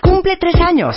Cumple tres años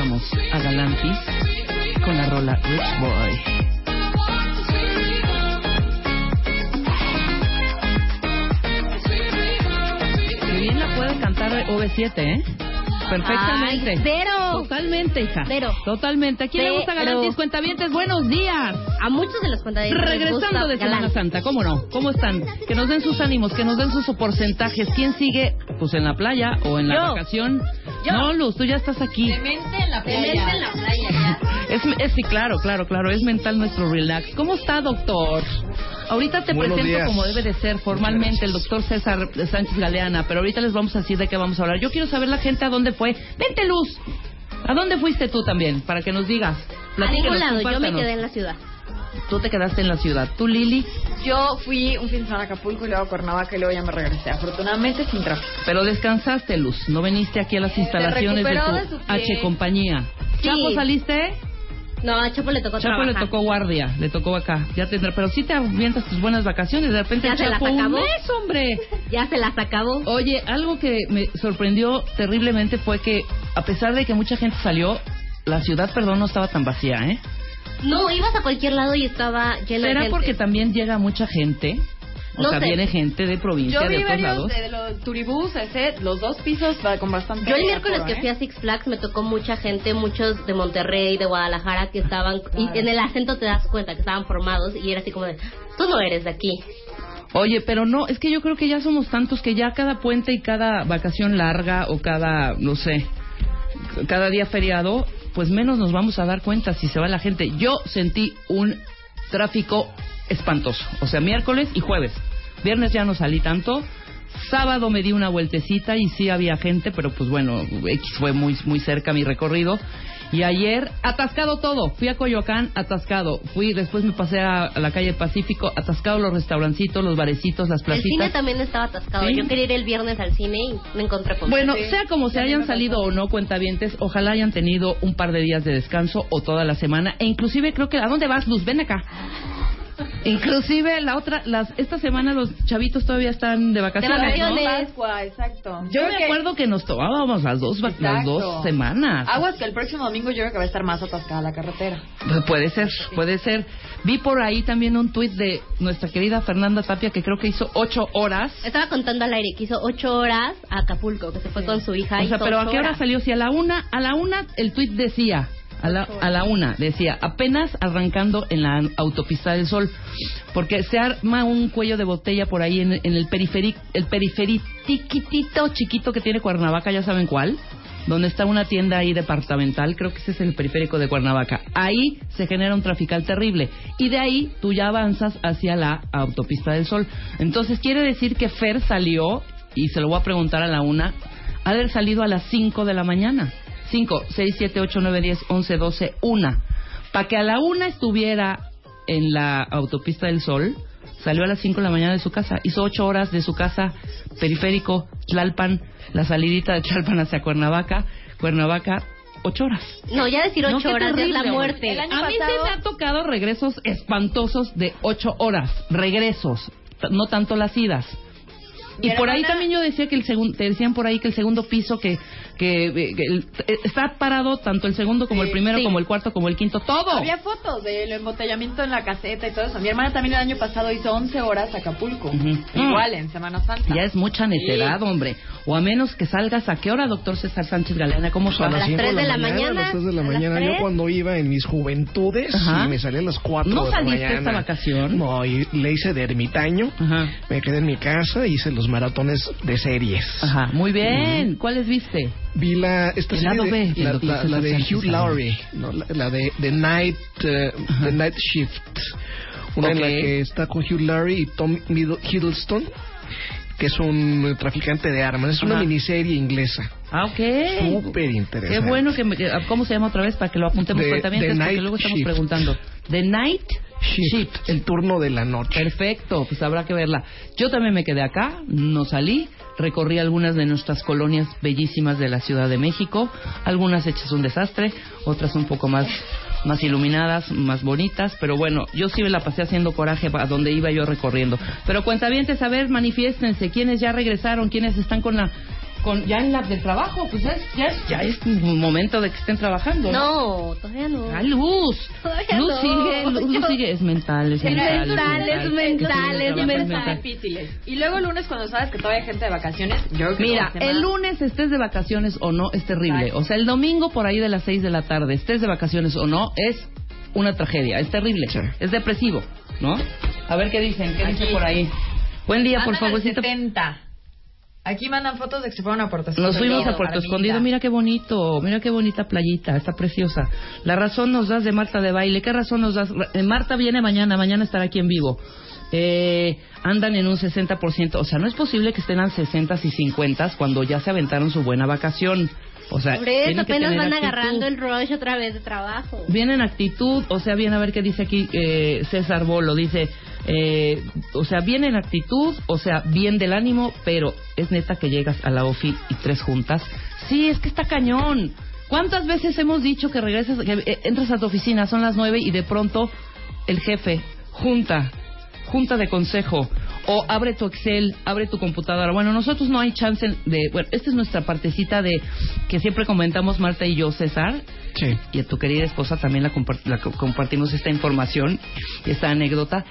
Escuchamos a Galantis con la rola Rich Boy. Qué bien la puede cantar OV7, ¿eh? Perfectamente. Ay, cero. Totalmente, hija. Cero. Totalmente. ¿A quién le gusta Cero. Galantis? Cuentavientes, buenos días. A muchos de los les Regresando de Semana. Santa, ¿cómo no? ¿Cómo están? Que nos den sus ánimos, que nos den sus porcentajes. ¿Quién sigue? Pues en la playa o en la Yo. vacación. Yo. No, Luz, tú ya estás aquí. Demente en la playa. Demente en la playa ya. Es, es sí, claro, claro, claro. Es mental nuestro relax. ¿Cómo está, doctor? Ahorita te Buenos presento días. como debe de ser formalmente el doctor César Sánchez Galeana, pero ahorita les vamos a decir de qué vamos a hablar. Yo quiero saber la gente a dónde fue. Vente, Luz. ¿A dónde fuiste tú también? Para que nos digas. A ningún lado, yo me quedé en la ciudad. Tú te quedaste en la ciudad. ¿Tú, Lili? Yo fui un fin de semana a Acapulco y luego a Cuernavaca y luego ya me regresé. Afortunadamente sin tráfico. Pero descansaste, Luz. No viniste aquí a las instalaciones de tu de. H compañía. Sí. ¿Chapo saliste? No, a Chapo le tocó Chapo le trabajar. tocó guardia, le tocó acá. Ya tendrá, pero sí te avientas tus buenas vacaciones. De repente Ya se las Chapo, un acabó. mes, hombre. Ya se las acabó. Oye, algo que me sorprendió terriblemente fue que, a pesar de que mucha gente salió, la ciudad, perdón, no estaba tan vacía, ¿eh? No, ibas a cualquier lado y estaba lleno de ¿Será gente. porque también llega mucha gente? O No sea, sé. viene gente de provincia, Yo de vi otros varios lados. de los turibús, ese, los dos pisos va con bastante. Yo el miércoles que ¿eh? fui a Six Flags me tocó mucha gente, muchos de Monterrey, de Guadalajara, que estaban, y en el acento te das cuenta que estaban formados y era así como de, tú no eres de aquí. Oye, pero no, es que yo creo que ya somos tantos que ya cada puente y cada vacación larga o cada, no sé, cada día feriado, pues menos nos vamos a dar cuenta si se va la gente. Yo sentí un tráfico espantoso, o sea, miércoles y jueves. Viernes ya no salí tanto. Sábado me di una vueltecita y sí había gente, pero pues bueno, X fue muy muy cerca mi recorrido. Y ayer, atascado todo. Fui a Coyoacán, atascado. Fui, después me pasé a, a la calle Pacífico, atascado los restaurancitos, los barecitos, las El cine placitas. también estaba atascado. Sí. Yo quería ir el viernes al cine y me encontré con Bueno, sea como se hayan salido o no cuentavientes, ojalá hayan tenido un par de días de descanso o toda la semana. E inclusive creo que, ¿a dónde vas, Luz? Ven acá. Inclusive la otra, las, esta semana los chavitos todavía están de vacaciones. ¿no? vacaciones. Pascua, exacto. Yo creo me que- acuerdo que nos tomábamos las dos, las dos semanas. Aguas que el próximo domingo yo creo que va a estar más atascada la carretera. Pu- Puede ser, puede ser. Vi por ahí también un tuit de nuestra querida Fernanda Tapia que creo que hizo ocho horas. Estaba contando al aire que hizo ocho horas a Acapulco, que se fue con su hija. O sea, hizo pero ¿a qué hora horas. salió? Si a la una, a la una el tuit decía, a la, a la una decía, apenas arrancando en la autopista del Sol, porque se arma un cuello de botella por ahí en, en el periférico, el periferiquitito chiquito que tiene Cuernavaca, ya saben cuál, donde está una tienda ahí departamental, creo que ese es el periférico de Cuernavaca. Ahí se genera un trafical terrible y de ahí tú ya avanzas hacia la autopista del Sol. Entonces quiere decir que Fer salió, y se lo voy a preguntar a la una, ha de haber salido a las 5 de la mañana. 5, 6, 7, 8, 9, 10, 11, 12, 1. Para que a la una estuviera en la autopista del Sol, salió a las 5 de la mañana de su casa. Hizo 8 horas de su casa, periférico, Tlalpan, la salidita de Tlalpan hacia Cuernavaca, Cuernavaca, 8 horas. No, ya decir No, ocho qué horas ya es terrible, la muerte. El año A mí pasado- se me ha tocado regresos espantosos de 8 horas, regresos, no tanto las idas. Y por ahí también yo decía que el segundo, te decían por ahí que el segundo piso que, que, eh, que el- eh, está parado tanto el segundo como Sí, el primero, sí. como el cuarto, como el quinto, todo. Había fotos del embotellamiento en la caseta y todo eso. Mi hermana también el año pasado hizo 11 horas a Acapulco. Ujú. Igual, en Semana Santa. Ya es mucha necedad, Sí. hombre. O a menos que salgas a qué hora, doctor César Sánchez Galeana, ¿cómo Pues a las sabes? las 5 tres de la mañana, A las 3 de la mañana. Yo cuando iba en mis juventudes Ajá. y me salía a las 4 ¿No de la saliste mañana. esta vacación? No, y le hice de ermitaño. Ajá. Me quedé en mi casa y hice los maratones de series. Ajá, muy bien. ¿Cuáles viste? Vi la esta El serie de- B, la, la- la de Hugh. Laurie, ¿no? la, la de The Night eh, The Night Shift. Una en la que está con Hugh Laurie y Tom Hiddleston, que es un traficante de armas. Es una Ajá. miniserie inglesa. Ah, ok. Súper interesante. Qué bueno que, me- ¿Cómo se llama otra vez? Para que lo apuntemos The- también, porque luego estamos Shift. preguntando. The Night Shift, Shift. el turno de la noche. Perfecto, pues habrá que verla. Yo también me quedé acá, no salí, recorrí algunas de nuestras colonias bellísimas de la Ciudad de México, algunas hechas un desastre, otras un poco más más iluminadas, más bonitas, pero bueno, yo sí me la pasé haciendo coraje a donde iba yo recorriendo. Pero cuentavientes, a ver, manifiéstense, quiénes ya regresaron, quiénes están con la con ya en la del trabajo, pues ya es, ya es, ya es un momento de que estén trabajando. No, todavía no. Ah, Luz. Todavía Luz no. sigue, Luz, Luz sigue, es mental, es Es mental. mental, es mental, es mental. difíciles. Y luego el lunes cuando sabes que todavía hay gente de vacaciones, yo creo que Mira, el lunes estés de vacaciones o no es terrible. Exacto. O sea, el domingo por ahí de las 6 de la tarde, estés de vacaciones o no, es una tragedia, es terrible, Sí. es depresivo, ¿no? A ver qué dicen, qué dice Aquí. por ahí. Buen día, por Andan al favor. si te- 70. Aquí mandan fotos de que se fueron a Puerto Escondido. Nos fuimos a Puerto. Escondido, mira qué bonito, mira qué bonita playita, está preciosa. La razón nos das de Marta de baile, ¿qué razón nos das? Eh, Marta viene mañana, mañana estará aquí en vivo. Eh, andan en un 60%, o sea, no es posible que estén al 60 y 50 cuando ya se aventaron su buena vacación. O sea, Por eso apenas van actitud. agarrando el rush otra vez de trabajo. Viene en actitud, o sea, viene a ver qué dice aquí eh, César Bolo, dice, eh, o sea, viene en actitud, o sea, bien del ánimo, pero es neta que llegas a la OFI y tres juntas. Sí, es que está cañón. ¿Cuántas veces hemos dicho que regresas, que eh, entras a tu oficina, son las nueve y de pronto el jefe, junta, junta de consejo, o abre tu Excel, abre tu computadora. Bueno, nosotros no hay chance de, bueno, esta es nuestra partecita de que siempre comentamos Marta y yo, César, Sí. y a tu querida esposa también la, compart- la co- compartimos esta información, esta anécdota,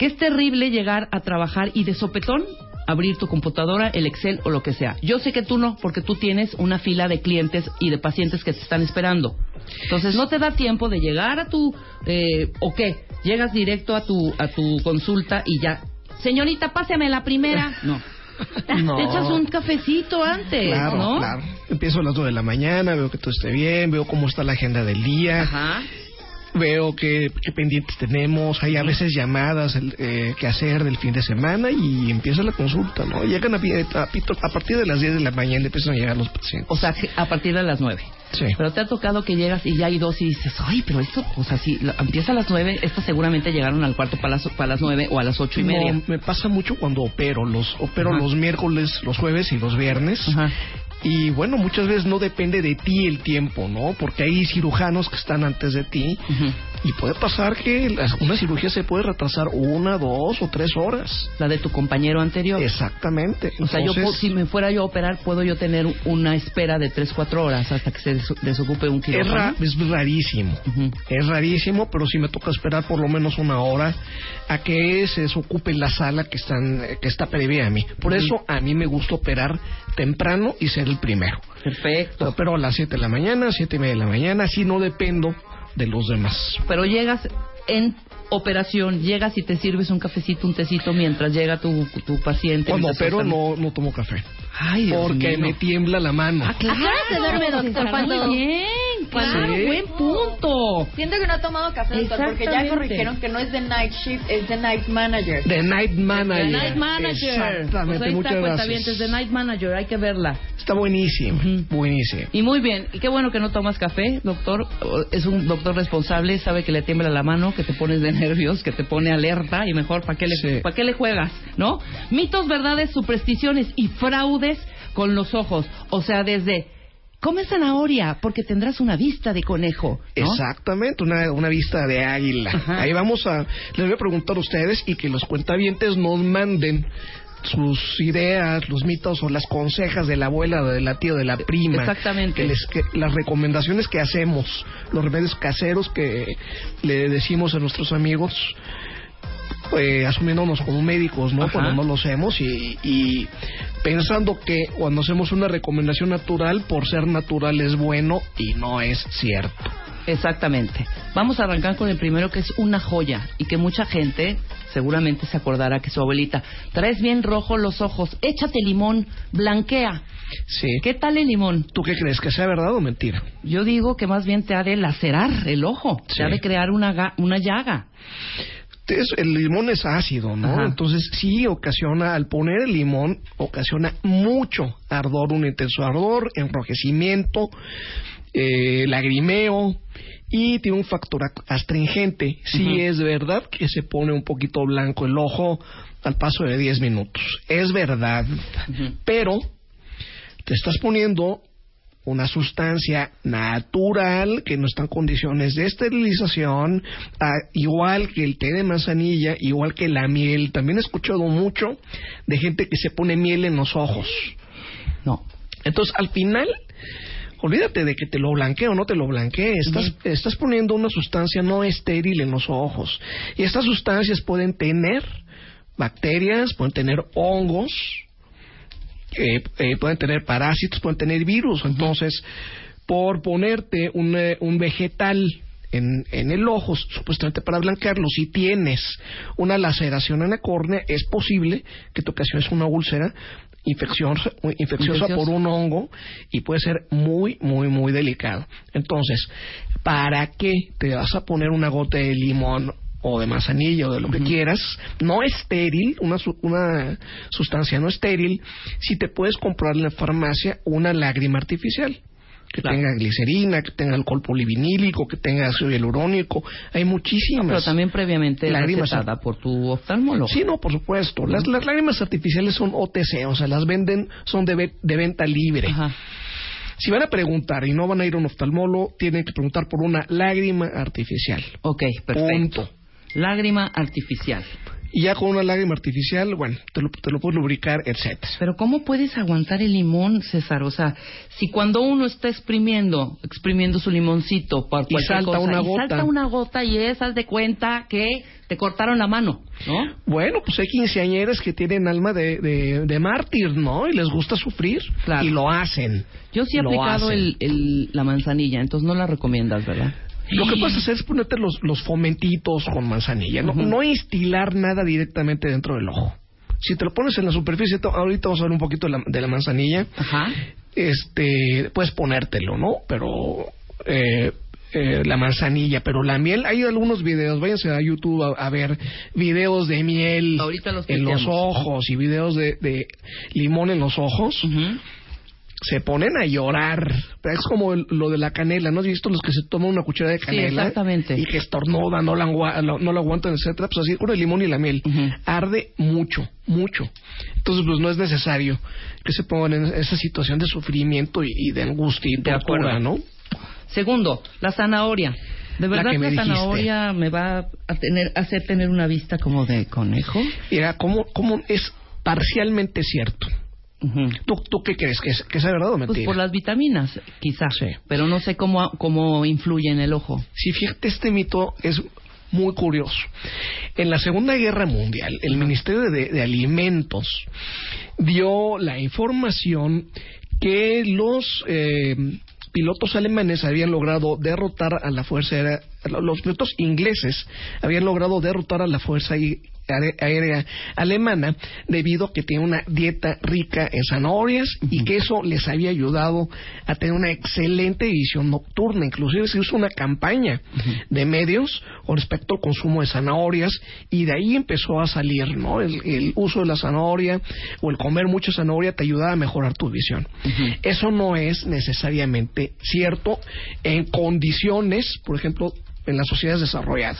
que es terrible llegar a trabajar y de sopetón abrir tu computadora, el Excel o lo que sea. Yo sé que tú no, porque tú tienes una fila de clientes y de pacientes que te están esperando. Entonces no te da tiempo de llegar a tu, eh, ¿o qué? Llegas directo a tu, a tu consulta y ya. Señorita, pásame la primera. No. No. Te echas un cafecito antes, Claro, ¿no? claro. Empiezo a las 2 de la mañana, veo que todo esté bien, veo cómo está la agenda del día, Ajá. Veo qué, qué pendientes tenemos, hay a veces llamadas el, eh, que hacer del fin de semana y empieza la consulta, ¿no? Llegan a, a, a partir de las 10 de la mañana empiezan a llegar los pacientes. O sea, a partir de las nueve. Sí. Pero te ha tocado que llegas y ya hay dos y dices, ay, pero esto, o sea, si la- empieza a las nueve, estas seguramente llegaron al cuarto para las, para las nueve o a las ocho y media. No, me pasa mucho cuando opero, los opero Ajá. los miércoles, los jueves y los viernes. Ajá. Y bueno, muchas veces no depende de ti el tiempo, ¿no? Porque hay cirujanos que están antes de ti. Y puede pasar que las- una cirugía se puede retrasar una, dos o tres horas. La de tu compañero anterior. Exactamente. O sea, yo si me fuera yo a operar, puedo yo tener una espera de tres, cuatro horas hasta que se des- desocupe un quirófano. es rarísimo. Es rarísimo, pero sí me toca esperar por lo menos una hora a que se desocupe la sala que están que está previa a mí. Por eso a mí me gusta operar temprano y ser el primero. Perfecto. Opero a las 7 de la mañana, siete y media de la mañana, así no dependo de los demás. Pero llegas en operación, llegas y te sirves un cafecito, un tecito mientras llega tu, tu paciente. Cuando mientras opero no, no tomo café. Ay, Dios Porque mío. me tiembla la mano. Ah, claro. ¿A qué hora se duerme, doctor? Muy Cuando- bien, claro, Sí. buen punto. Siento que no ha tomado café, doctor, porque ya corrigieron que no es de night shift, es de night manager. The Night Manager. The Night Manager. Exactamente, Pues ahí muchas está, gracias. cuentavientes, The Night Manager, hay que verla. Está buenísimo, Ujú. buenísimo. Y muy bien, y qué bueno que no tomas café, doctor. Es un doctor responsable, sabe que le tiembla la mano, que te pones de nervios, que te pone alerta y mejor, ¿para qué, le, Sí. ¿para qué le juegas? ¿No? Mitos, verdades, supersticiones y con los ojos. O sea, desde, come zanahoria porque tendrás una vista de conejo. ¿no? Exactamente, una, una vista de águila. Ajá. Ahí vamos a, les voy a preguntar a ustedes y que los cuentavientes nos manden sus ideas, los mitos o las consejas de la abuela, de la tía, de la prima. Exactamente. Que les- que las recomendaciones que hacemos, los remedios caseros que le decimos a nuestros amigos, eh, asumiéndonos como médicos, ¿no? Ajá. Cuando no lo hacemos y, y pensando que cuando hacemos una recomendación natural, por ser natural es bueno y no es cierto. Exactamente. Vamos a arrancar con el primero que es una joya y que mucha gente seguramente se acordará que su abuelita, traes bien rojo los ojos, échate limón, blanquea. Sí. ¿Qué tal el limón? ¿Tú qué crees? ¿Que sea verdad o mentira? Yo digo que más bien te ha de lacerar el ojo, Sí. te ha de crear una, una llaga. Es- el limón es ácido, ¿no? Ajá. Entonces sí ocasiona, al poner el limón, ocasiona mucho ardor, un intenso ardor, enrojecimiento, eh, lagrimeo y tiene un factor ac- astringente. Sí es verdad que se pone un poquito blanco el ojo al paso de 10 minutos. Es verdad. Pero te estás poniendo una sustancia natural que no está en condiciones de esterilización, ah, igual que el té de manzanilla, igual que la miel. También he escuchado mucho de gente que se pone miel en los ojos. No. Entonces, al final, olvídate de que te lo blanquee o no te lo blanquee. Estás, estás poniendo una sustancia no estéril en los ojos. Y estas sustancias pueden tener bacterias, pueden tener hongos, eh, eh, pueden tener parásitos, pueden tener virus. Entonces, por ponerte un, eh, un vegetal en, en el ojo, supuestamente para blanquearlo, si tienes una laceración en la córnea, es posible que te ocasiones una úlcera infecciosa Infecciosa. por un hongo y puede ser muy, muy, muy delicado. Entonces, ¿para qué te vas a poner una gota de limón o de manzanilla o de lo que quieras, no estéril, una, una sustancia no estéril, si te puedes comprar en la farmacia una lágrima artificial que Claro. tenga glicerina, que tenga alcohol polivinílico, que tenga ácido hialurónico, hay muchísimas. Pero también previamente Lágrimas recetada por tu oftalmólogo. Sí, no, por supuesto. Las, las lágrimas artificiales son OTC, o sea, las venden, son de, de venta libre. Ajá. Si van a preguntar y no van a ir a un oftalmólogo, tienen que preguntar por una lágrima artificial. Ok, perfecto. Punto. Lágrima artificial. Y ya con una lágrima artificial, bueno, te lo, te lo puedes lubricar, etcétera. Pero ¿cómo puedes aguantar el limón, César? O sea, si cuando uno está exprimiendo, exprimiendo su limoncito por Y cualquier salta cosa, una y gota. salta una gota y es, haz de cuenta que te cortaron la mano, ¿no? Bueno, pues hay quinceañeras que tienen alma de, de, de mártir, ¿no? Y les gusta sufrir. Claro. Y lo hacen. Yo sí he Lo aplicado el, el- la manzanilla, entonces no la recomiendas, ¿verdad? Lo que puedes hacer es ponerte los, los fomentitos con manzanilla, no, no instilar nada directamente dentro del ojo. Si te lo pones en la superficie, ahorita vamos a ver un poquito de la, de la manzanilla, Ajá. este, puedes ponértelo, ¿no? Pero eh, eh, la manzanilla, pero la miel, hay algunos videos, váyanse a YouTube a, a ver videos de miel los en los ojos y videos de, de limón en los ojos. Ujú. Se ponen a llorar. Es como el- lo de la canela, ¿no has visto los que se toman una cuchara de Sí, canela? exactamente. Y que estornudan, no la, no, la aguantan, etcétera. Pues así con el limón y la miel. Arde mucho, mucho. Entonces, pues no es necesario que se pongan en esa situación de sufrimiento y, y de angustia y De tortura, acuerdo. ¿no? Segundo, la zanahoria. ¿De La verdad que la, dijiste. zanahoria me va a tener, hacer tener una vista como de conejo? Mira, ¿cómo, cómo es parcialmente cierto? ¿Tú, tú qué crees? ¿Que es, que es verdad o mentira? Pues por las vitaminas, quizás. Sí. Pero no sé cómo, cómo influye en el ojo. Sí, fíjate, este mito es muy curioso. En la Segunda Guerra Mundial, el Ministerio de, de Alimentos dio la información que los eh, pilotos alemanes habían logrado derrotar a la fuerza aérea, los pilotos ingleses habían logrado derrotar a la fuerza aé- aé- aérea alemana debido a que tenía una dieta rica en zanahorias y que eso les había ayudado a tener una excelente visión nocturna. Inclusive se hizo una campaña de medios con respecto al consumo de zanahorias y de ahí empezó a salir, ¿no? El, el uso de la zanahoria o el comer mucha zanahoria te ayudaba a mejorar tu visión. Eso no es necesariamente cierto en condiciones, por ejemplo, en las sociedades desarrolladas,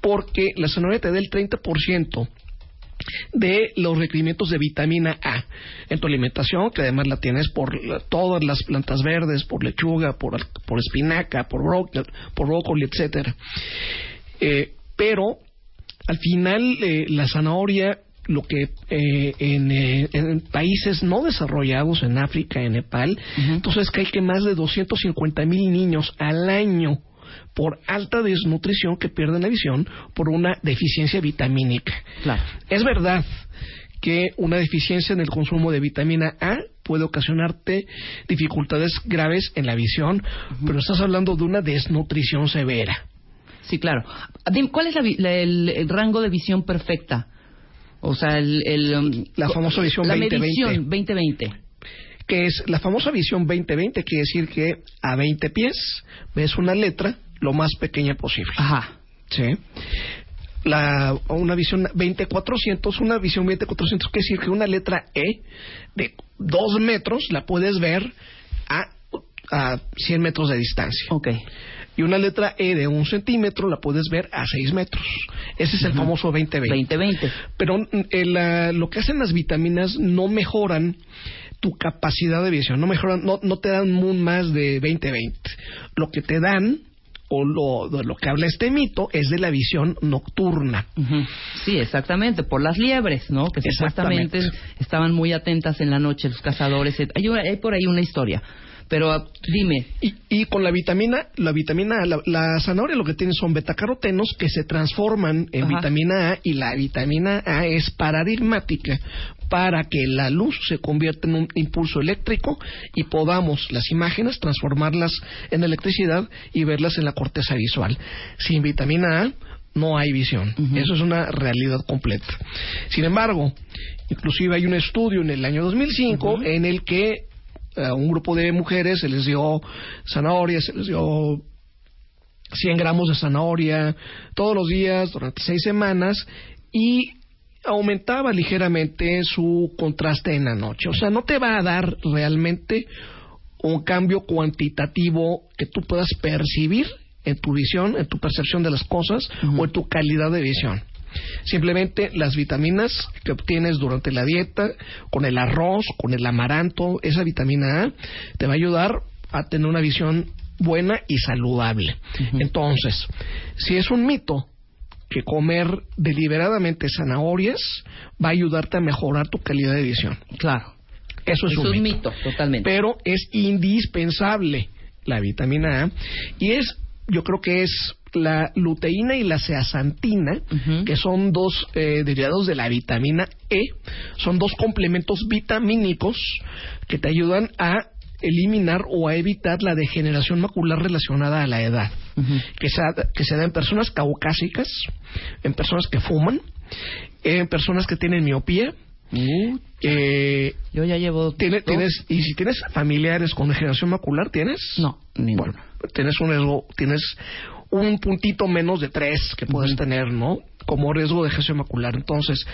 porque la zanahoria te da el 30% de los requerimientos de vitamina A en tu alimentación, que además la tienes por todas las plantas verdes, por lechuga, por, por espinaca, por brócoli, por brócoli etcétera. Eh, pero al final eh, la zanahoria lo que eh, en, eh, en países no desarrollados, en África, en Nepal, entonces que hay que más de 250 mil niños al año por alta desnutrición que pierden la visión por una deficiencia vitamínica. Claro. Es verdad que una deficiencia en el consumo de vitamina A puede ocasionarte dificultades graves en la visión, pero estás hablando de una desnutrición severa. Sí, claro. ¿cuál es la la- el, el rango de visión perfecta? O sea, el... el, um, La famosa visión la 20-20. medición 2020. Que es la famosa visión 20-20, quiere decir que a 20 pies ves una letra lo más pequeña posible. Ajá. ¿sí? La, una visión 20-400, una visión 20-400 quiere decir que una letra E de 2 metros la puedes ver a, a 100 metros de distancia. Ok. Y una letra E de un centímetro la puedes ver a 6 metros. Ese es el famoso 20-20. 2020. Pero mm, el, ah, lo que hacen las vitaminas no mejoran tu capacidad de visión, no mejoran, no, no te dan un más de 20-20. Lo que te dan, o lo, de lo que habla este mito, es de la visión nocturna. Sí, exactamente, por las liebres, ¿no? Que supuestamente estaban muy atentas en la noche los cazadores. Hay, una- hay por ahí una historia. Pero dime, Y, y con la vitamina, la vitamina A, la, la zanahoria lo que tiene son betacarotenos que se transforman en Ajá. vitamina A y la vitamina A es paradigmática para que la luz se convierta en un impulso eléctrico y podamos las imágenes transformarlas en electricidad y verlas en la corteza visual. Sin vitamina A no hay visión. Eso es una realidad completa. Sin embargo, inclusive hay un estudio en el año 2005 en el que a un grupo de mujeres se les dio zanahoria, se les dio 100 gramos de zanahoria todos los días durante seis semanas y aumentaba ligeramente su contraste en la noche. O sea, no te va a dar realmente un cambio cuantitativo que tú puedas percibir en tu visión, en tu percepción de las cosas o en tu calidad de visión. Simplemente las vitaminas que obtienes durante la dieta, con el arroz, con el amaranto, esa vitamina A, te va a ayudar a tener una visión buena y saludable. Entonces, si es un mito que comer deliberadamente zanahorias va a ayudarte a mejorar tu calidad de visión. claro, Eso es, es un mito, totalmente. pero es indispensable la vitamina A y es, yo creo que es la luteína y la zeaxantina, que son dos eh, derivados de la vitamina E, son dos complementos vitamínicos que te ayudan a eliminar o a evitar la degeneración macular relacionada a la edad, que, se, que se da en personas caucásicas, en personas que fuman, en personas que tienen miopía, Uh, eh, yo ya llevo... ¿Tiene- dos. tienes, y si tienes familiares con degeneración macular, ¿tienes? No, ninguno. Bueno, tienes un riesgo, tienes un puntito menos de tres que puedes tener, ¿no? Como riesgo de degeneración macular. Entonces,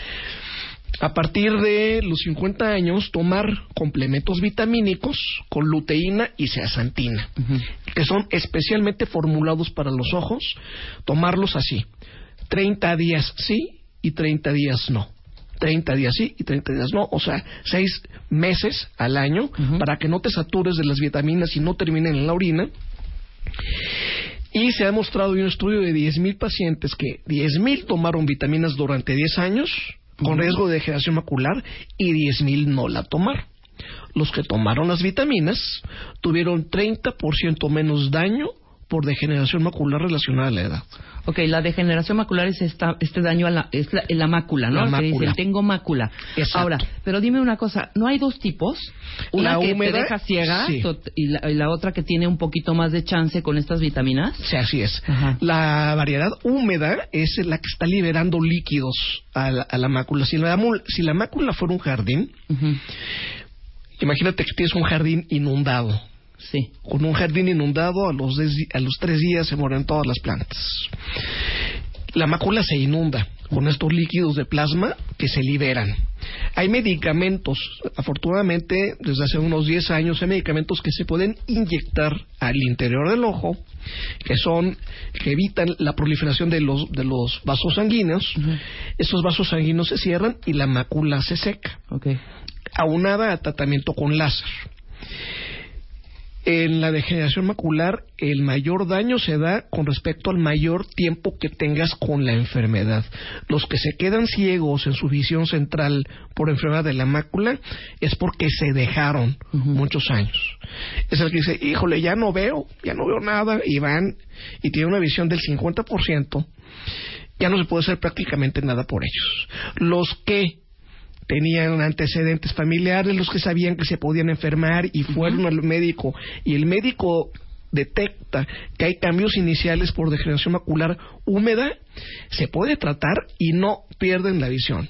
a partir de los 50 años, tomar complementos vitamínicos con luteína y zeaxantina, que son especialmente formulados para los ojos, tomarlos así. 30 días sí y 30 días no. 30 días sí y 30 días no, o sea, 6 meses al año para que no te satures de las vitaminas y no terminen en la orina. Y se ha demostrado en un estudio de 10.000 pacientes que 10.000 tomaron vitaminas durante 10 años con riesgo de degeneración macular y 10.000 no la tomaron. Los que tomaron las vitaminas tuvieron 30% menos daño por degeneración macular relacionada a la edad. Ok, la degeneración macular es esta, este daño a la, es la, en la mácula, ¿no? La Que mácula. dicen, tengo mácula. Exacto. Ahora, pero dime una cosa, ¿no hay dos tipos? Una La que húmeda, te deja ciega sí. y, la, y la otra que tiene un poquito más de chance con estas vitaminas. Sí, así es. Ajá. La variedad húmeda es la que está liberando líquidos a la, a mácula. Si si la mácula fuera un jardín, imagínate que tienes un jardín inundado. Sí. Con un jardín inundado, a los, des- a los tres días se mueren todas las plantas. La mácula se inunda con estos líquidos de plasma que se liberan. Hay medicamentos, afortunadamente, desde hace unos 10 años, hay medicamentos que se pueden inyectar al interior del ojo, que son, que evitan la proliferación de los, de los vasos sanguíneos. Esos vasos sanguíneos se cierran y la mácula se seca aunada a tratamiento con láser. En la degeneración macular, el mayor daño se da con respecto al mayor tiempo que tengas con la enfermedad. Los que se quedan ciegos en su visión central por enfermedad de la mácula es porque se dejaron muchos años. Es el que dice, híjole, ya no veo, ya no veo nada, y van y tienen una visión del 50%, ya no se puede hacer prácticamente nada por ellos. Los que tenían antecedentes familiares, los que sabían que se podían enfermar y fueron al médico y el médico detecta que hay cambios iniciales por degeneración macular húmeda, se puede tratar y no pierden la visión.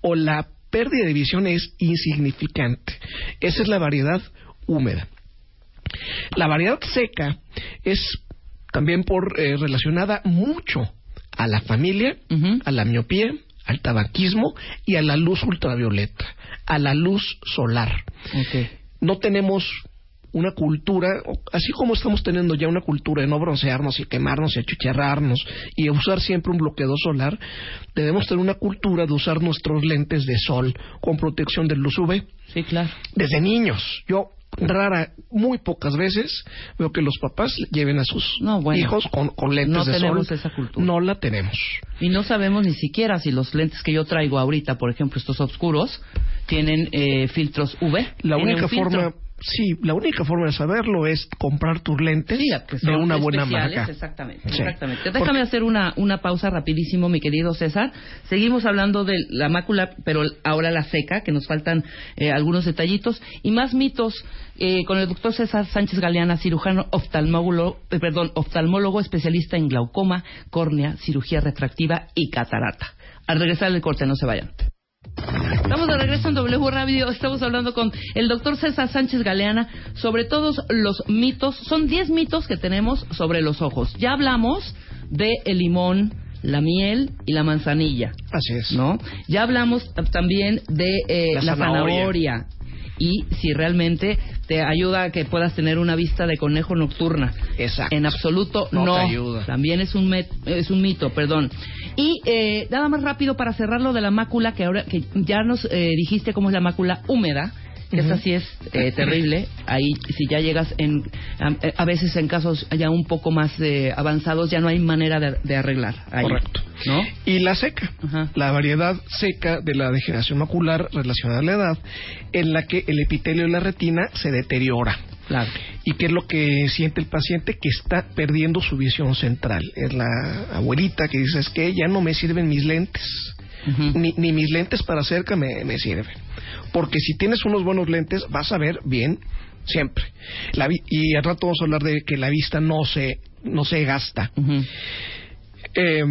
O la pérdida de visión es insignificante. Esa es la variedad húmeda. La variedad seca es también por eh, relacionada mucho a la familia, a la miopía, al tabaquismo y a la luz ultravioleta, a la luz solar. No tenemos una cultura, así como estamos teniendo ya una cultura de no broncearnos y quemarnos y achucharrarnos y usar siempre un bloqueador solar, debemos tener una cultura de usar nuestros lentes de sol con protección de luz UV Sí, claro. desde niños. Yo rara, muy pocas veces veo que los papás lleven a sus No, bueno. hijos con, con lentes No de tenemos sol. esa cultura. No la tenemos. Y no sabemos ni siquiera si los lentes que yo traigo ahorita, por ejemplo, estos oscuros, tienen eh, filtros UV. La única filtro. Sí, la única forma de saberlo es comprar tus lentes Sí, de una buena marca. Exactamente, Sí. exactamente. Porque- Déjame hacer una, una pausa rapidísimo, mi querido César. Seguimos hablando de la mácula, pero ahora la seca, que nos faltan eh, algunos detallitos. Y más mitos eh, con el doctor César Sánchez Galeana, cirujano oftalmólogo, eh, perdón, oftalmólogo especialista en glaucoma, córnea, cirugía refractiva y catarata. Al regresar del corte, no se vayan. Estamos de regreso en W Radio. Estamos hablando con el doctor César Sánchez Galeana sobre todos los mitos. Son 10 mitos que tenemos sobre los ojos. Ya hablamos de el limón, la miel y la manzanilla, Así es. ¿no? Ya hablamos también de eh, La la, zanahoria. zanahoria. Y si realmente te ayuda a que puedas tener una vista de conejo nocturna. Exacto. En absoluto No no. te ayuda. También es un, met- es un mito, perdón. Y eh, nada más rápido para cerrar lo de la mácula, que ahora que ya nos eh, dijiste cómo es la mácula húmeda, que esa sí es eh, terrible. Ahí, si ya llegas en. A, a veces en casos ya un poco más eh, avanzados, ya no hay manera de, de arreglar. Ahí, Correcto. ¿No? Y la seca, la variedad seca de la degeneración macular relacionada a la edad, en la que el epitelio de la retina se deteriora. Claro. ¿Y qué es lo que siente el paciente? Que está perdiendo su visión central. Es la abuelita que dice, es que ya no me sirven mis lentes. Ni, ni mis lentes para cerca me, me sirven. Porque si tienes unos buenos lentes, vas a ver bien siempre. La vi- y al rato vamos a hablar de que la vista no se, no se gasta. Eh,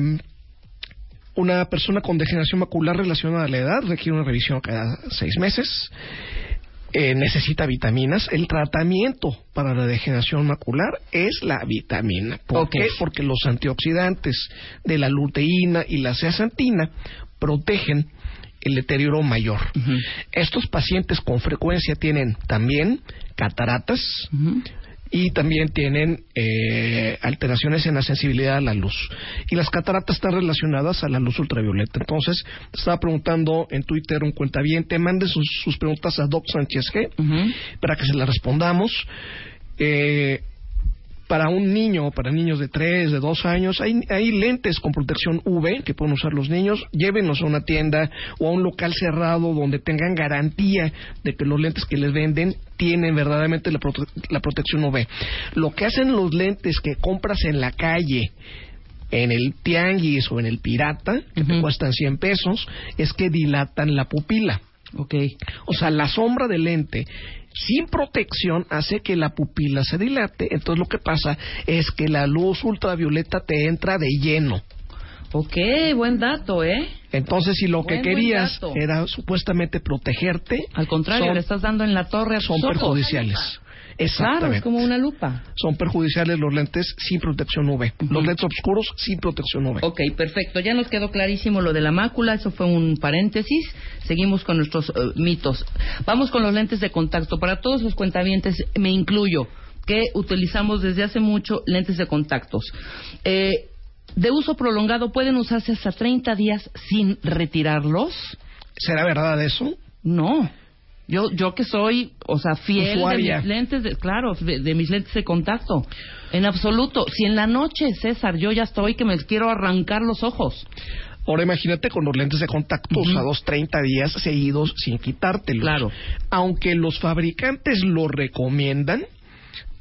una persona con degeneración macular relacionada a la edad requiere una revisión cada seis meses. Eh, necesita vitaminas. El tratamiento para la degeneración macular es la vitamina. ¿Por qué? Porque los antioxidantes de la luteína y la zeaxantina protegen el deterioro mayor. Estos pacientes con frecuencia tienen también cataratas. Y también tienen eh, alteraciones en la sensibilidad a la luz. Y las cataratas están relacionadas a la luz ultravioleta. Entonces, estaba preguntando en Twitter un cuentaviente, mande sus, sus preguntas a Doc Sánchez G para que se las respondamos. Eh, para un niño, para niños de 3, de 2 años, hay, hay lentes con protección UV que pueden usar los niños. Llévenlos a una tienda o a un local cerrado donde tengan garantía de que los lentes que les venden tienen verdaderamente la, prote- la protección UV. Lo que hacen los lentes que compras en la calle, en el tianguis o en el pirata, que te cuestan 100 pesos, es que dilatan la pupila. Ok. O sea, la sombra del lente sin protección hace que la pupila se dilate. Entonces lo que pasa es que la luz ultravioleta te entra de lleno. Ok, buen dato, ¿eh? Entonces, si lo Buen, que querías era supuestamente protegerte, Al contrario, son, le estás dando en la torre a son perjudiciales. Claro, Exactamente. es como una lupa. Son perjudiciales los lentes sin protección UV. Los lentes oscuros sin protección UV. Ok, perfecto. Ya nos quedó clarísimo lo de la mácula. Eso fue un paréntesis. Seguimos con nuestros eh, mitos. Vamos con los lentes de contacto. Para todos los cuentavientes, me incluyo, que utilizamos desde hace mucho lentes de contactos. Eh, de uso prolongado pueden usarse hasta 30 días sin retirarlos. ¿Será verdad eso? No. Yo, yo que soy, o sea, fiel Usuaria. de mis lentes, de, claro, de, de mis lentes de contacto. En absoluto. Si en la noche, César, yo ya estoy que me quiero arrancar los ojos. Ahora imagínate con los lentes de contacto Ujú. usados 30 días seguidos sin quitártelos. Claro. Aunque los fabricantes lo recomiendan,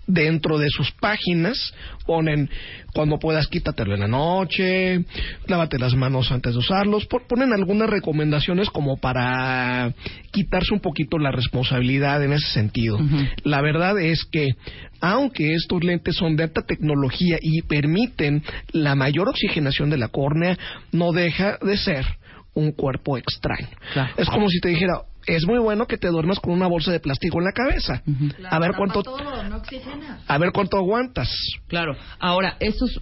dentro de sus páginas ponen cuando puedas quítatelo en la noche, lávate las manos antes de usarlos, po- ponen algunas recomendaciones como para quitarse un poquito la responsabilidad en ese sentido. La verdad es que aunque estos lentes son de alta tecnología y permiten la mayor oxigenación de la córnea, no deja de ser un cuerpo extraño. Claro. Es como si te dijera, es muy bueno que te duermas con una bolsa de plástico en la cabeza. Ujú. A ver cuánto todo, no a ver cuánto aguantas. Claro. Ahora, estos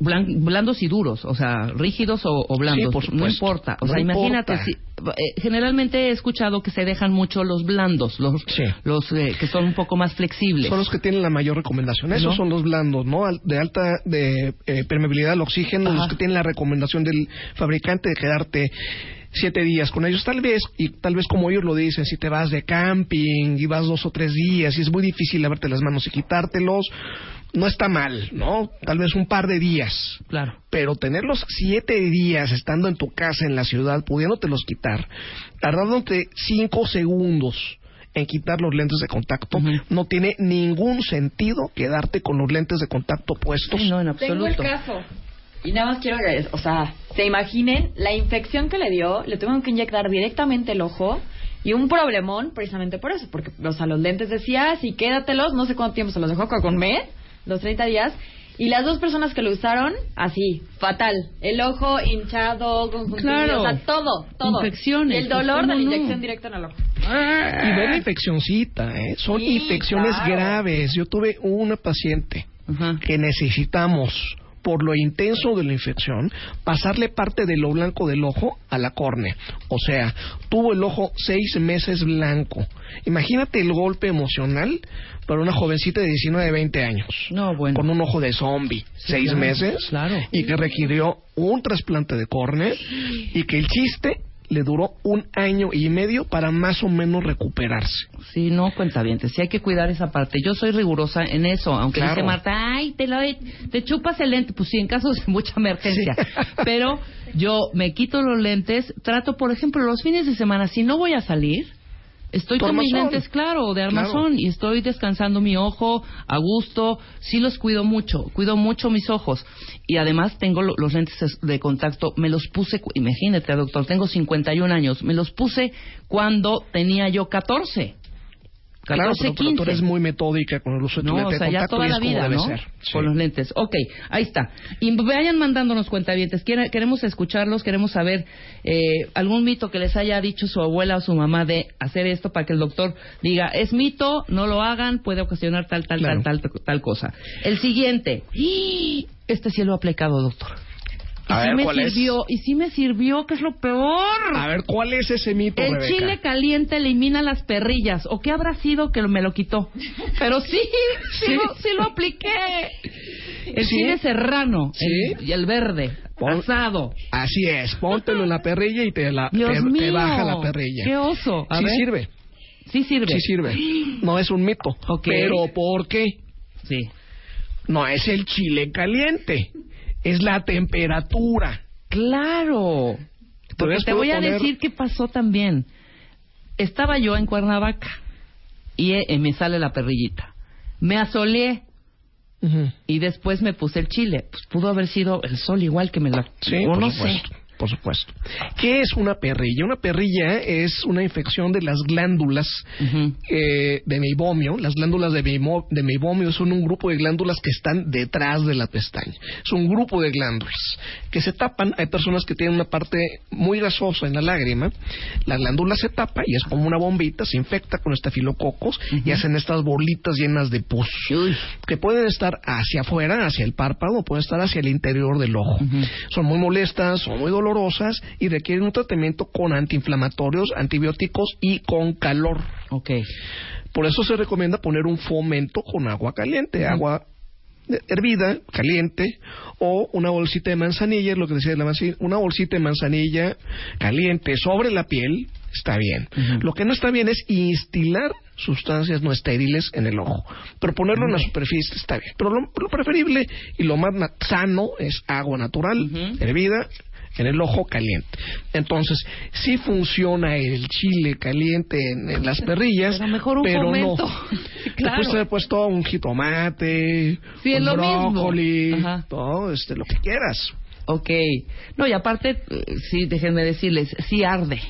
blan- blandos y duros, o sea, rígidos o, o blandos, Sí, por no importa. O No sea, imagínate, importa. si, eh, generalmente he escuchado que se dejan mucho los blandos, los, Sí. los eh, que son un poco más flexibles. Son los que tienen la mayor recomendación. Esos ¿No? son los blandos, ¿no? De alta de, eh, permeabilidad al oxígeno, Ajá. los que tienen la recomendación del fabricante de quedarte siete días con ellos. Tal vez, y tal vez como ellos lo dicen, si te vas de camping y vas dos o tres días y es muy difícil lavarte las manos y quitártelos, no está mal, ¿no? Tal vez un par de días. Claro. Pero tenerlos siete días estando en tu casa en la ciudad, pudiéndotelos quitar, tardándote cinco segundos en quitar los lentes de contacto, no tiene ningún sentido quedarte con los lentes de contacto puestos. Sí, no, en Tengo el absoluto. caso. Y nada más quiero que, o sea, se imaginen la infección que le dio, le tuvieron que inyectar directamente el ojo y un problemón precisamente por eso, porque, o sea, los lentes decía, sí, quédatelos, no sé cuánto tiempo se los dejó, un mes, los 30 días, y las dos personas que lo usaron, así, fatal, el ojo hinchado, conjuntivitis, Claro. o sea, todo, todo. Infecciones, el pues, dolor ¿cómo de la no? inyección directa en el ojo. Y ve la infeccioncita, ¿eh? Son Sí, infecciones claro. graves. Yo tuve una paciente que necesitamos, por lo intenso de la infección, pasarle parte de lo blanco del ojo a la córnea. O sea, tuvo el ojo seis meses blanco. Imagínate el golpe emocional para una jovencita de 19, 20 años. No, bueno. Con un ojo de zombie, Sí, seis claro, meses, claro. y que requirió un trasplante de córnea, y que el chiste le duró un año y medio para más o menos recuperarse. Sí, no, cuenta bien, sí hay que cuidar esa parte. Yo soy rigurosa en eso, aunque Claro. dice Marta, ay, te, lo, te chupas el lente, pues sí, en caso de mucha emergencia. Sí. Pero yo me quito los lentes, trato, por ejemplo, los fines de semana, si no voy a salir, estoy con mis lentes, claro, de armazón, Claro. y estoy descansando mi ojo a gusto, sí los cuido mucho, cuido mucho mis ojos. Y además tengo lo- los lentes es- de contacto, me los puse, imagínate, doctor, tengo 51 años, me los puse cuando tenía yo 14. 14, claro, pero, pero 15. tú eres muy metódica con el uso de tu No, lente o sea, de ya contacto toda y es la como vida, debe ¿no? ser. Sí. Con los lentes. Ok, ahí está. Y vayan mandándonos cuentavientes. Queremos escucharlos, queremos saber eh, algún mito que les haya dicho su abuela o su mamá de hacer esto para que el doctor diga, es mito, no lo hagan, puede ocasionar tal, tal, Claro. tal, tal, tal cosa. El siguiente. Este sí lo ha aplicado, doctor. Y A sí ver, me ¿cuál es? sirvió, y sí me sirvió, que es lo peor. A ver, ¿cuál es ese mito, El Rebeca? chile caliente elimina las perrillas. ¿O qué habrá sido que me lo quitó? Pero sí, sí, Sí. Lo, sí lo apliqué. El ¿Sí? chile serrano ¿Sí? el- y el verde, Pon- asado. Así es, póntelo en la perrilla y te, la, Dios te, te mío, baja la perrilla. qué oso. A sí ver. sirve, Sí sirve. sí sirve. No es un mito. Ok. Pero ¿por qué? Sí. No es el chile caliente, es la temperatura. Claro. Porque te voy a decir qué pasó también. Estaba yo en Cuernavaca y eh, me sale la perrillita. Me asoleé y después me puse el chile. Pues pudo haber sido el sol igual que me la... Sí, o por no supuesto. Por supuesto. ¿Qué es una perrilla? Una perrilla es una infección de las glándulas Ujú. eh, de meibomio. Las glándulas de, meimo- de meibomio son un grupo de glándulas que están detrás de la pestaña. Es un grupo de glándulas que se tapan. Hay personas que tienen una parte muy grasosa en la lágrima. La glándula se tapa y es como una bombita, se infecta con estafilococos y hacen estas bolitas llenas de pus Uy. que pueden estar hacia afuera, hacia el párpado, o pueden estar hacia el interior del ojo. Son muy molestas, son muy dolorosas y requieren un tratamiento con antiinflamatorios, antibióticos y con calor. Ok. Por eso se recomienda poner un fomento con agua caliente, agua hervida, caliente, o una bolsita de manzanilla, es lo que decía de la manzanilla, una bolsita de manzanilla caliente sobre la piel, está bien. Lo que no está bien es instilar sustancias no estériles en el ojo. Pero ponerlo en la superficie está bien. Pero lo, lo preferible y lo más sano es agua natural, Ujú. hervida, en el ojo caliente. Entonces, sí funciona el chile caliente en, en las perrillas, Pero mejor un pero no. Claro. Después puesto un jitomate, Sí, un brócoli, todo, este, lo que quieras. Ok. No, y aparte, eh, sí, déjenme decirles, sí arde.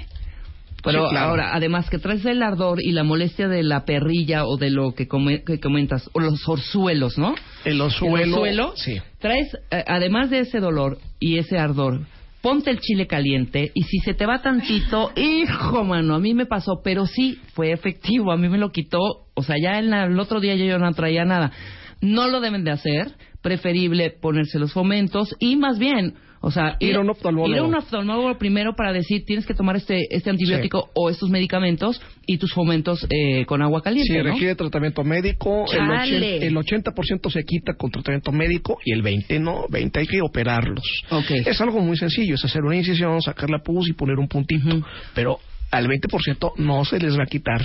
Pero Sí, claro. ahora, además que traes el ardor y la molestia de la perrilla o de lo que, come- que comentas, o los orzuelos, ¿no? El El orzuelo, orzuelo, sí. traes, eh, además de ese dolor y ese ardor, ponte el chile caliente y si se te va tantito, hijo, mano, a mí me pasó, pero sí fue efectivo, a mí me lo quitó, o sea, ya en la- el otro día yo no traía nada. No lo deben de hacer, preferible ponerse los fomentos y más bien, o sea, Ir a un oftalmólogo. ir a un oftalmólogo primero para decir tienes que tomar este este antibiótico o estos medicamentos y tus fomentos eh, con agua caliente, Si ¿no? requiere tratamiento médico, el, Chale. 80, el 80% se quita con tratamiento médico y el 20% no, 20 hay que operarlos. Ok. Es algo muy sencillo, es hacer una incisión, sacar la pus y poner un puntito, Ujú. pero al 20% no se les va a quitar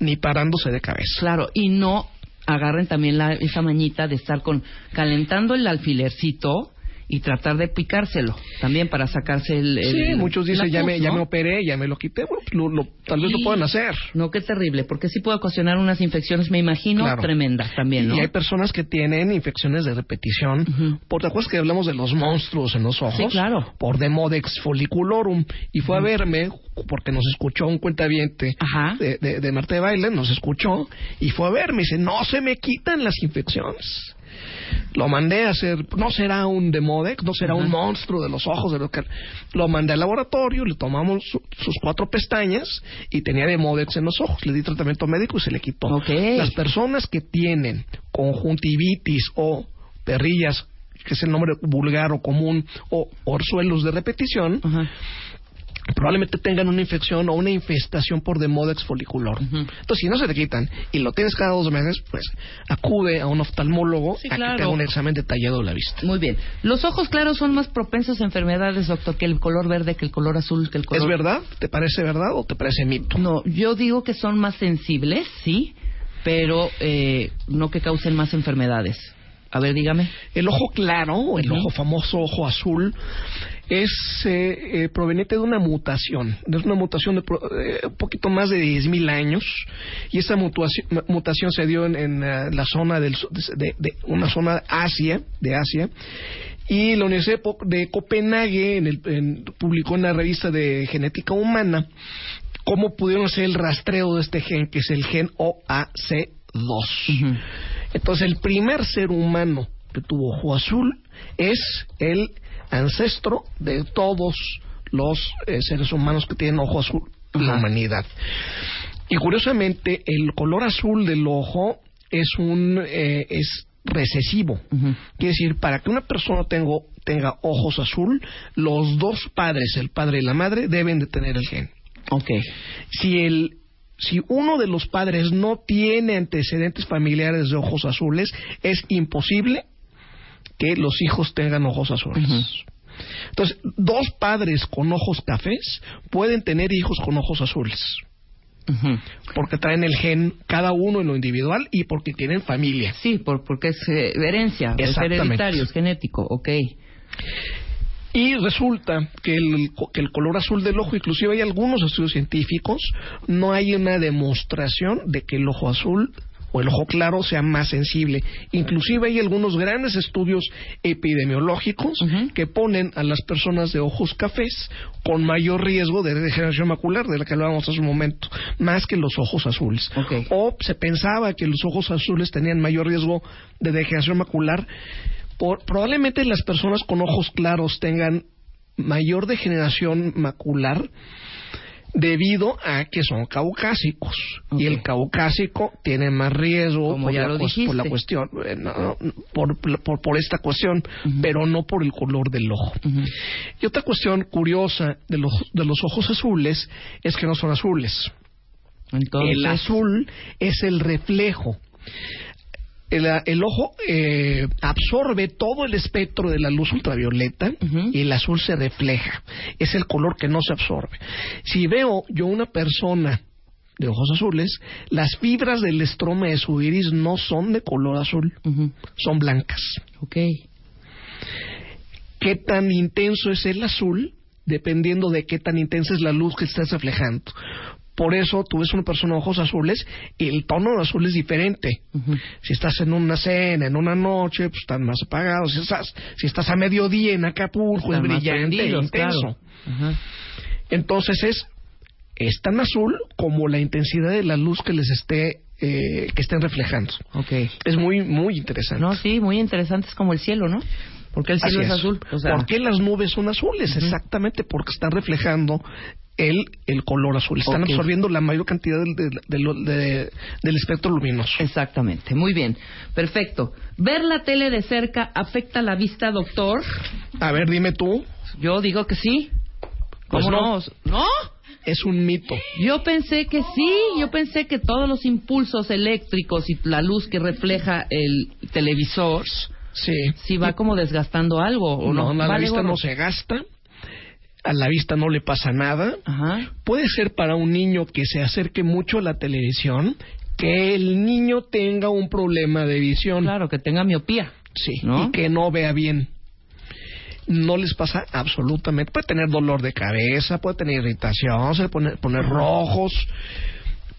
ni parándose de cabeza. Claro, y no agarren también la, esa mañita de estar con calentando el alfilercito y tratar de picárselo también para sacarse el. el- sí, muchos dicen, ya, me, ya ¿no? me operé, ya me lo quité, bueno, pues lo- lo- tal vez lo puedan hacer. No, qué terrible, porque sí puede ocasionar unas infecciones, me imagino, Claro. tremendas también, ¿no? Y hay personas que tienen infecciones de repetición. Ujú. ¿Por te acuerdas que hablamos de los monstruos en los ojos? Sí, claro. Por Demodex folliculorum. Y fue a verme, porque nos escuchó un cuentaviente Ajá. de, de, de Marta de Baile, nos escuchó, y fue a verme. Y dice, no se me quitan las infecciones. Lo mandé a hacer, no será un Demodex, no será un monstruo de los ojos, de lo que... Lo mandé al laboratorio, le tomamos su- sus cuatro pestañas y tenía Demodex en los ojos. Le di tratamiento médico y se le quitó. Las personas que tienen conjuntivitis o perrillas, que es el nombre vulgar o común, o orzuelos de repetición, Ajá. Probablemente tengan una infección o una infestación por Demodex folicular. Ujú. Entonces, si no se te quitan y lo tienes cada dos meses, pues acude a un oftalmólogo Sí, a que te haga un examen detallado de la vista. Muy bien. Los ojos claros son más propensos a enfermedades, doctor, que el color verde, que el color azul, que el color. ¿Es verdad? ¿Te parece verdad o te parece mito? No, yo digo que son más sensibles, sí, pero eh, no que causen más enfermedades. A ver, dígame. El ojo claro, el ojo famoso ojo azul, es eh, eh, proveniente de una mutación. Es una mutación de pro- eh, un poquito más de 10.000 años. Y esa mutación, mutación se dio en, en, la zona del, de, de una zona Asia, de Asia. Y la Universidad de de Copenhague en el- en- publicó en la revista de Genética Humana cómo pudieron hacer el rastreo de este gen, que es el gen OAC2. Ujú. Entonces, el primer ser humano que tuvo ojo azul es el ancestro de todos los eh, seres humanos que tienen ojo azul en la Ajá. humanidad. Y curiosamente, el color azul del ojo es un eh, es recesivo. Ujú. Quiere decir, para que una persona tengo- tenga ojos azul, los dos padres, el padre y la madre, deben de tener el gen Ok. si el si uno de los padres no tiene antecedentes familiares de ojos azules, es imposible que los hijos tengan ojos azules. Entonces, dos padres con ojos cafés pueden tener hijos con ojos azules, porque traen el gen cada uno en lo individual y porque tienen familia. Sí, por, porque es eh, herencia, es hereditario, es genético, ok. Y resulta que el, que el color azul del ojo, inclusive hay algunos estudios científicos, no hay una demostración de que el ojo azul o el ojo claro sea más sensible. Inclusive hay algunos grandes estudios epidemiológicos que ponen a las personas de ojos cafés con mayor riesgo de degeneración macular, de la que hablábamos hace un momento, más que los ojos azules. O se pensaba que los ojos azules tenían mayor riesgo de degeneración macular. Por- probablemente las personas con ojos claros tengan mayor degeneración macular debido a que son caucásicos. Y el caucásico tiene más riesgo Como por, ya la, lo cues- por la dijiste. cuestión eh, no, por, por, por esta cuestión pero no por el color del ojo. Y otra cuestión curiosa de los, de los ojos azules es que no son azules. Entonces, el azul es el reflejo. El, el ojo eh, absorbe todo el espectro de la luz ultravioleta y el azul se refleja. Es el color que no se absorbe. Si veo yo una persona de ojos azules, las fibras del estroma de su iris no son de color azul, son blancas. Ok. qué tan intenso es el azul dependiendo de qué tan intensa es la luz que estás reflejando. Por eso tú ves una persona de ojos azules y el tono de azul es diferente. Si estás en una cena, en una noche, pues están más apagados. Si estás, si estás a mediodía en Acapulco, Están es brillante intenso. claro. Entonces es, es tan azul como la intensidad de la luz que les esté, eh, que estén reflejando. Ok. Es muy, muy interesante. No, sí, muy interesante. Es como el cielo, ¿no? Porque el cielo Así es, azul. O sea, ¿Por qué las nubes son azules? Exactamente porque están reflejando el, el color azul. Están absorbiendo la mayor cantidad del, del- del- de- del espectro luminoso. Exactamente, muy bien. Perfecto. ¿Ver la tele de cerca afecta la vista, doctor? A ver, dime tú. Yo digo que sí. Pues ¿Cómo no. no? ¿No? Es un mito. Yo pensé que sí, yo pensé que todos los impulsos eléctricos y la luz que refleja el televisor Sí. sí va como desgastando algo o no. No, la Vale, vista gorro. no se gasta. A la vista no le pasa nada. Ajá. Puede ser para un niño que se acerque mucho a la televisión que el niño tenga un problema de visión. Claro, que tenga miopía. Sí, ¿No? y que no vea bien. No les pasa absolutamente. Puede tener dolor de cabeza, puede tener irritación, se puede poner, rojos,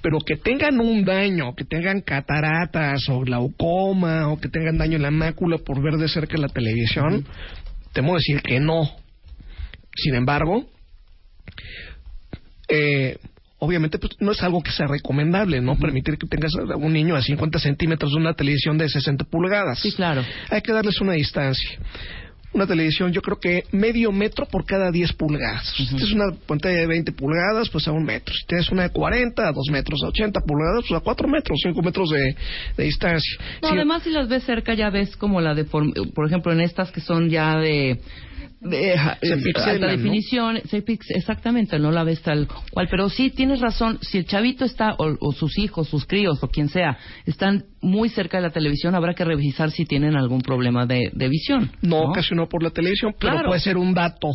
pero que tengan un daño, que tengan cataratas o glaucoma o que tengan daño en la mácula por ver de cerca la televisión, temo decir que no. Sin embargo, eh, obviamente pues, no es algo que sea recomendable, ¿no? Permitir que tengas a un niño a 50 centímetros de una televisión de 60 pulgadas. Sí, claro. Hay que darles una distancia. Una televisión, yo creo que medio metro por cada 10 pulgadas. Si tienes una pantalla de 20 pulgadas, pues a un metro. Si tienes una de 40, a 2 metros, a 80 pulgadas, pues a 4 metros, 5 metros de, de distancia. No, Si- además si las ves cerca ya ves como la de, por ejemplo, en estas que son ya de, de ja- Se pixelan, alta ¿no? definición, se pix- exactamente, no la ves tal cual, pero sí tienes razón, si el chavito está, o, o sus hijos, sus críos, o quien sea, están muy cerca de la televisión, habrá que revisar si tienen algún problema de, de visión. no ¿no? ocasionó por la televisión, pero Claro. puede ser un dato,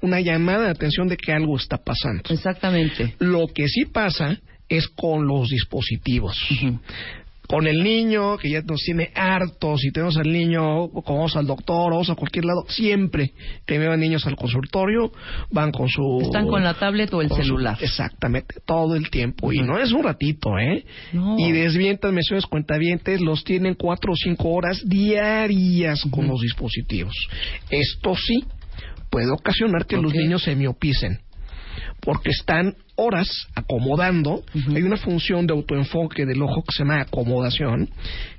una llamada de atención de que algo está pasando. Exactamente. Lo que sí pasa es con los dispositivos. Ujú. Con el niño, que ya nos tiene hartos, y tenemos al niño, vamos al doctor, vamos a cualquier lado, siempre que vean niños al consultorio, van con su... Están con la tablet o el su- celular. exactamente, todo el tiempo. Y no es un ratito, ¿eh? No. Y desvientan menciones cuentavientes, los tienen cuatro o cinco horas diarias con los dispositivos. Esto sí puede ocasionar que los niños se miopicen porque están horas acomodando. Hay una función de autoenfoque del ojo que se llama acomodación,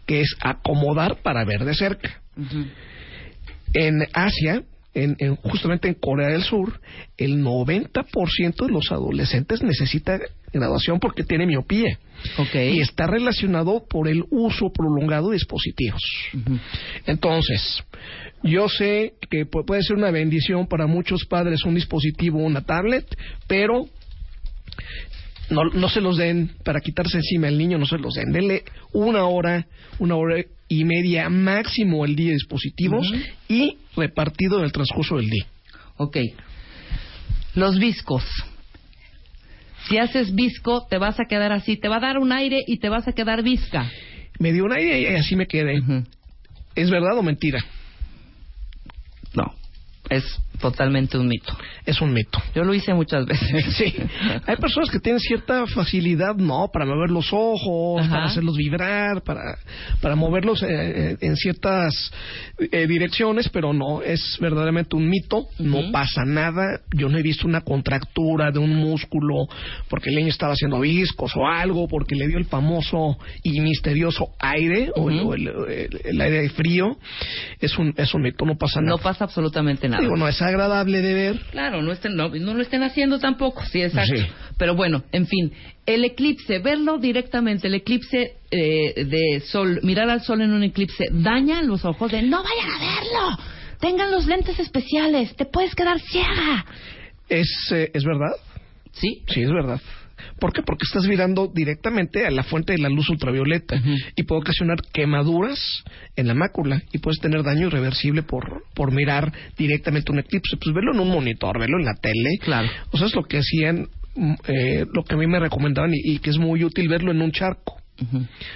que es acomodar para ver de cerca. En Asia, en, en- justamente en Corea del Sur, el 90% de los adolescentes necesita graduación porque tiene miopía. Y está relacionado por el uso prolongado de dispositivos. Entonces, yo sé que pu- puede ser una bendición para muchos padres un dispositivo, una tablet, pero no, no se los den para quitarse encima el niño, no se los den. Denle una hora, una hora y media máximo el día de dispositivos y repartido en el transcurso del día. Ok. Los viscos. Si haces visco, te vas a quedar así. Te va a dar un aire y te vas a quedar visca. Me dio una idea y así me quedé. ¿Es verdad o mentira? No. Es totalmente un mito. Es un mito. Yo lo hice muchas veces. Sí, hay personas que tienen cierta facilidad, ¿no? Para mover los ojos, Ajá. para hacerlos vibrar, para, para moverlos eh, eh, en ciertas eh, direcciones, pero no, es verdaderamente un mito, no pasa nada. Yo no he visto una contractura de un músculo porque el niño estaba haciendo viscos o algo, porque le dio el famoso y misterioso aire o el- Ujú. o el, el- el aire frío. Es un, es un mito, no pasa nada. No pasa absolutamente nada. Digo, no es agradable de ver. Claro, no, estén, no, no lo estén haciendo tampoco, sí, exacto. Sí. Pero bueno, en fin, el eclipse, verlo directamente, el eclipse eh, de sol, mirar al sol en un eclipse, daña los ojos de no vayan a verlo, tengan los lentes especiales, te puedes quedar ciega. Es, eh, es verdad. ¿Sí? Sí, es verdad. ¿Por qué? Porque estás mirando directamente a la fuente de la luz ultravioleta y puede ocasionar quemaduras en la mácula y puedes tener daño irreversible por, por mirar directamente un eclipse. Pues verlo en un monitor, verlo en la tele. Claro. O sea, es lo que hacían, eh, lo que a mí me recomendaban y, y que es muy útil verlo en un charco.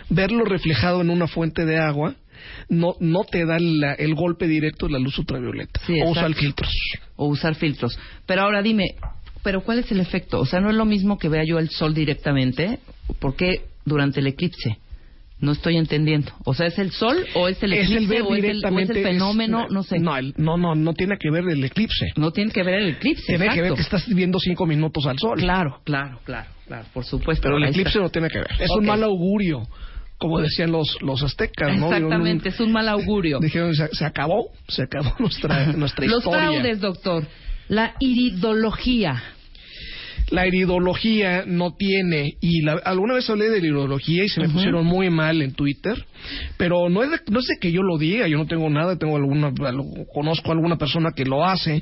Verlo reflejado en una fuente de agua no, no te da la- el golpe directo de la luz ultravioleta. Sí, o usar filtros. o usar filtros. Pero ahora dime, ¿pero cuál es el efecto? O sea, no es lo mismo que vea yo el sol directamente. ¿Por qué durante el eclipse? No estoy entendiendo. O sea, ¿es el sol o es el es eclipse el ver o, es el, o es el fenómeno? es- no sé. No, el- no, no, no tiene que ver el eclipse. No tiene que ver el eclipse. Tiene que ver exacto. que estás viendo cinco minutos al sol. Claro, claro, claro, claro, por supuesto. Pero el eclipse está. no tiene que ver. Es un mal augurio, como decían los, los aztecas, ¿no? Exactamente, es un mal augurio. Dijeron, se, se acabó, se acabó nuestra, nuestra Los historia. fraudes, doctor. La iridología. La iridología no tiene, y la- alguna vez hablé de la iridología y se me pusieron muy mal en Twitter, pero no es, de, no es de que yo lo diga, yo no tengo nada, tengo alguna, conozco a alguna persona que lo hace,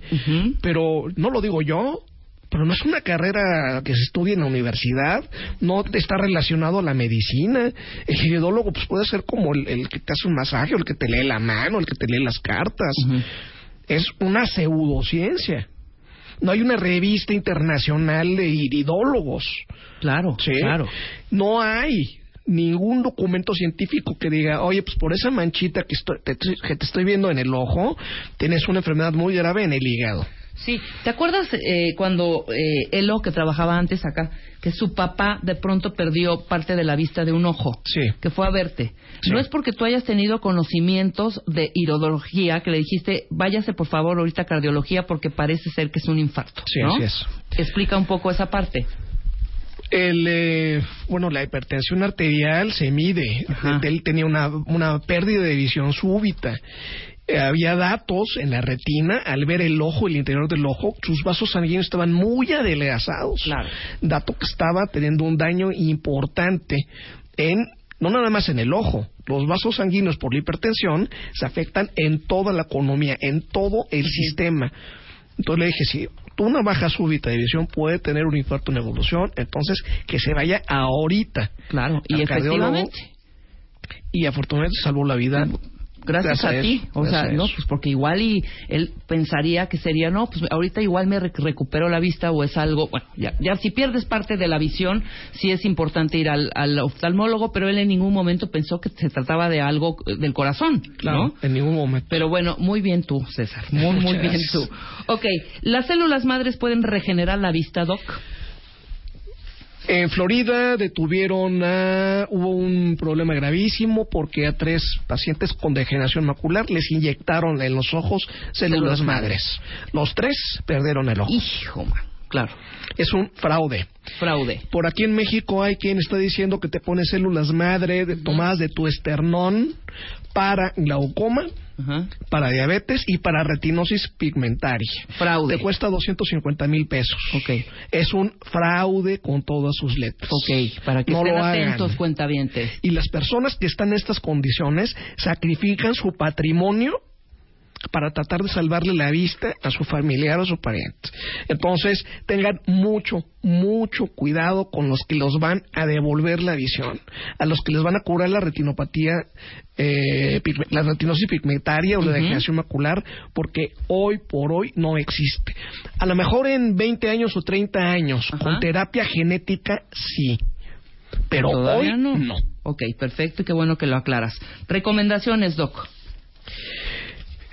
pero no lo digo yo, pero no es una carrera que se estudia en la universidad, no está relacionado a la medicina. El iridólogo pues puede ser como el, el que te hace un masaje, o el que te lee la mano, el que te lee las cartas. Es una pseudociencia. No hay una revista internacional de iridólogos. Claro, ¿sí? claro. No hay ningún documento científico que diga, oye, pues por esa manchita que, estoy- te, que te estoy viendo en el ojo, tienes una enfermedad muy grave en el hígado. Sí, ¿te acuerdas eh, cuando eh, Elo, que trabajaba antes acá, que su papá de pronto perdió parte de la vista de un ojo? Sí. Que fue a verte. Sí. No es porque tú hayas tenido conocimientos de iridología que le dijiste, váyase por favor ahorita a cardiología porque parece ser que es un infarto. Sí, ¿no? así es. Explica un poco esa parte. El, eh, bueno, la hipertensión arterial se mide. Ajá. Él tenía una, una pérdida de visión súbita. Había datos en la retina, al ver el ojo, el interior del ojo, sus vasos sanguíneos estaban muy adelgazados. Claro. Dato que estaba teniendo un daño importante en, no nada más en el ojo, los vasos sanguíneos por la hipertensión se afectan en toda la economía, en todo el sistema. Entonces le dije, si una baja súbita de visión puede tener un infarto en evolución, entonces que se vaya ahorita. Claro, y efectivamente. Y afortunadamente salvó la vida. Gracias, a, ti. O sea, gracias no, pues porque igual y él pensaría que sería, no, pues ahorita igual me rec- recupero la vista o es algo, bueno, ya, ya si pierdes parte de la visión, sí es importante ir al, al oftalmólogo, pero él en ningún momento pensó que se trataba de algo eh, del corazón, Claro, ¿no? en ningún momento. Pero bueno, muy bien tú, César. Muy, muy bien gracias. tú. Ok, ¿las células madres pueden regenerar la vista, Doc? En Florida detuvieron a, hubo un problema gravísimo porque a tres pacientes con degeneración macular les inyectaron en los ojos células, madres. Los tres perdieron el ojo. Hijo, man. Claro, Es un fraude. fraude. Por aquí en México hay quien está diciendo que te pone células madre de- tomadas de tu esternón para glaucoma, Ajá. para diabetes y para retinosis pigmentaria. Fraude. Te cuesta 250 mil pesos. Ok. Es un fraude con todas sus letras. Ok, para que No estén lo hagan. atentos, cuentavientes. Y las personas que están en estas condiciones sacrifican su patrimonio para tratar de salvarle la vista a su familiar o a su pariente. Entonces, tengan mucho, mucho cuidado con los que los van a devolver la visión, a los que les van a curar la retinopatía, eh, la retinosis pigmentaria o la Ujú. degeneración macular, porque hoy por hoy no existe. A lo mejor en 20 años o 30 años, Ajá. con terapia genética, sí. Pero hoy no. no. Ok, perfecto y qué bueno que lo aclaras. Recomendaciones, Doc.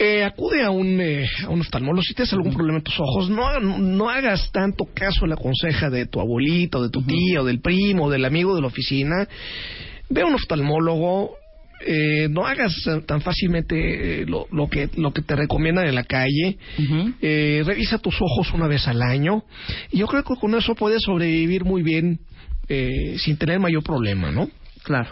Eh, acude a un, eh, a un oftalmólogo si tienes algún problema en tus ojos. No, no hagas tanto caso a la conseja de tu abuelito, de tu tía, o del primo, del amigo de la oficina. Ve a un oftalmólogo. eh, no hagas tan fácilmente eh, lo, lo que, lo que te recomiendan en la calle. Eh, revisa tus ojos una vez al año. Y yo creo que con eso puedes sobrevivir muy bien eh, sin tener mayor problema, ¿no? Claro.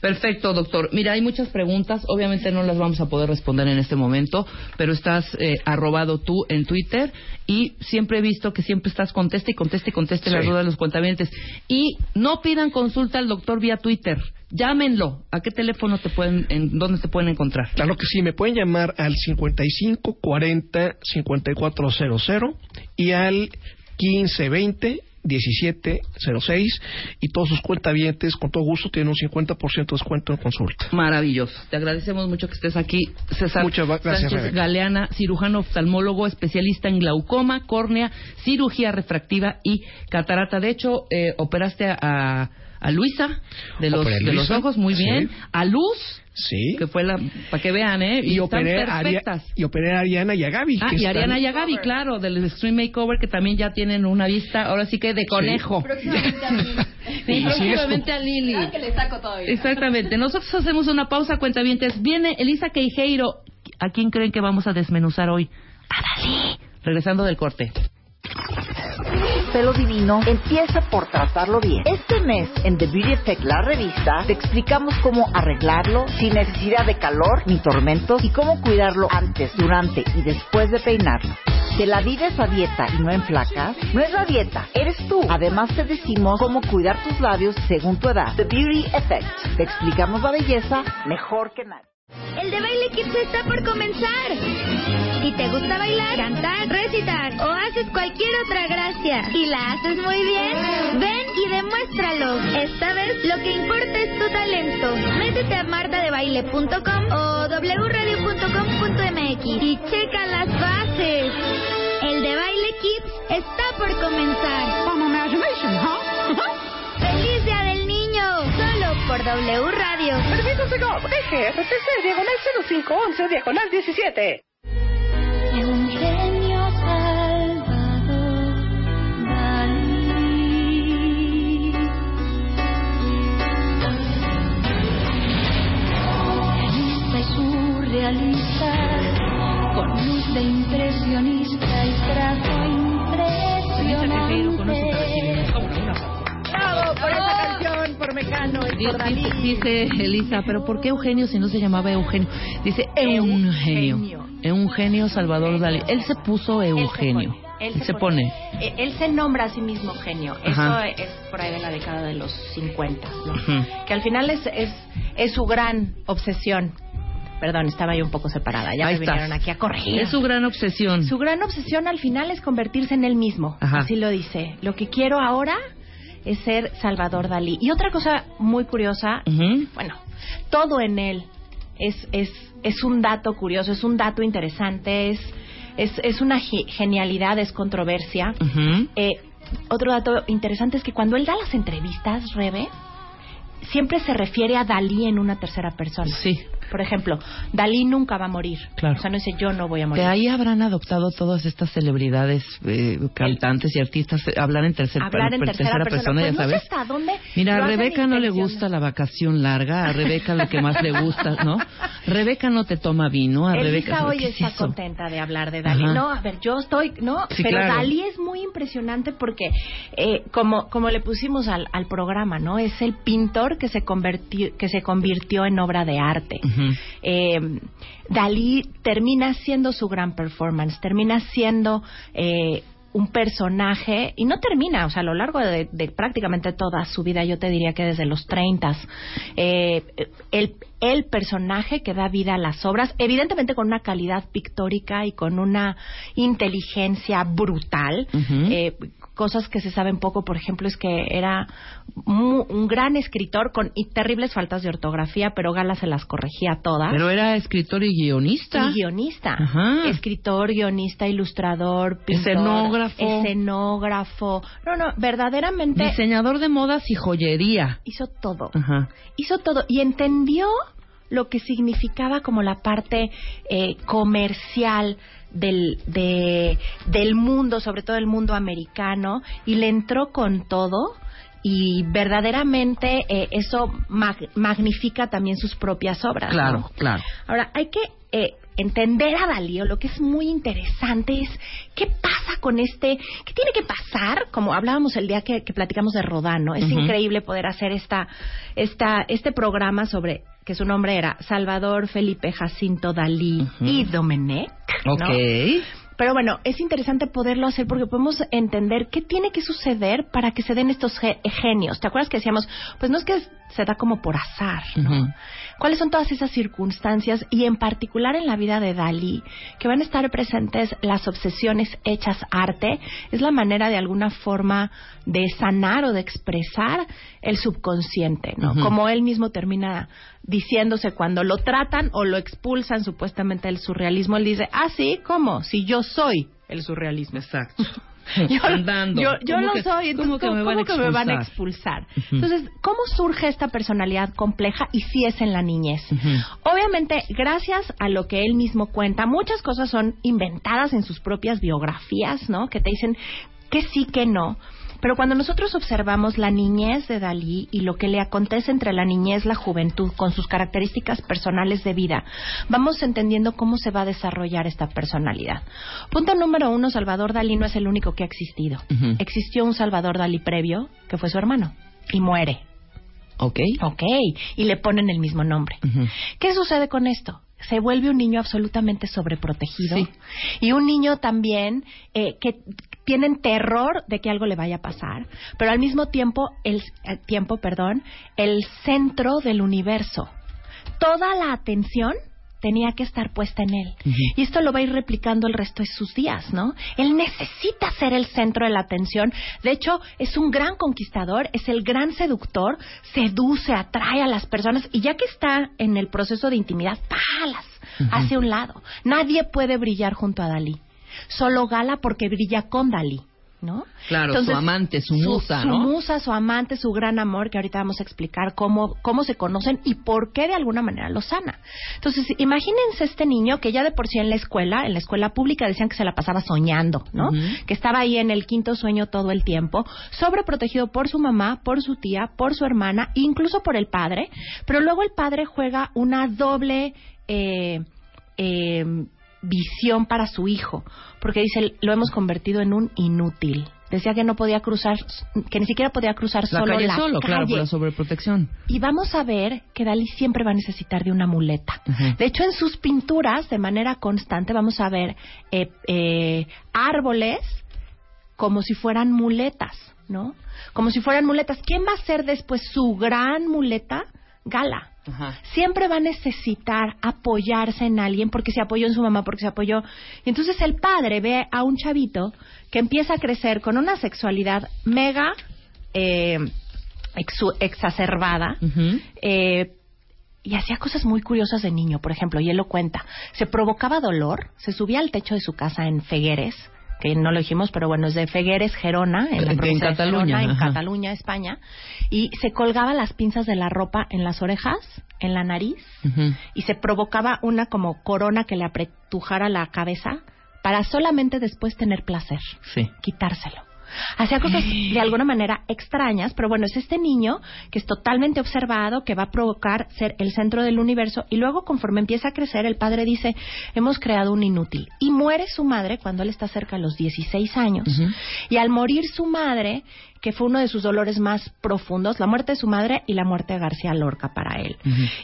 Perfecto, doctor. Mira, hay muchas preguntas. Obviamente no las vamos a poder responder en este momento, pero estás eh, arrobado tú en Twitter y siempre he visto que siempre estás conteste y conteste y conteste las Sí. dudas de los cuentavientes. Y no pidan consulta al doctor vía Twitter. Llámenlo. ¿A qué teléfono te pueden, en dónde te pueden encontrar? Claro que sí, me pueden llamar al 55 40 5400 y al 15 20 1706 y todos sus cuentavientes con todo gusto tienen un 50% de descuento en consulta. Maravilloso. Te agradecemos mucho que estés aquí, César Muchas gracias, Sánchez. Galeana, cirujano oftalmólogo, especialista en glaucoma, córnea, cirugía refractiva y catarata. De hecho, eh, operaste a, a- Luisa de los, Operé a de los ojos, muy sí. bien. A Luz, Sí. que fue la... Para que vean, ¿eh? Y están operé, a Aria- perfectas. y operé a Ariana y a Gaby. Ah, que y están- Ariana y a Gaby, claro, del Stream Makeover, que también ya tienen una vista, ahora sí que de conejo. Próximamente a mí. Sí, próximamente a Lili. Ah, que le saco todavía. Exactamente. Nosotros hacemos una pausa, cuentavientes. Viene Elisa Queijeiro. ¿A quién creen que vamos a desmenuzar hoy? A Dalí. Regresando del corte. Pelo divino empieza por tratarlo bien. Este mes en The Beauty Effect, la revista, te explicamos cómo arreglarlo sin necesidad de calor ni tormentos y cómo cuidarlo antes, durante y después de peinarlo. ¿Te la vives a dieta y no en flacas? No es la dieta, eres tú. Además te decimos cómo cuidar tus labios según tu edad. The Beauty Effect. Te explicamos la belleza mejor que nadie. El de Baile Kids está por comenzar. Si te gusta bailar, cantar, recitar o haces cualquier otra gracia y la haces muy bien, ven y demuéstralo. Esta vez lo que importa es tu talento. Métete a martadebaile.com o wradio.com.mx y checa las bases. El de Baile Kids está por comenzar. ¡Feliz por W Radio. Eugenio Salvador Dalí. Realista y surrealista, con luz de impresionista y trazo impresionante. ¡Bravo por esa canción, por Mecano y por Dalí! Dice, Elisa, pero ¿por qué Eugenio si no se llamaba Eugenio? Dice Eugenio. Eugenio Salvador Dalí. Él se puso Eugenio. Él Él se se pone. Eh, Él se nombra a sí mismo genio. Ajá. Eso es por ahí de la década de los 50, ¿no? Que al final es, es, es su gran obsesión. Perdón, estaba yo un poco separada. Ya Ahí me estás. vinieron aquí a corregir. Es su gran obsesión. Su gran obsesión al final es convertirse en él mismo. Ajá. Así lo dice. Lo que quiero ahora es ser Salvador Dalí. Y otra cosa muy curiosa, bueno, todo en él es, es, es un dato curioso, es un dato interesante, es, es, es una ge- genialidad, es controversia. Eh, otro dato interesante es que cuando él da las entrevistas, Rebe, siempre se refiere a Dalí en una tercera persona. Sí. Por ejemplo, Dalí nunca va a morir. Claro. O sea, no dice yo no voy a morir. De ahí habrán adoptado todas estas celebridades, eh, cantantes y artistas, eh, hablar en tercer- Hablar en per- tercera, persona, ya Pues no sé sabes. hasta dónde Mira, a Rebeca no le gusta la vacación larga, a Rebeca lo que más le gusta, ¿no? Rebeca no te toma vino, a Rebeca... Hoy ¿qué es está contenta de hablar de Dalí. Ajá. No, a ver, yo estoy, no, Sí, pero claro. Dalí es muy impresionante porque, eh, como, como le pusimos al, al programa, ¿no? Es el pintor que se convirtió, que se convirtió en obra de arte. Eh, Dalí termina siendo su gran performance, termina siendo eh, un personaje, y no termina, o sea, a lo largo de, de prácticamente toda su vida, yo te diría que desde los 30, eh, el, el personaje que da vida a las obras, evidentemente con una calidad pictórica y con una inteligencia brutal, Ujú. eh, cosas que se saben poco, por ejemplo, es que era un gran escritor con y terribles faltas de ortografía, pero Gala se las corregía todas. Pero era escritor y guionista. Y guionista. Ajá. Escritor, guionista, ilustrador, pintor, Escenógrafo. escenógrafo. No, no, verdaderamente Diseñador de modas y joyería. hizo todo. Ajá. Hizo todo y entendió lo que significaba como la parte eh, comercial del, de- del mundo, sobre todo el mundo americano, y le entró con todo. Y verdaderamente eh, eso mag- magnifica también sus propias obras. Claro, ¿no? claro. Ahora, hay que eh, entender a Dalí, o lo que es muy interesante es qué pasa con este, qué tiene que pasar, como hablábamos el día que, que platicamos de Rodán, ¿no? Es increíble poder hacer esta, esta, este programa sobre, que su nombre era Salvador Felipe Jacinto Dalí y Domenech, ¿no? Ok. Pero bueno, es interesante poderlo hacer porque podemos entender qué tiene que suceder para que se den estos ge- genios. ¿Te acuerdas que decíamos, pues no es que se da como por azar, ¿no? ¿Cuáles son todas esas circunstancias y en particular en la vida de Dalí que van a estar presentes las obsesiones hechas arte? Es la manera de alguna forma de sanar o de expresar el subconsciente, ¿no? Como él mismo termina diciéndose cuando lo tratan o lo expulsan supuestamente del surrealismo, él dice, ah, sí, ¿cómo? Si yo soy el surrealismo. Exacto. Yo, Andando. yo, yo ¿Cómo lo que- soy, entonces, ¿Cómo que me van a ¿cómo que me van a expulsar? Entonces, ¿cómo surge esta personalidad compleja y si es en la niñez? Obviamente, gracias a lo que él mismo cuenta, muchas cosas son inventadas en sus propias biografías, ¿no? Que te dicen que sí, que no. Pero cuando nosotros observamos la niñez de Dalí y lo que le acontece entre la niñez y la juventud con sus características personales de vida, vamos entendiendo cómo se va a desarrollar esta personalidad. Punto número uno, Salvador Dalí no es el único que ha existido. Existió un Salvador Dalí previo, que fue su hermano, y muere. Ok. Ok, y le ponen el mismo nombre. ¿Qué sucede con esto? Se vuelve un niño absolutamente sobreprotegido Sí. y un niño también eh, que tienen terror de que algo le vaya a pasar, pero al mismo tiempo el eh, tiempo, perdón, el centro del universo. Toda la atención tenía que estar puesta en él. Y esto lo va a ir replicando el resto de sus días, ¿no? Él necesita ser el centro de la atención. De hecho, es un gran conquistador, es el gran seductor, seduce, atrae a las personas y ya que está en el proceso de intimidad, ¡palas! Hacia un lado. Nadie puede brillar junto a Dalí. Solo Gala porque brilla con Dalí. ¿No? Claro, su amante, su musa, su ¿no? musa, su amante, su gran amor, que ahorita vamos a explicar cómo, cómo se conocen y por qué de alguna manera lo sana. Entonces, imagínense este niño que ya de por sí en la escuela, en la escuela pública decían que se la pasaba soñando, ¿no? Que estaba ahí en el quinto sueño todo el tiempo, sobreprotegido por su mamá, por su tía, por su hermana, incluso por el padre, pero luego el padre juega una doble eh, eh, visión para su hijo, porque dice, lo hemos convertido en un inútil. Decía que no podía cruzar, que ni siquiera podía cruzar La solo calle la solo, claro, por la sobreprotección. Y vamos a ver que Dalí siempre va a necesitar de una muleta. De hecho, en sus pinturas, de manera constante, vamos a ver eh, eh, árboles como si fueran muletas, ¿no? Como si fueran muletas. ¿Quién va a ser después su gran muleta? Gala. Ajá. Siempre va a necesitar apoyarse en alguien porque se apoyó en su mamá, porque se apoyó. Y entonces el padre ve a un chavito que empieza a crecer con una sexualidad mega eh, exacerbada. Eh, y hacía cosas muy curiosas de niño, por ejemplo, y él lo cuenta. Se provocaba dolor, se subía al techo de su casa en Fegueres, que no lo dijimos, pero bueno, es de Fegueres, Gerona, en la En provincia de Cataluña, Gerona, en. Cataluña, España, y se colgaba las pinzas de la ropa en las orejas, en la nariz, y se provocaba una como corona que le apretujara la cabeza para solamente después tener placer Sí. quitárselo. Hacía cosas de alguna manera extrañas, pero bueno, es este niño que es totalmente observado, que va a provocar ser el centro del universo y luego conforme empieza a crecer, el padre dice, hemos creado un inútil. Y muere su madre cuando él está cerca de los 16 años. Y al morir su madre, que fue uno de sus dolores más profundos, la muerte de su madre y la muerte de García Lorca para él.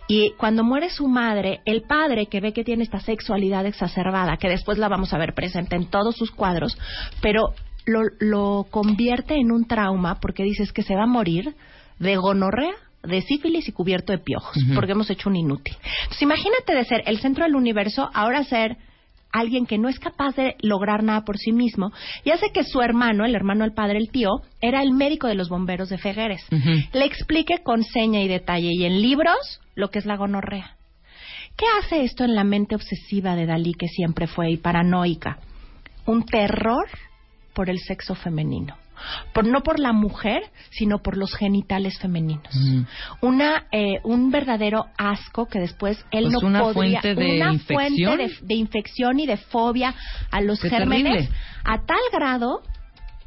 Y cuando muere su madre, el padre que ve que tiene esta sexualidad exacerbada, que después la vamos a ver presente en todos sus cuadros, pero lo, lo convierte en un trauma porque dices que se va a morir de gonorrea, de sífilis y cubierto de piojos, porque hemos hecho un inútil. Entonces imagínate de ser el centro del universo, ahora ser alguien que no es capaz de lograr nada por sí mismo, y hace que su hermano, el hermano del padre, el tío, era el médico de los bomberos de Fegueres. Le explique con seña y detalle y en libros lo que es la gonorrea. ¿Qué hace esto en la mente obsesiva de Dalí que siempre fue y paranoica? Un terror por el sexo femenino. Por, no por la mujer, sino por los genitales femeninos. Ujú. Una, eh, un verdadero asco que después él Pues no una podría... fuente de una infección. fuente de, de infección y de fobia a los Qué gérmenes terrible. a tal grado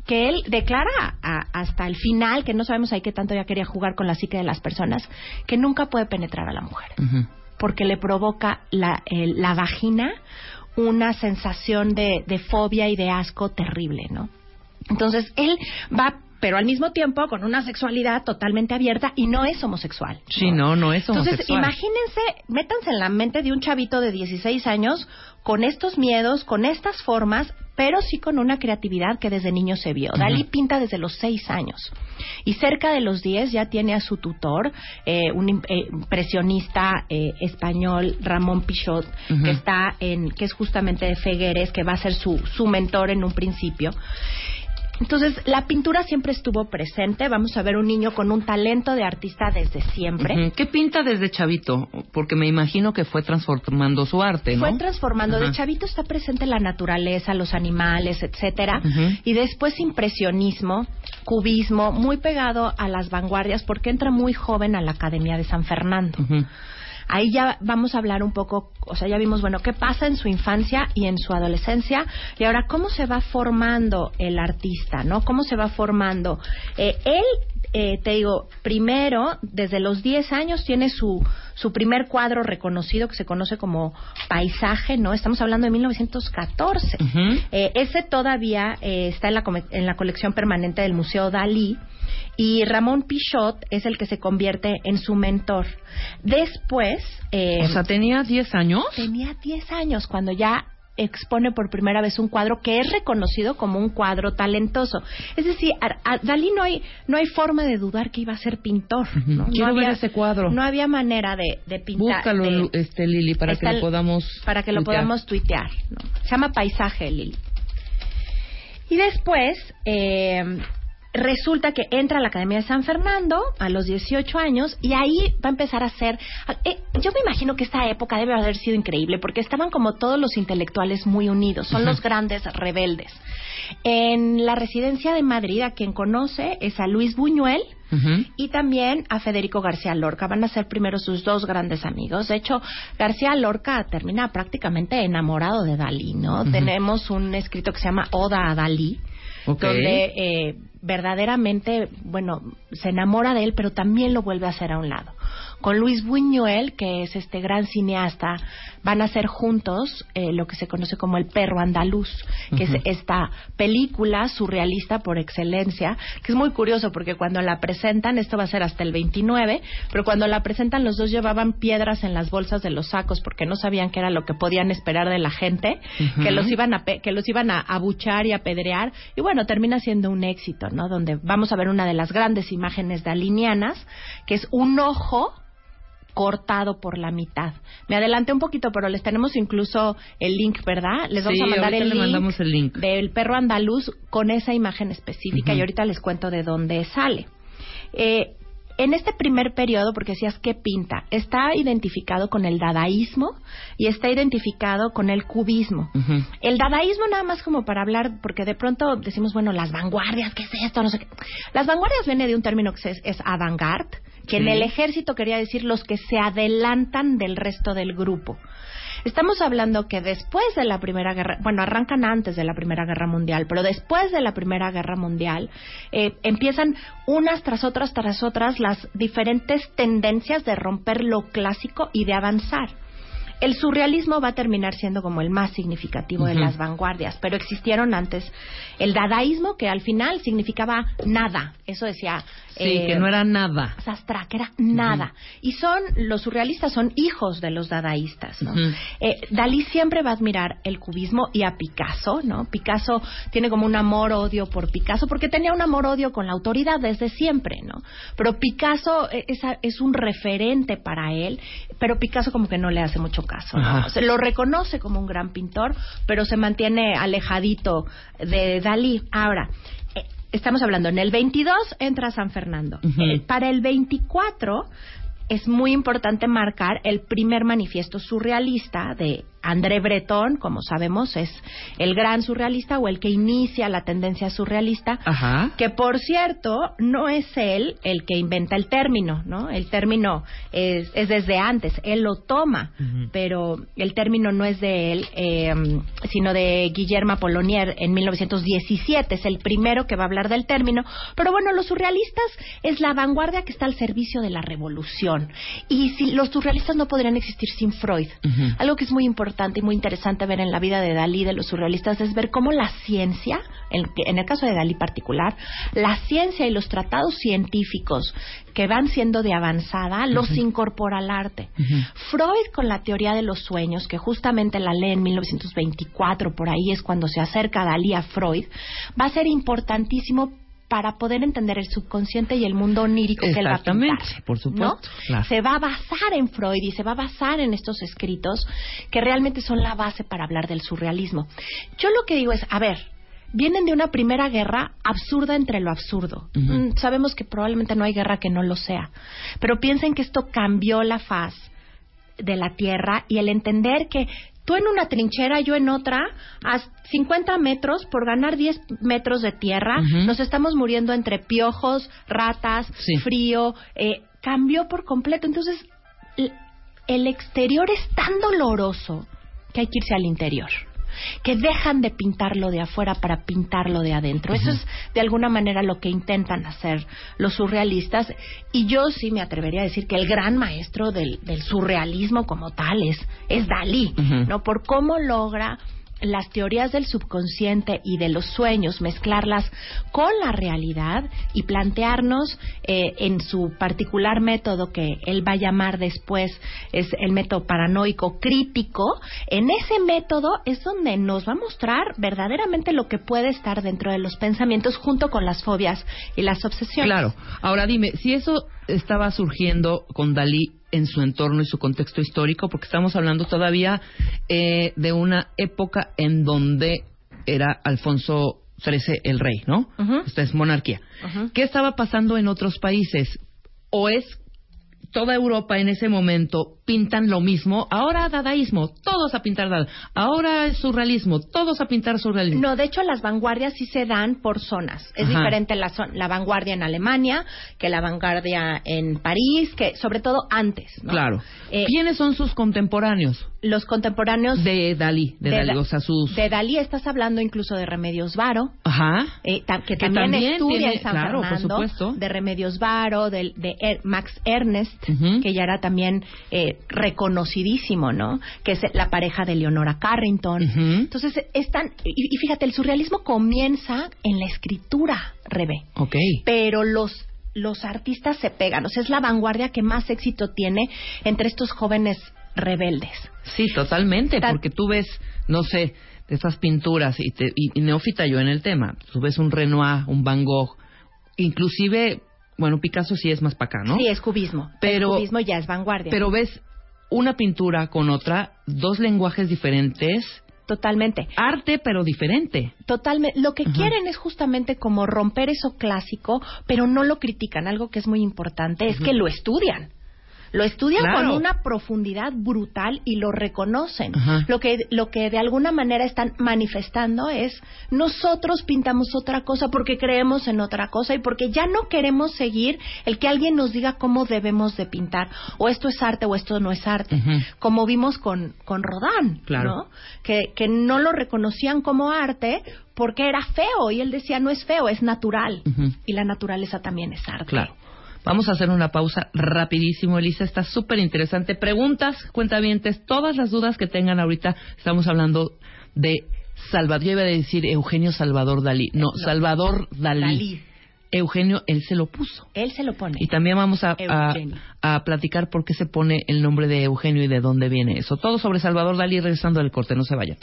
que él declara a- hasta el final, que no sabemos ahí qué tanto ya quería jugar con la psique de las personas, que nunca puede penetrar a la mujer porque le provoca la, la vagina una sensación de, de fobia y de asco terrible, ¿no? Entonces, él va pero al mismo tiempo con una sexualidad totalmente abierta y no es homosexual. Sí, no, no es Entonces, homosexual. imagínense, métanse en la mente de un chavito de 16 años con estos miedos, con estas formas, pero sí con una creatividad que desde niño se vio. Dalí pinta desde los 6 años y cerca de los 10 ya tiene a su tutor, eh, un eh, impresionista eh, español, Ramón Pichot, que está en, que es justamente de Fegueres, que va a ser su, su mentor en un principio. Entonces, la pintura siempre estuvo presente. Vamos a ver un niño con un talento de artista desde siempre. ¿Qué pinta desde chavito? Porque me imagino que fue transformando su arte, ¿no? Fue transformando. Ajá. De chavito está presente la naturaleza, los animales, etcétera. Y después impresionismo, cubismo, muy pegado a las vanguardias, porque entra muy joven a la Academia de San Fernando. Ahí ya vamos a hablar un poco, o sea, ya vimos, bueno, qué pasa en su infancia y en su adolescencia, y ahora cómo se va formando el artista, ¿no? Cómo se va formando. Eh, él, eh, te digo, primero, desde los 10 años tiene su, su primer cuadro reconocido que se conoce como Paisaje, ¿no? Estamos hablando de 1914. Ujú. Eh, ese todavía eh, está en la, en la colección permanente del Museo Dalí y Ramón Pichot es el que se convierte en su mentor. Después, eh, O sea, tenía 10 años. tenía 10 años cuando ya expone por primera vez un cuadro que es reconocido como un cuadro talentoso. Es decir, a, a Dalí no hay, no hay forma de dudar que iba a ser pintor. ¿no? No Quiero ver había- ese cuadro. No había manera de, de pintar. Búscalo, de- este Lili, para que lo podamos para que lo tuitear. podamos tuitear. ¿no? Se llama Paisaje, Lili. Y después eh, resulta que entra a la Academia de San Fernando a los 18 años y ahí va a empezar a hacer... eh, yo me imagino que esta época debe haber sido increíble porque estaban como todos los intelectuales muy unidos, son los grandes rebeldes. En la residencia de Madrid, a quien conoce es a Luis Buñuel, y también a Federico García Lorca. Van a ser primero sus dos grandes amigos. De hecho, García Lorca termina prácticamente enamorado de Dalí, ¿no? Tenemos un escrito que se llama Oda a Dalí, donde eh, verdaderamente, bueno, se enamora de él, pero también lo vuelve a hacer a un lado. Con Luis Buñuel, que es este gran cineasta, van a hacer juntos eh, lo que se conoce como El perro andaluz, que es esta película surrealista por excelencia, que es muy curioso porque cuando la presentan, esto va a ser hasta el 29, pero cuando la presentan los dos llevaban piedras en las bolsas de los sacos porque no sabían qué era lo que podían esperar de la gente, que los iban a pe- que los iban a abuchar y apedrear y bueno, termina siendo un éxito, ¿no? Donde vamos a ver una de las grandes imágenes dalinianas, que es un ojo cortado por la mitad. Me adelanté un poquito, pero les tenemos incluso el link, ¿verdad? Les vamos Sí, a mandar el link, mandamos el link. del perro andaluz con esa imagen específica y ahorita les cuento de dónde sale. Eh, en este primer periodo, porque decías que pinta, está identificado con el dadaísmo y está identificado con el cubismo. El dadaísmo nada más como para hablar, porque de pronto decimos, bueno, las vanguardias, ¿qué es esto? No sé qué. Las vanguardias viene de un término que es, es avant-garde, que en el ejército quería decir los que se adelantan del resto del grupo. Estamos hablando que después de la Primera Guerra, bueno, arrancan antes de la Primera Guerra Mundial, pero después de la Primera Guerra Mundial eh, empiezan unas tras otras tras otras las diferentes tendencias de romper lo clásico y de avanzar. El surrealismo va a terminar siendo como el más significativo de las vanguardias, pero existieron antes el dadaísmo que al final significaba nada. Eso decía Sí, eh, que no era nada. Sastra, que era nada. Y son, los surrealistas son hijos de los dadaístas, ¿no? Eh, Dalí siempre va a admirar el cubismo y a Picasso, ¿no? Picasso tiene como un amor-odio por Picasso, porque tenía un amor-odio con la autoridad desde siempre, ¿no? Pero Picasso eh, es, es un referente para él, pero Picasso como que no le hace mucho caso, ¿no? Ajá. O sea, lo reconoce como un gran pintor, pero se mantiene alejadito de Dalí. Ahora, eh, estamos hablando, en el 22 entra San Fernando. Eh, para el 24 es muy importante marcar el primer manifiesto surrealista de André Breton, como sabemos, es el gran surrealista o el que inicia la tendencia surrealista. Ajá. Que por cierto, no es él el que inventa el término, ¿no? El término es, es desde antes, él lo toma, pero el término no es de él, eh, sino de Guillermo Apollonier en 1917, es el primero que va a hablar del término. Pero bueno, los surrealistas es la vanguardia que está al servicio de la revolución, Y si los surrealistas no podrían existir sin Freud. Algo que es muy importante y muy interesante ver en la vida de Dalí, de los surrealistas, es ver cómo la ciencia, en, en el caso de Dalí particular, la ciencia y los tratados científicos que van siendo de avanzada, los incorpora al arte. Freud con la teoría de los sueños, que justamente la lee en 1924, por ahí es cuando se acerca Dalí a Freud, va a ser importantísimo para poder entender el subconsciente y el mundo onírico que él va a pintar. Por supuesto, ¿no? claro. Se va a basar en Freud y se va a basar en estos escritos que realmente son la base para hablar del surrealismo. Yo lo que digo es, a ver, vienen de una primera guerra absurda entre lo absurdo. Mm, sabemos que probablemente no hay guerra que no lo sea, pero piensen que esto cambió la faz de la tierra y el entender que tú en una trinchera, yo en otra, 50 metros, por ganar 10 metros de tierra, nos estamos muriendo entre piojos, ratas, Sí. frío, eh, cambió por completo. Entonces, el exterior es tan doloroso que hay que irse al interior. Que dejan de pintarlo de afuera para pintarlo de adentro. Eso es de alguna manera lo que intentan hacer los surrealistas. Y yo sí me atrevería a decir que el gran maestro del, del surrealismo como tal es, es Dalí. ¿no? Por cómo logra las teorías del subconsciente y de los sueños, mezclarlas con la realidad y plantearnos eh, en su particular método que él va a llamar después es el método paranoico crítico, en ese método es donde nos va a mostrar verdaderamente lo que puede estar dentro de los pensamientos junto con las fobias y las obsesiones. Claro. Ahora dime, si eso estaba surgiendo con Dalí en su entorno y su contexto histórico, porque estamos hablando todavía eh, de una época en donde era Alfonso XIII el rey, ¿no? Esta es monarquía. ¿Qué estaba pasando en otros países? ¿O es toda Europa en ese momento pintan lo mismo? Ahora dadaísmo, todos a pintar dada. Ahora surrealismo, todos a pintar surrealismo. No, de hecho las vanguardias sí se dan por zonas. Es Ajá. diferente la, la vanguardia en Alemania que la vanguardia en París, que sobre todo antes. ¿no? Claro. Eh, ¿Quiénes son sus contemporáneos? los contemporáneos De Dalí, de, Dalí, Da- o sea, sus... de Dalí estás hablando incluso de Remedios Varo. Ajá. eh, ta- que, Que también, también estudia tiene- en San claro, por Fernando, supuesto. de Remedios Varo, del- de, Er- Max Ernest, que ya era también eh, reconocidísimo, ¿no? Que es la pareja de Leonora Carrington. Entonces, están, y, y fíjate, el surrealismo comienza en la escritura, Rebe, Ok. pero los los artistas se pegan, o sea, es la vanguardia que más éxito tiene entre estos jóvenes rebeldes. Sí, totalmente, Tan- porque tú ves, no sé, de estas pinturas, y, te- y- y neófita yo en el tema, tú ves un Renoir, un Van Gogh, inclusive, bueno, Picasso sí es más para acá, ¿no? Sí, es cubismo. Pero- el cubismo ya es vanguardia. Pero ves una pintura con otra, dos lenguajes diferentes, Totalmente. arte pero diferente. Totalmente. Lo que Ajá. quieren es justamente como romper eso clásico, pero no lo critican. Algo que es muy importante es que lo estudian. Lo estudian Claro. con una profundidad brutal y lo reconocen. Ajá. Lo que lo que de alguna manera están manifestando es nosotros pintamos otra cosa porque creemos en otra cosa y porque ya no queremos seguir el que alguien nos diga cómo debemos de pintar o esto es arte o esto no es arte. Como vimos con con Rodin, Claro. ¿no? que, que no lo reconocían como arte porque era feo y él decía no es feo, es natural. Y la naturaleza también es arte. Claro. Vamos a hacer una pausa rapidísimo, Elisa. Está súper interesante. Preguntas, cuentavientes, todas las dudas que tengan ahorita. Estamos hablando de Salvador. Yo iba a decir Eugenio Salvador Dalí. No, Salvador Dalí. Dalí. Eugenio, él se lo puso. Él se lo pone. Y también vamos a, a, a platicar por qué se pone el nombre de Eugenio y de dónde viene eso. Todo sobre Salvador Dalí regresando del corte. No se vayan.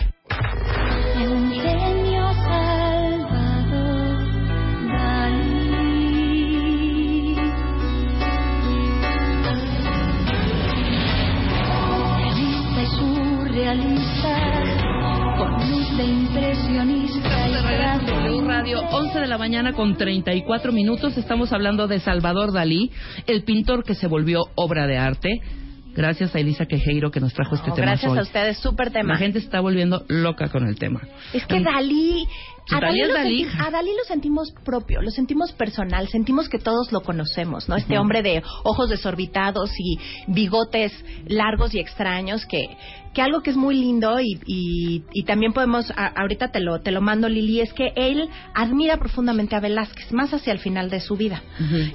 Con luz de impresionista y De. Radio, 11 de la mañana con 34 minutos. Estamos hablando de Salvador Dalí, el pintor que se volvió obra de arte. Gracias a Elisa Quejeiro que nos trajo este No, tema gracias hoy. a ustedes, súper tema. La gente se está volviendo loca con el tema. Es que. Dalí, a Dalí Dalí, es a Dalí lo sentimos propio, lo sentimos personal, sentimos que todos lo conocemos, ¿no? Este hombre de ojos desorbitados y bigotes largos y extraños que, que algo que es muy lindo y, y, y también podemos, a- ahorita te lo, te lo mando Lili, es que él admira profundamente a Velázquez, más hacia el final de su vida,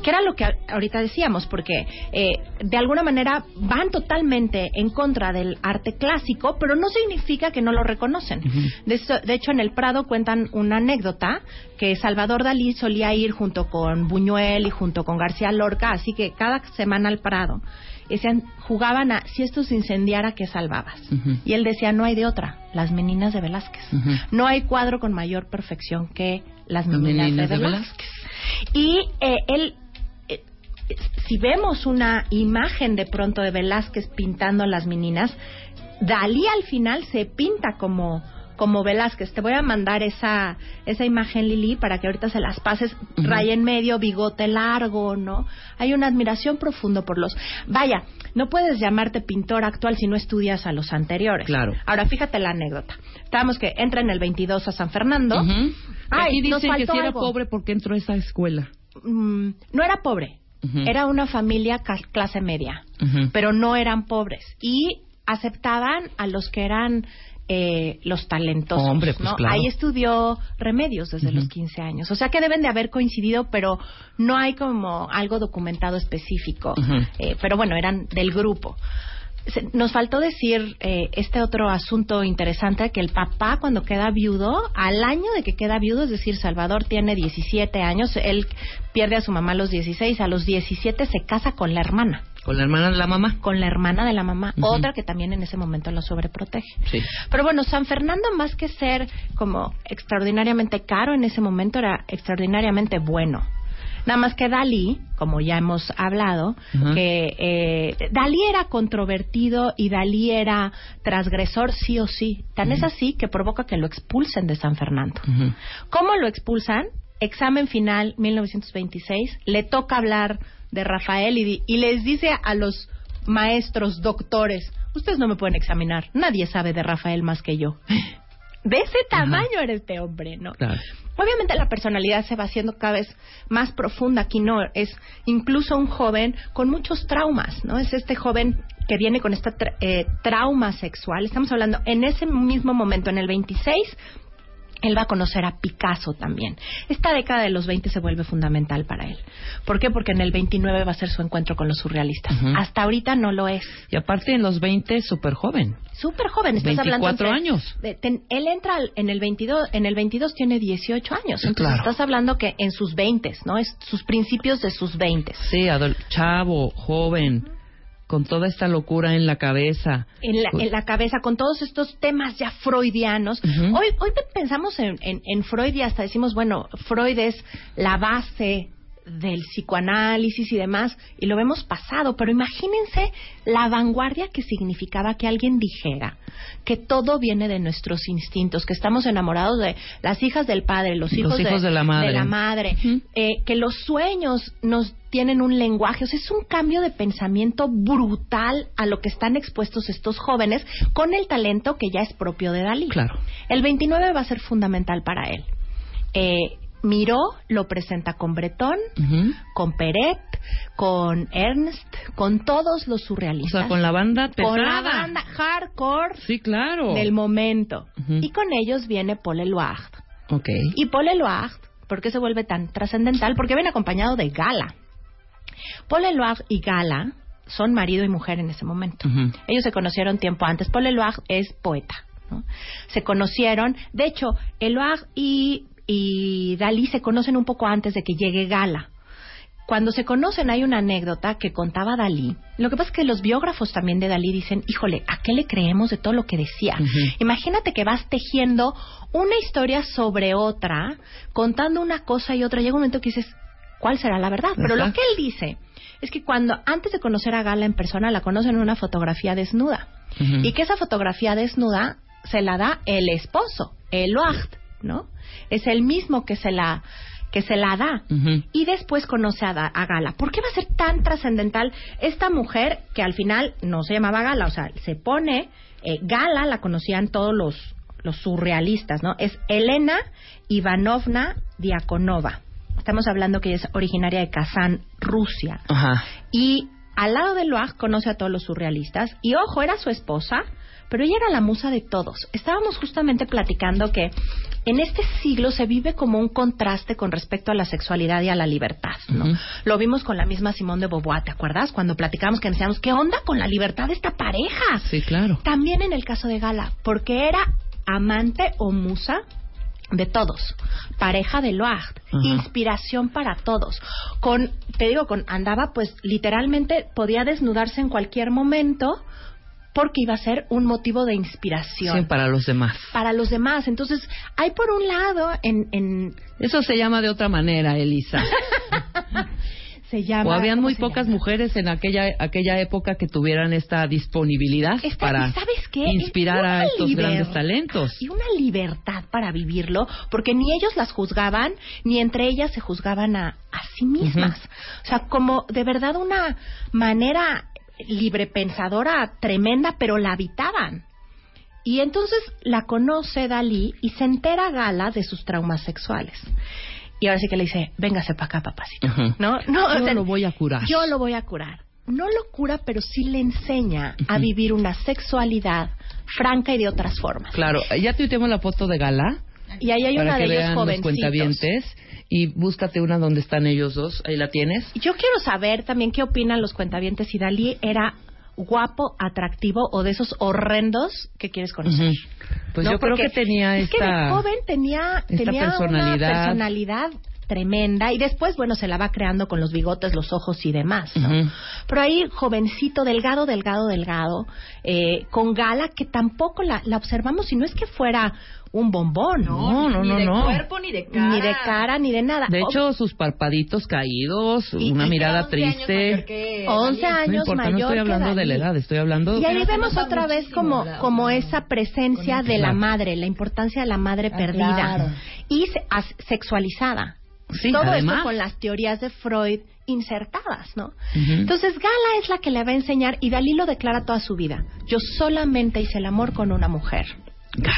que era lo que ahorita decíamos, porque eh, de alguna manera van totalmente en contra del arte clásico, pero no significa que no lo reconocen. de, eso- de hecho, en el Prado cuentan una anécdota que Salvador Dalí solía ir junto con Buñuel y junto con García Lorca, así que cada semana al Prado. Decían, jugaban a si esto se incendiara, ¿qué salvabas? Y él decía, no hay de otra, las meninas de Velázquez. No hay cuadro con mayor perfección que las meninas, meninas de, de Velázquez. Y eh, él, eh, si vemos una imagen de pronto de Velázquez pintando a las meninas, Dalí al final se pinta como como Velázquez. Te voy a mandar esa esa imagen Lili para que ahorita se las pases Ujú. raya en medio, bigote largo, ¿no? Hay una admiración profunda por los. Vaya, no puedes llamarte pintor actual si no estudias a los anteriores. Claro. Ahora fíjate la anécdota. Estábamos que entra en el 22 a San Fernando. Ujú. Ay, Aquí nos dicen que si era algo. pobre porque entró a esa escuela. Mm, no era pobre, era una familia clase media, pero no eran pobres y aceptaban a los que eran eh, los talentosos. Hombre, pues ¿no? claro. Ahí estudió remedios desde los 15 años, o sea que deben de haber coincidido, pero no hay como algo documentado específico. Eh, pero bueno, eran del grupo. Se- Nos faltó decir eh, este otro asunto interesante, que el papá cuando queda viudo, al año de que queda viudo, es decir, Salvador tiene 17 años, él pierde a su mamá a los 16, a los 17 se casa con la hermana, Con la hermana de la mamá. con la hermana de la mamá, otra que también en ese momento lo sobreprotege. Sí. Pero bueno, San Fernando más que ser como extraordinariamente caro en ese momento era extraordinariamente bueno. Nada más que Dalí, como ya hemos hablado, que eh, Dalí era controvertido y Dalí era transgresor sí o sí. Tan es así que provoca que lo expulsen de San Fernando. ¿Cómo lo expulsan? Examen final 1926. Le toca hablar de Rafael y, les dice a los maestros, doctores, ustedes no me pueden examinar. Nadie sabe de Rafael más que yo. De ese tamaño era este hombre, ¿no? Claro. Obviamente la personalidad se va haciendo cada vez más profunda. Aquí no es incluso un joven con muchos traumas, ¿no? Es este joven que viene con este tra- eh, trauma sexual. Estamos hablando en ese mismo momento, en el 26, él va a conocer a Picasso también. Esta década de los 20 se vuelve fundamental para él. ¿Por qué? Porque en el 29 va a ser su encuentro con los surrealistas. Ujú. Hasta ahorita no lo es. Y aparte en los 20, súper joven. Súper joven, estás 24 hablando... entre- años. de- ten- él entra en el 22, en el 22 tiene 18 años. Entonces Claro. estás hablando que en sus 20, ¿no? Es sus principios de sus 20. Sí, chavo, joven, con toda esta locura en la cabeza. En la, en la cabeza con todos estos temas ya freudianos. Hoy hoy pensamos en, en, en Freud y hasta decimos, bueno, Freud es la base del psicoanálisis y demás, y lo vemos pasado, pero imagínense la vanguardia que significaba que alguien dijera que todo viene de nuestros instintos, que estamos enamorados de las hijas del padre, los Los hijos, de la madre. de la madre, eh, que los sueños nos tienen un lenguaje, o sea, es un cambio de pensamiento brutal a lo que están expuestos estos jóvenes con el talento que ya es propio de Dalí. Claro. El 29 va a ser fundamental para él. Eh, Miró lo presenta con Breton, Ujú. con Peret, con Ernst, con todos los O surrealistas. sea, con la banda pesada. Con la banda hardcore Sí, claro. del momento. Y con ellos viene Paul Eluard. Ok. Y Paul Eluard, ¿por qué se vuelve tan trascendental? Porque viene acompañado de Gala. Paul Eluard y Gala son marido y mujer en ese momento. Ellos se conocieron tiempo antes. Paul Eluard es poeta. ¿no? Se conocieron. De hecho, Eluard y, y Dalí se conocen un poco antes de que llegue Gala. Cuando se conocen hay una anécdota que contaba Dalí. Lo que pasa es que los biógrafos también de Dalí dicen, híjole, ¿a qué le creemos de todo lo que decía? Imagínate que vas tejiendo una historia sobre otra, contando una cosa y otra. Llega un momento que dices, ¿cuál será la verdad? Pero lo que él dice es que cuando antes de conocer a Gala en persona la conocen en una fotografía desnuda y que esa fotografía desnuda se la da el esposo, el Oacht, ¿no? Es el mismo que se la que se la da y después conoce a, Da- a Gala. ¿Por qué va a ser tan trascendental esta mujer que al final no se llamaba Gala? O sea, se pone eh, Gala, la conocían todos los los surrealistas, ¿no? Es Elena Ivanovna Diakonova. Estamos hablando que ella es originaria de Kazán, Rusia. Ajá. Y al lado de Loire conoce a todos los surrealistas. Y ojo, era su esposa, pero ella era la musa de todos. Estábamos justamente platicando que en este siglo se vive como un contraste con respecto a la sexualidad y a la libertad, ¿no? Lo vimos con la misma Simone de Beauvoir, ¿te acuerdas? Cuando platicábamos que decíamos, ¿qué onda con la libertad de esta pareja? Sí, claro. También en el caso de Gala, porque era amante o musa de todos, pareja de Ajá. inspiración para todos. Con, te digo, con andaba pues literalmente podía desnudarse en cualquier momento porque iba a ser un motivo de inspiración Sí, para los demás. para los demás. Entonces, hay por un lado en, en Eso se llama de otra manera, Elisa. se llama o habían ¿cómo muy pocas llama? mujeres en aquella aquella época que tuvieran esta disponibilidad Esta- para ¿y ¿sabes qué? inspirar a estos liber- grandes talentos. Y una libertad para vivirlo, porque ni ellos las juzgaban, ni entre ellas se juzgaban a, a sí mismas. O sea, como de verdad una manera librepensadora tremenda, pero la habitaban. Y entonces la conoce Dalí y se entera Gala de sus traumas sexuales. Y ahora sí que le dice, véngase para acá, papacito. ¿No? no Yo o sea, lo voy a curar. Yo lo voy a curar. No lo cura, pero sí le enseña a vivir una sexualidad franca y de otras formas. Claro, ya tuiteamos la foto de Gala Y ahí hay para una que de ellos los jovencitos. cuentavientes y búscate una donde están ellos dos. Ahí la tienes. Yo quiero saber también qué opinan los cuentavientes si Dalí era guapo, atractivo o de esos horrendos que quieres conocer. Ujú. Pues ¿No? yo creo que tenía es que de esta joven tenía, esta tenía personalidad. una personalidad tremenda y después, bueno, se la va creando con los bigotes, los ojos y demás, ¿no? Ujú. Pero ahí, jovencito, delgado, delgado, delgado, eh, con gala, que tampoco la, la observamos, y no es que fuera un bombón, No, no, ni no, de no. cuerpo ni de cara. Ni de cara, ni de nada. De O- hecho, sus parpaditos caídos, Y- una y mirada 11 años triste. mayor que 11 Dalí. años no importa, no mayor estoy que hablando de la edad, estoy hablando Y ahí vemos otra vez como, como esa presencia de la madre, la importancia de la madre Ah, perdida claro. y se- as- sexualizada. Sí, Todo además. esto con las teorías de Freud insertadas, ¿no? Entonces Gala es la que le va a enseñar y Dalí lo declara toda su vida. Yo solamente hice el amor con una mujer,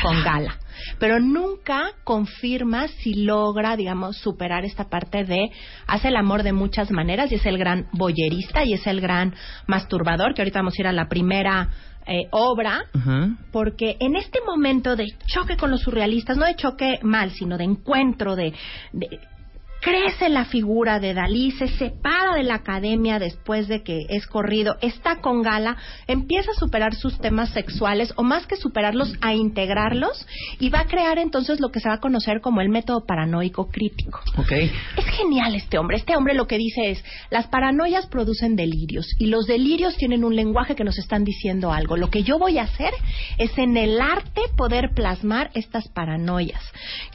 con Gala. Pero nunca confirma si logra, digamos, superar esta parte de hace el amor de muchas maneras y es el gran boyerista y es el gran masturbador, que ahorita vamos a ir a la primera eh, obra, porque en este momento de choque con los surrealistas, no de choque mal, sino de encuentro, de, de- crece la figura de Dalí, se separa de la academia después de que es corrido, está con Gala, empieza a superar sus temas sexuales, o más que superarlos, a integrarlos, y va a crear entonces lo que se va a conocer como el método paranoico crítico. Ok. Es genial este hombre. Este hombre lo que dice es, las paranoias producen delirios y los delirios tienen un lenguaje que nos están diciendo algo. Lo que yo voy a hacer es en el arte poder plasmar estas paranoias.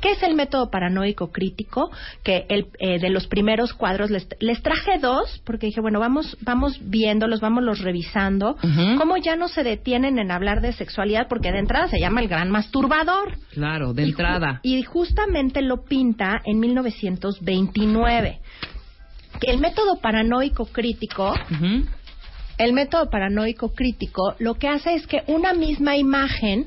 ¿Qué es el método paranoico crítico? Que el, eh, de los primeros cuadros les, les traje dos porque dije, bueno, vamos, vamos viéndolos, vamos los revisando. Ujú. Cómo ya no se detienen en hablar de sexualidad porque de entrada se llama el gran masturbador. Claro, de Y ju- entrada. Y justamente lo pinta en 1929. El método paranoico crítico, el método paranoico crítico lo que hace es que una misma imagen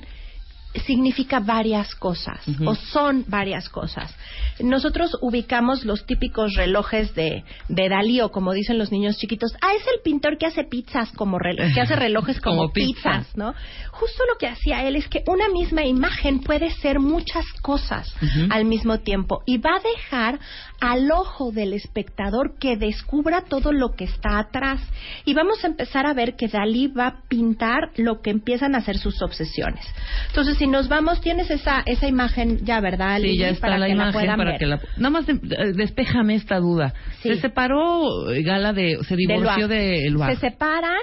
significa varias cosas o son varias cosas. Nosotros ubicamos los típicos relojes de, de Dalí o como dicen los niños chiquitos, ah, es el pintor que hace pizzas como relo- que hace relojes como, Como pizza. pizzas, ¿no? Justo lo que hacía él es que una misma imagen puede ser muchas cosas al mismo tiempo y va a dejar al ojo del espectador que descubra todo lo que está atrás y vamos a empezar a ver que Dalí va a pintar lo que empiezan a ser sus obsesiones. Entonces, si nos vamos, tienes esa esa imagen ya, ¿verdad? Sí, ya está para la que imagen para ver. que la... Nada más de- eh, despéjame esta duda. Sí. Se separó eh, Gala de... Se divorció de Eluard. Se separan,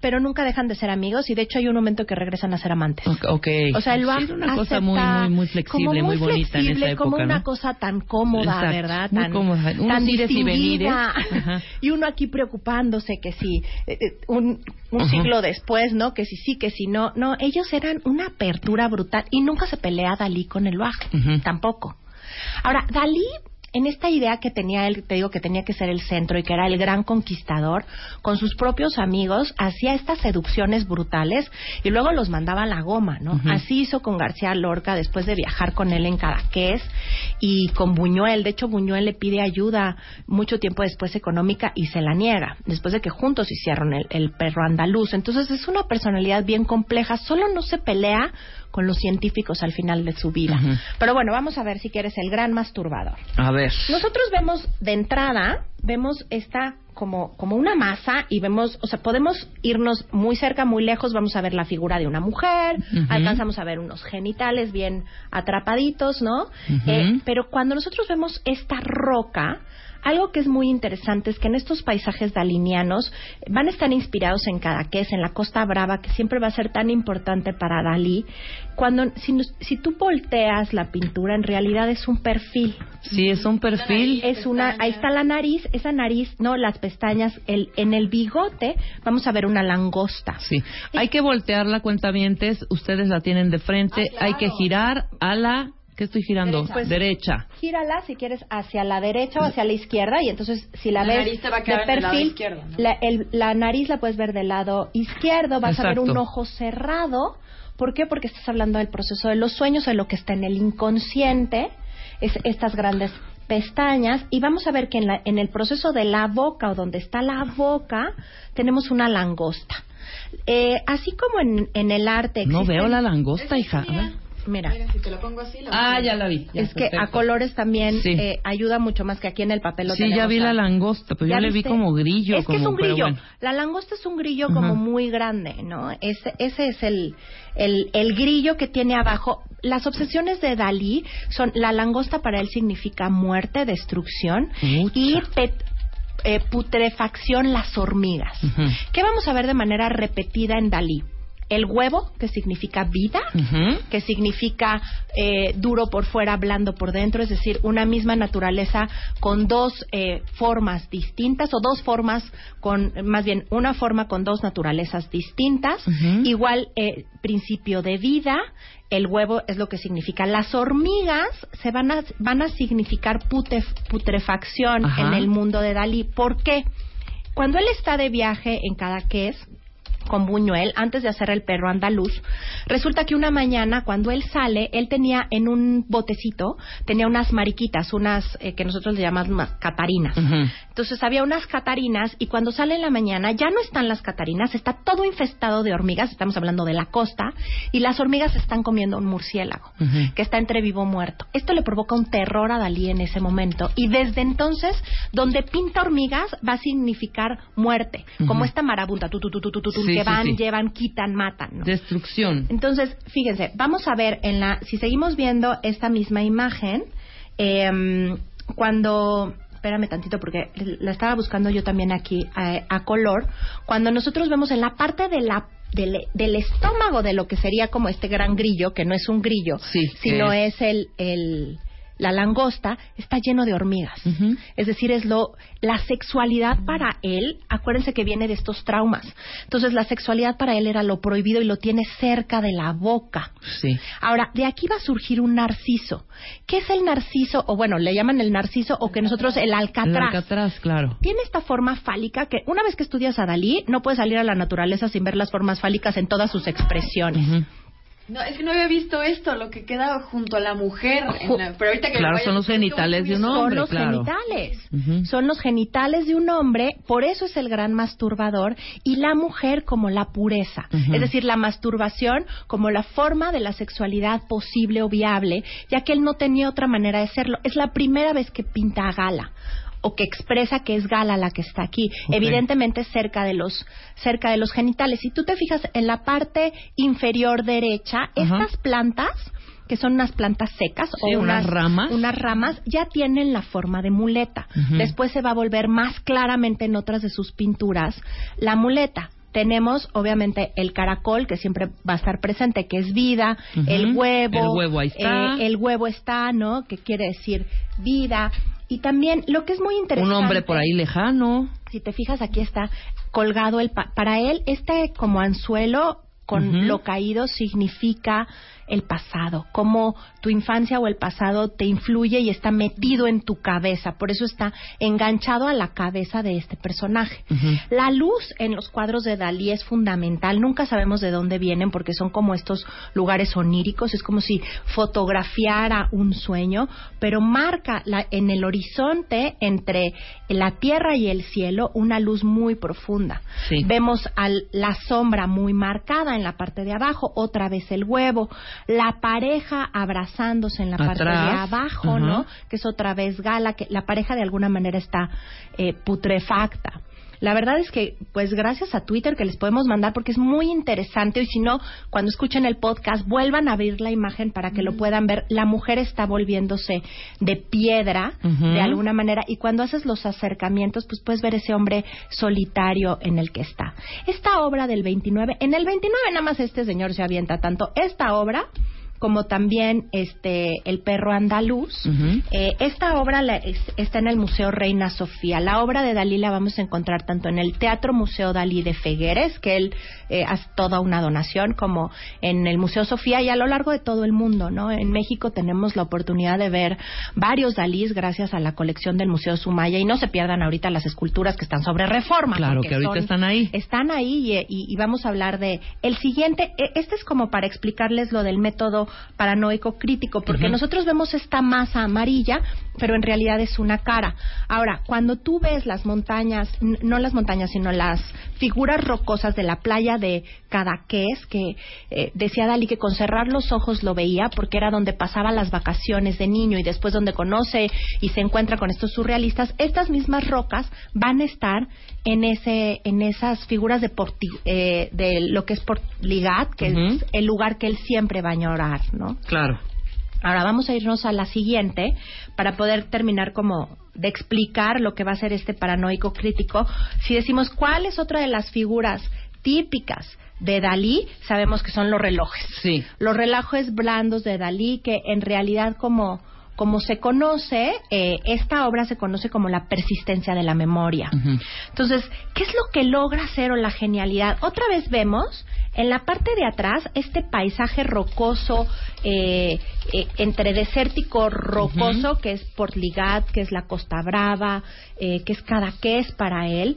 pero nunca dejan de ser amigos y de hecho hay un momento que regresan a ser amantes. Ok. okay. O sea, el Sí, una cosa muy, muy, muy flexible, como muy, bonita en flexible, esa época, como una ¿no? cosa tan cómoda, Exacto, ¿verdad? Tan, cómoda. Tan y distinguida. Y uno aquí preocupándose que si eh, eh, un, un siglo después, ¿no? Que si sí, que si no. No, ellos eran una apertura brutal y nunca se pelea Dalí con el Ujú. tampoco. Ahora, Dalí en esta idea que tenía él, te digo que tenía que ser el centro y que era el gran conquistador, con sus propios amigos, hacía estas seducciones brutales y luego los mandaba a la goma, ¿no? Así hizo con García Lorca después de viajar con él en Cadaqués y con Buñuel. De hecho, Buñuel le pide ayuda mucho tiempo después económica y se la niega, después de que juntos hicieron el, el perro andaluz. Entonces es una personalidad bien compleja, solo no se pelea con los científicos al final de su vida. Pero bueno, vamos a ver si quieres el gran masturbador. A ver. Nosotros vemos de entrada, vemos esta como, como una masa y vemos, o sea, podemos irnos muy cerca, muy lejos, vamos a ver la figura de una mujer, alcanzamos a ver unos genitales bien atrapaditos, ¿no? Eh, pero cuando nosotros vemos esta roca, algo que es muy interesante es que en estos paisajes dalinianos van a estar inspirados en Cadaqués, en la Costa Brava, que siempre va a ser tan importante para Dalí. Cuando, si, nos- si tú volteas la pintura, en realidad es un perfil. Sí, es un perfil. Es una, ahí está la nariz, esa nariz, no, las pestañas, el, en el bigote vamos a ver una langosta. Sí. Hay que voltear la cuenta ustedes la tienen de frente, hay que girar a la... ¿Qué estoy girando? Derecha. Pues- Derecha. Gírala si quieres hacia la derecha o hacia la izquierda y entonces si la, La ves nariz te va a de quedar en el lado perfil, izquierdo, ¿no? la, el- la nariz la puedes ver del lado izquierdo, vas a ver un ojo cerrado. ¿Por qué? Porque estás hablando del proceso de los sueños, de lo que está en el inconsciente, es estas grandes pestañas y vamos a ver que en, la- en el proceso de la boca o donde está la boca tenemos una langosta. Eh, así como en, en el arte No existen- veo la langosta, hija. A ver. Mira, Mira, si te lo pongo así, lo Ah, ya la vi. Ya, es que a colores también Sí. eh, ayuda mucho más que aquí en el papel. lo Sí, ya vi la langosta, pero ¿Ya yo le vi como grillo. Es que es un grillo. bueno. La langosta es un grillo Ajá. como muy grande, ¿no? Ese, ese es el, el, el grillo que tiene abajo. Las obsesiones de Dalí son, la langosta para él significa muerte, destrucción Mucha. y pet- eh, putrefacción las hormigas. ¿Qué vamos a ver de manera repetida en Dalí? El huevo, que significa vida, que significa eh, duro por fuera, blando por dentro, es decir, una misma naturaleza con dos eh, formas distintas o dos formas con, más bien, una forma con dos naturalezas distintas, igual eh, principio de vida, el huevo es lo que significa. Las hormigas se van a, van a significar putrefacción Ajá. en el mundo de Dalí. ¿Por qué? Cuando él está de viaje en Cadaqués, con Buñuel antes de hacer el perro andaluz. Resulta que una mañana cuando él sale, él tenía en un botecito, tenía unas mariquitas, unas eh, que nosotros le llamamos ma- catarinas. Entonces había unas catarinas y cuando sale en la mañana ya no están las catarinas, está todo infestado de hormigas, estamos hablando de la costa, y las hormigas están comiendo un murciélago que está entre vivo o muerto. Esto le provoca un terror a Dalí en ese momento y desde entonces donde pinta hormigas va a significar muerte, como esta marabunta, tu, tu, tu, tu, tu, tu, Sí, que van, sí. llevan, quitan, matan. ¿no? Destrucción. Entonces, fíjense, vamos a ver en la, si seguimos viendo esta misma imagen, em, cuando, espérame tantito porque la estaba buscando yo también aquí eh, a color, cuando nosotros vemos en la parte de la del, del estómago de lo que sería como este gran grillo, que no es un grillo, Sí, sino es el, el la langosta está lleno de hormigas. Es decir, es lo la sexualidad para él, acuérdense que viene de estos traumas. Entonces, la sexualidad para él era lo prohibido y lo tiene cerca de la boca. Sí. Ahora, de aquí va a surgir un narciso. ¿Qué es el narciso? O bueno, le llaman el narciso o que nosotros el El alcatraz. Alcatraz, claro. Tiene esta forma fálica que una vez que estudias a Dalí, no puedes salir a la naturaleza sin ver las formas fálicas en todas sus expresiones. No, es que no había visto esto, lo que queda junto a la mujer. en la- pero ahorita que Claro, vaya- son los genitales de un Son hombre, los claro. genitales. Son los genitales de un hombre, por eso es el gran masturbador, y la mujer como la pureza. Es decir, la masturbación como la forma de la sexualidad posible o viable, ya que él no tenía otra manera de serlo. Es la primera vez que pinta a gala o que expresa que es gala la que está aquí, evidentemente cerca de los cerca de los genitales. Si tú te fijas en la parte inferior derecha, estas plantas que son unas plantas secas Sí, o unas ramas. unas ramas ya tienen la forma de muleta. Después se va a volver más claramente en otras de sus pinturas la muleta. Tenemos, obviamente, el caracol, que siempre va a estar presente, que es vida, el huevo. El huevo ahí está. eh, el huevo está, ¿no? Que quiere decir vida. Y también, lo que es muy interesante. Un hombre por ahí lejano. Si te fijas, aquí está colgado el... pa- para él, este como anzuelo con Ujú. lo caído significa el pasado, cómo tu infancia o el pasado te influye y está metido en tu cabeza, por eso está enganchado a la cabeza de este personaje. La luz en los cuadros de Dalí es fundamental, nunca sabemos de dónde vienen porque son como estos lugares oníricos, es como si fotografiara un sueño, pero marca la- en el horizonte entre la tierra y el cielo una luz muy profunda. Sí. Vemos al- la sombra muy marcada en la parte de abajo, otra vez el huevo, la pareja abrazándose en la parte de abajo. ¿no? Que es otra vez gala, que la pareja de alguna manera está eh, putrefacta. La verdad es que, pues gracias a Twitter que les podemos mandar porque es muy interesante y si no, cuando escuchen el podcast, vuelvan a abrir la imagen para que lo puedan ver. La mujer está volviéndose de piedra de alguna manera y cuando haces los acercamientos, pues puedes ver ese hombre solitario en el que está. Esta obra del 29, en el 29 nada más este señor se avienta tanto esta obra como también este el perro andaluz. Eh, esta obra la- es- está en el Museo Reina Sofía. La obra de Dalí la vamos a encontrar tanto en el Teatro Museo Dalí de Fegueres, que él eh, hace toda una donación, como en el Museo Sofía y a lo largo de todo el mundo. ¿no? En México tenemos la oportunidad de ver varios Dalís gracias a la colección del Museo Sumaya y no se pierdan ahorita las esculturas que están sobre reforma. Claro, que ahorita son- están ahí. están ahí y, y- y vamos a hablar de el siguiente. e- Este es como para explicarles lo del método paranoico crítico, porque nosotros vemos esta masa amarilla, pero en realidad es una cara. Ahora, cuando tú ves las montañas, no las montañas, sino las figuras rocosas de la playa de Cadaqués, que eh, decía Dalí que con cerrar los ojos lo veía, porque era donde pasaba las vacaciones de niño y después donde conoce y se encuentra con estos surrealistas, estas mismas rocas van a estar en ese en esas figuras de Porti- eh, de lo que es Portligat, que es el lugar que él siempre va a añorar, ¿no? Claro. Ahora vamos a irnos a la siguiente para poder terminar como de explicar lo que va a ser este paranoico crítico. Si decimos cuál es otra de las figuras típicas de Dalí, sabemos que son los relojes. Sí. Los relojes blandos de Dalí que en realidad como como se conoce, eh, esta obra se conoce como la persistencia de la memoria. Entonces, ¿qué es lo que logra hacer o la genialidad? Otra vez vemos en la parte de atrás este paisaje rocoso, eh, eh, entre desértico rocoso, que es Portligat, que es la Costa Brava, eh, que es Cadaqués para él.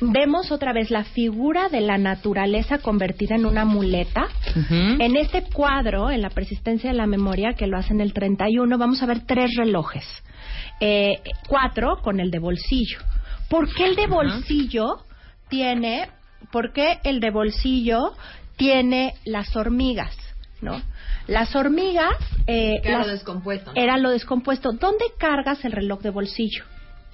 Vemos otra vez la figura de la naturaleza convertida en una muleta. En este cuadro, en la persistencia de la memoria, que lo hace en el 31, vamos a ver tres relojes. Eh, cuatro con el de bolsillo. ¿Por qué el de bolsillo tiene, por qué el de bolsillo tiene las hormigas? ¿No? Las hormigas eh, Era las- lo descompuesto. era lo descompuesto. ¿Dónde cargas el reloj de bolsillo?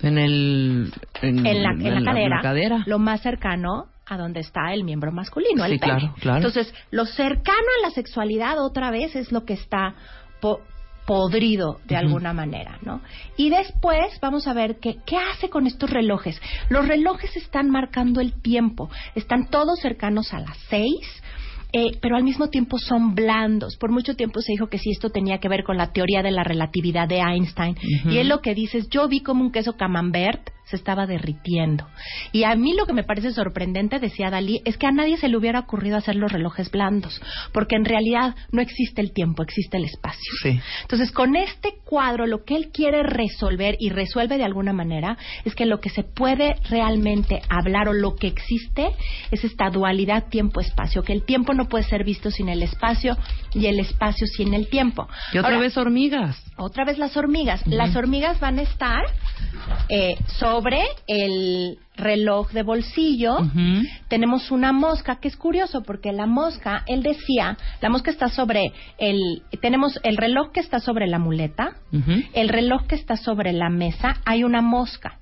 En el. En, en la, en la cadera, la cadera. lo más cercano a donde está el miembro masculino, el pene. claro, claro. Entonces, lo cercano a la sexualidad otra vez es lo que está po- podrido de alguna manera, ¿no? Y después vamos a ver que, qué hace con estos relojes. Los relojes están marcando el tiempo, están todos cercanos a las seis, eh, pero al mismo tiempo son blandos. Por mucho tiempo se dijo que si esto tenía que ver con la teoría de la relatividad de Einstein. Y él lo que dice es, yo vi como un queso camembert se estaba derritiendo. Y a mí lo que me parece sorprendente, decía Dalí, es que a nadie se le hubiera ocurrido hacer los relojes blandos, porque en realidad no existe el tiempo, existe el espacio. Sí. Entonces, con este cuadro, lo que él quiere resolver, y resuelve de alguna manera, es que lo que se puede realmente hablar o lo que existe es esta dualidad tiempo-espacio, que el tiempo no puede ser visto sin el espacio y el espacio sin el tiempo. Y otra Ahora, vez hormigas. otra vez las hormigas. Las hormigas van a estar eh, sobre el reloj de bolsillo. Tenemos una mosca, que es curioso porque la mosca, él decía, la mosca está sobre el, tenemos el reloj que está sobre la muleta, el reloj que está sobre la mesa, hay una mosca.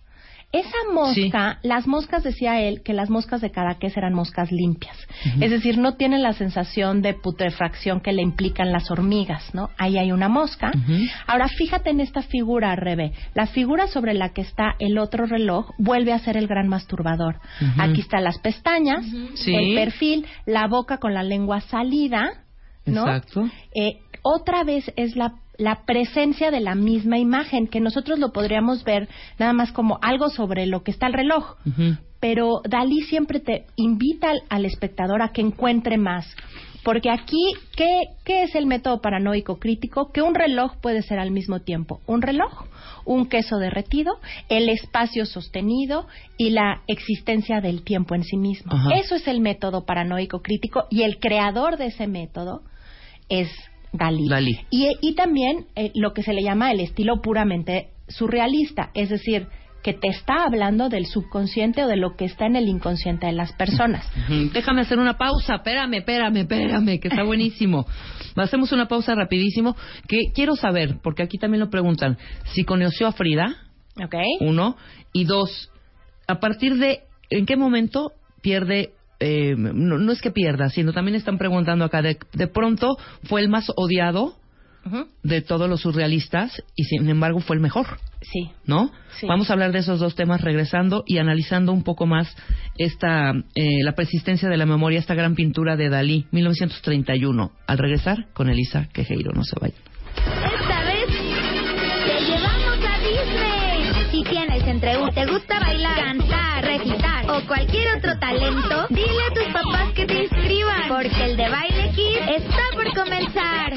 Esa mosca, las moscas, decía él, que las moscas de Cadaqués eran moscas limpias. Es decir, no tienen la sensación de putrefacción que le implican las hormigas, ¿no? Ahí hay una mosca. Ahora, fíjate en esta figura, Rebe. La figura sobre la que está el otro reloj vuelve a ser el gran masturbador. Aquí están las pestañas, Sí. el perfil, la boca con la lengua salida, ¿no? Exacto. Eh, otra vez es la, la presencia de la misma imagen, que nosotros lo podríamos ver nada más como algo sobre lo que está el reloj. Pero Dalí siempre te invita al, al espectador a que encuentre más. Porque aquí, ¿qué, ¿qué es el método paranoico crítico? Que un reloj puede ser al mismo tiempo un reloj, un queso derretido, el espacio sostenido y la existencia del tiempo en sí mismo. Eso es el método paranoico crítico y el creador de ese método es Dalí. Dalí. Y, y también eh, lo que se le llama el estilo puramente surrealista, es decir, que te está hablando del subconsciente o de lo que está en el inconsciente de las personas. Déjame hacer una pausa. Espérame, espérame, espérame, que está buenísimo. Hacemos una pausa rapidísimo. Que quiero saber, porque aquí también lo preguntan, si conoció a Frida, uno, y dos, a partir de en qué momento pierde. Eh, no, no es que pierda, sino también están preguntando acá, de, de pronto fue el más odiado de todos los surrealistas y sin embargo fue el mejor. Sí. ¿no? Sí. Vamos a hablar de esos dos temas regresando y analizando un poco más esta eh, la persistencia de la memoria, esta gran pintura de Dalí, 1931. Al regresar con Elisa Quejeiro, no se vayan. Entre un te gusta bailar, cantar, recitar o cualquier otro talento, dile a tus papás que te inscriban, porque el de Baile Kids está por comenzar.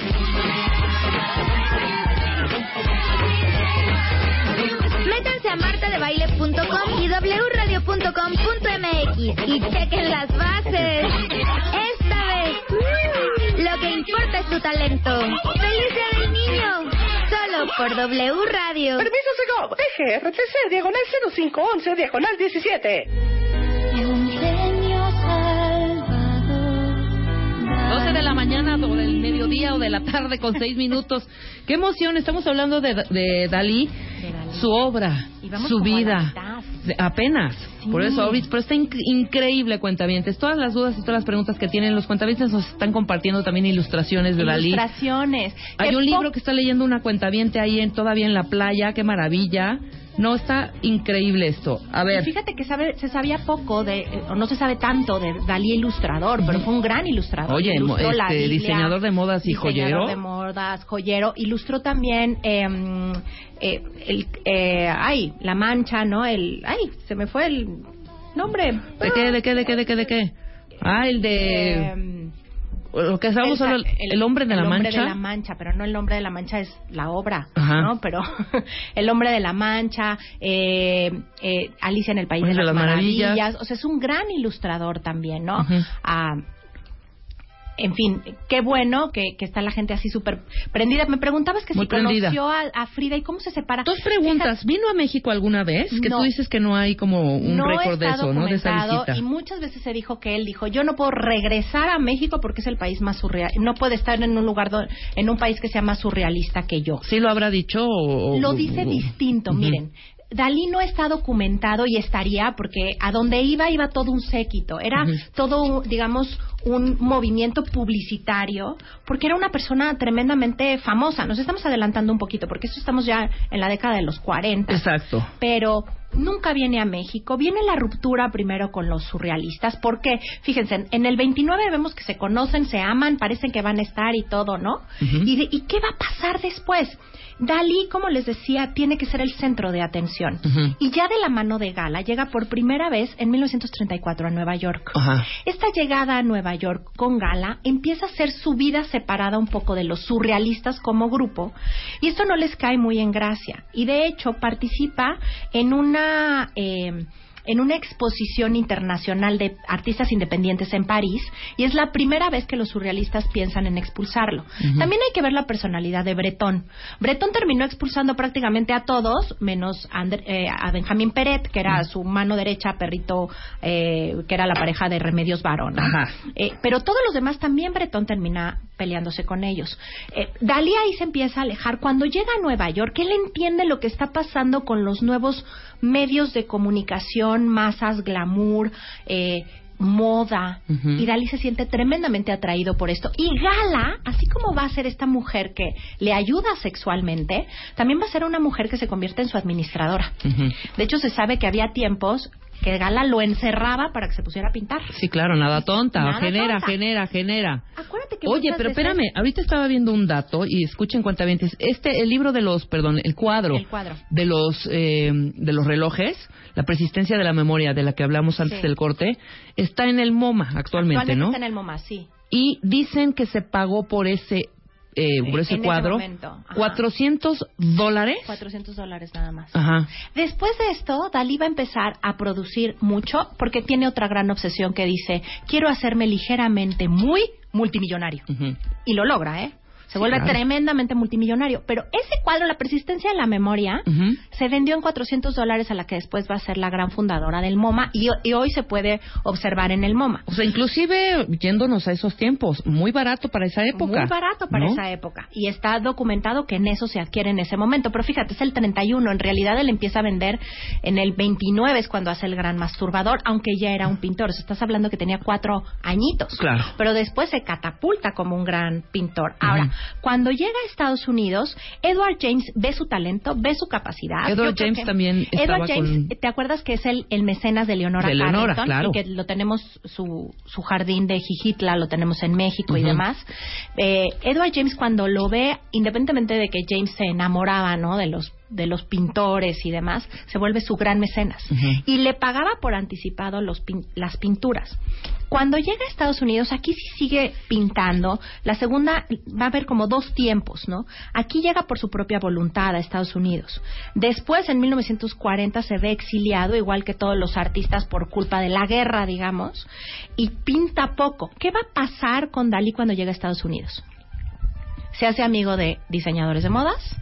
Métanse a martadebaile.com y wradio.com.mx y chequen las bases. Esta vez, lo que importa es tu talento. ¡Feliz Día del Niño! Por W Radio. Permiso Segov, DGRTC, diagonal 0511, diagonal 17. De la mañana o del mediodía o de la tarde con 6 minutos. Qué emoción, estamos hablando de, de Dalí, su obra, su vida. apenas. Sí. Por eso, pero está inc- increíble, cuentavientes. Todas las dudas y todas las preguntas que tienen los cuentavientes nos están compartiendo también ilustraciones de Dalí. Ilustraciones. Hay un libro que está leyendo una cuentaviente ahí en, todavía en la playa, qué maravilla. No, está increíble esto. A ver, Fíjate que sabe- se sabía poco de, eh, o no se sabe tanto de Dalí ilustrador, pero fue un gran ilustrador. Oye, la este, Biblia, diseñador de modas y diseñador joyero. de modas, joyero. Ilustró también, eh, eh, el, eh, ay, La Mancha, ¿no? El, ay, se me fue el nombre. ¿de qué, de qué, de qué, de qué, de qué? Ah, el de... Lo que estábamos el, hablando, el, hombre de la el hombre mancha. de la mancha, pero no el hombre de la mancha es la obra, Ajá. ¿no? Pero el hombre de la mancha, eh, eh, Alicia en el país de las, las Maravillas. maravillas. o sea, es un gran ilustrador también, ¿no? Ujú. Ah, en fin, qué bueno que, que está la gente así súper prendida. Me preguntabas que Muy si prendida. conoció a, a Frida y cómo se separa. Dos preguntas. ¿Vino a México alguna vez? Que No. tú dices que no hay como un no récord de eso, ¿no? De esa visita. y muchas veces se dijo que él dijo yo no puedo regresar a México porque es el país más surreal no puede estar en un lugar do- en un país que sea más surrealista que yo ¿Sí lo habrá dicho o...? lo dice o- distinto Ujú. miren Dalí no está documentado y estaría porque a donde iba iba todo un séquito, era Ujú. todo, digamos, un movimiento publicitario, porque era una persona tremendamente famosa. Nos estamos adelantando un poquito, porque esto estamos ya en la década de los 40 Exacto. pero nunca viene a México. Viene la ruptura primero con los surrealistas, porque, fíjense, en- el 29 vemos que se conocen, se aman, parecen que van a estar y todo, ¿no? ¿Y, de- ¿Y qué va a pasar después? Dalí, como les decía, tiene que ser el centro de atención. Y ya de la mano de Gala llega por primera vez en 1934 a Nueva York. Esta llegada a Nueva York con Gala empieza a ser su vida separada un poco de los surrealistas como grupo y esto no les cae muy en gracia. Y de hecho participa en una eh, en una exposición internacional de artistas independientes en París y es la primera vez que los surrealistas piensan en expulsarlo. También hay que ver la personalidad de Breton. Breton terminó expulsando prácticamente a todos, menos eh, a Benjamín Peret, que era su mano derecha, perrito, eh, que era la pareja de Remedios Varón. Ajá. Eh, pero todos los demás también Breton termina peleándose con ellos. Eh, Dalí ahí se empieza a alejar. Cuando llega a Nueva York, él entiende lo que está pasando con los nuevos medios de comunicación, masas, glamour, eh, moda. Y Dalí se siente tremendamente atraído por esto. Y Gala, así como va a ser esta mujer que le ayuda sexualmente, también va a ser una mujer que se convierte en su administradora. De hecho, se sabe que había tiempos que Gala lo encerraba para que se pusiera a pintar. Sí, claro, nada tonta. Nada genera, tonta. genera, genera. Acuérdate que Oye, pero veces- espérame, ahorita estaba viendo un dato y escuchen cuentavientes. Este, el libro de los, perdón, el cuadro, El cuadro. de los eh, de los relojes, la persistencia de la memoria de la que hablamos antes Sí. del corte, está en el MoMA actualmente, ¿no? está en el MoMA, sí. y dicen que se pagó por ese eh, por ese En ese cuadro. 400 dólares 400 dólares nada más. Ajá. Después de esto, Dalí va a empezar a producir mucho porque tiene otra gran obsesión que dice, quiero hacerme ligeramente muy multimillonario. Y lo logra, ¿eh? Se vuelve claro. tremendamente multimillonario. Pero ese cuadro, la persistencia de la memoria, se vendió en 400 dólares a la que después va a ser la gran fundadora del MoMA y, y hoy se puede observar en el MoMA. O sea, inclusive yéndonos a esos tiempos, muy barato para esa época. Muy barato para ¿no? esa época. Y está documentado que en eso se adquiere en ese momento. Pero fíjate, es el 31. En realidad él empieza a vender en el 29 es cuando hace el gran masturbador, aunque ya era un pintor. O sea, estás hablando que tenía cuatro añitos. Claro. Pero después se catapulta como un gran pintor. Ahora, cuando llega a Estados Unidos, Edward James ve su talento, ve su capacidad. Edward Yo James que- también estaba Edward James, con- ¿te acuerdas que es el, el mecenas de Leonora De Leonora, Carrington? claro. Y que lo tenemos su, su jardín de Jijitla, lo tenemos en México y Ujú. demás. Eh, Edward James cuando lo ve, independientemente de que James se enamoraba, ¿no? De los de los pintores y demás, se vuelve su gran mecenas Ujú. y le pagaba por anticipado los pin- las pinturas. Cuando llega a Estados Unidos, aquí sí sigue pintando. La segunda va a haber como dos tiempos, ¿no? Aquí llega por su propia voluntad a Estados Unidos. Después, en 1940, se ve exiliado, igual que todos los artistas, por culpa de la guerra, digamos, y pinta poco. ¿Qué va a pasar con Dalí cuando llega a Estados Unidos? Se hace amigo de diseñadores de modas,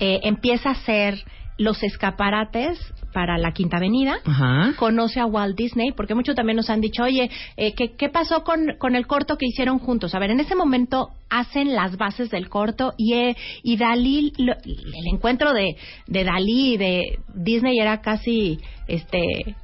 eh, empieza a hacer los escaparates para la Quinta Avenida, Ajá. conoce a Walt Disney, porque muchos también nos han dicho, oye, eh, ¿qué, qué pasó con, con el corto que hicieron juntos? A ver, en ese momento hacen las bases del corto y, eh, y Dalí, lo- el encuentro de, de Dalí y de Disney era casi, este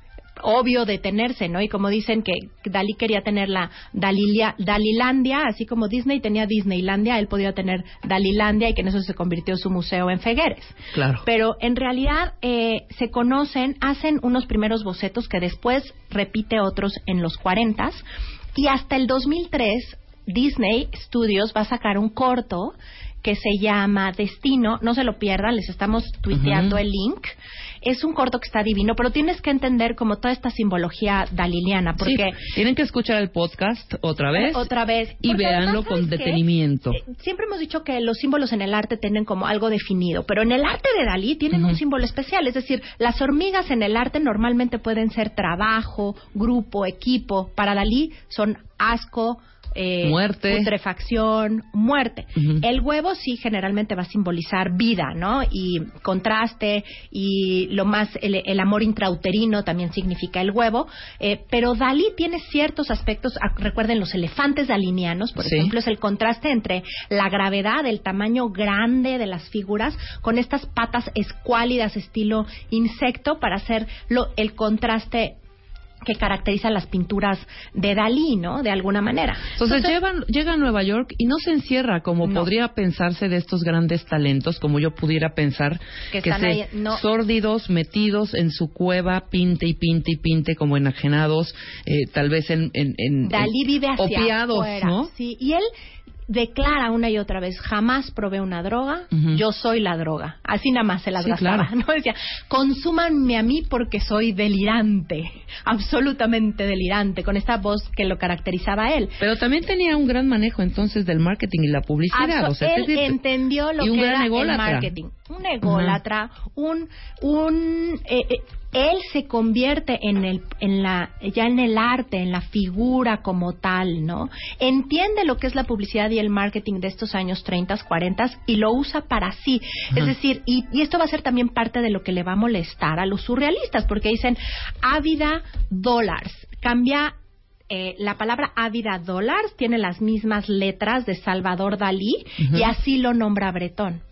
obvio detenerse, ¿no? Y como dicen que Dalí quería tener la Dalilia, Dalilandia, así como Disney tenía Disneylandia, él podía tener Dalilandia y que en eso se convirtió su museo en Fegueres. Claro. Pero en realidad eh, se conocen, hacen unos primeros bocetos que después repite otros en los 40 y hasta el 2003 Disney Studios va a sacar un corto que se llama Destino, no se lo pierdan, les estamos tuiteando el link. Es un corto que está divino, pero tienes que entender como toda esta simbología daliliana, porque Sí, tienen que escuchar el podcast otra vez. otra vez. Y además, con detenimiento. Eh, Siempre hemos dicho que los símbolos en el arte tienen como algo definido, pero en el arte de Dalí tienen un símbolo especial. Es decir, las hormigas en el arte normalmente pueden ser trabajo, grupo, equipo. Para Dalí son asco. Eh, Muerte. putrefacción, muerte. El huevo sí generalmente va a simbolizar vida, ¿no? Y contraste y lo más, el, el amor intrauterino también significa el huevo. eh, pero Dalí tiene ciertos aspectos, ah, recuerden los elefantes dalinianos, por Sí. ejemplo, es el contraste entre la gravedad, el tamaño grande de las figuras, con estas patas escuálidas estilo insecto para hacer lo, el contraste que caracteriza las pinturas de Dalí, ¿no? De alguna manera. Entonces, llevan- llega a Nueva York y no se encierra como No. podría pensarse de estos grandes talentos, como yo pudiera pensar Que que, están se ahí, no. sórdidos, metidos en su cueva, pinte y pinte y pinte como enajenados, eh, tal vez en, en, en- Dalí vive hacia opiados, afuera, ¿no? Sí, y él declara una y otra vez, jamás probé una droga, yo soy la droga. Así nada más se las Sí, gastaba, claro. ¿no? Decía, consúmanme a mí porque soy delirante, absolutamente delirante, con esta voz que lo caracterizaba a él. Pero también tenía un gran manejo entonces del marketing y la publicidad. O sea, él decir, entendió lo que era el marketing. Un ególatra, un, un eh, eh, él se convierte en el, en la, ya en el arte, en la figura como tal, ¿no? Entiende lo que es la publicidad y el marketing de estos años 30, 40 y lo usa para sí. Es decir, y, y esto va a ser también parte de lo que le va a molestar a los surrealistas, porque dicen, ávida dólares, cambia eh, la palabra ávida dólares tiene las mismas letras de Salvador Dalí y así lo nombra Bretón.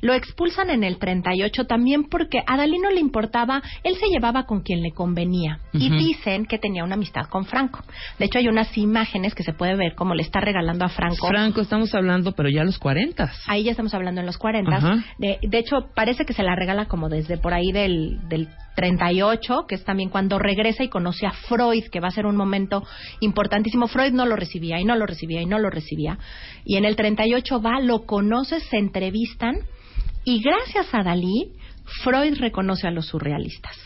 Lo expulsan en el 38 también porque a Dalí no le importaba, él se llevaba con quien le convenía. Y dicen que tenía una amistad con Franco. De hecho, hay unas imágenes que se puede ver como le está regalando a Franco. Franco, estamos hablando, pero ya a los 40. Ahí ya estamos hablando en los 40. Ajá. De, de hecho, parece que se la regala como desde por ahí del, del 38, que es también cuando regresa y conoce a Freud, que va a ser un momento importantísimo. Freud no lo recibía y no lo recibía y no lo recibía. Y en el 38 va, lo conoce, se entrevistan y gracias a Dalí, Freud reconoce a los surrealistas.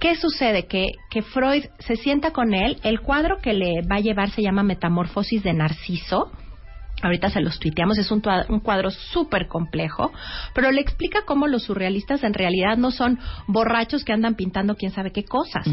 ¿Qué sucede? Que, que Freud se sienta con él, el cuadro que le va a llevar se llama Metamorfosis de Narciso, Ahorita se los tuiteamos, es un, un cuadro súper complejo, pero le explica cómo los surrealistas en realidad no son borrachos que andan pintando quién sabe qué cosas.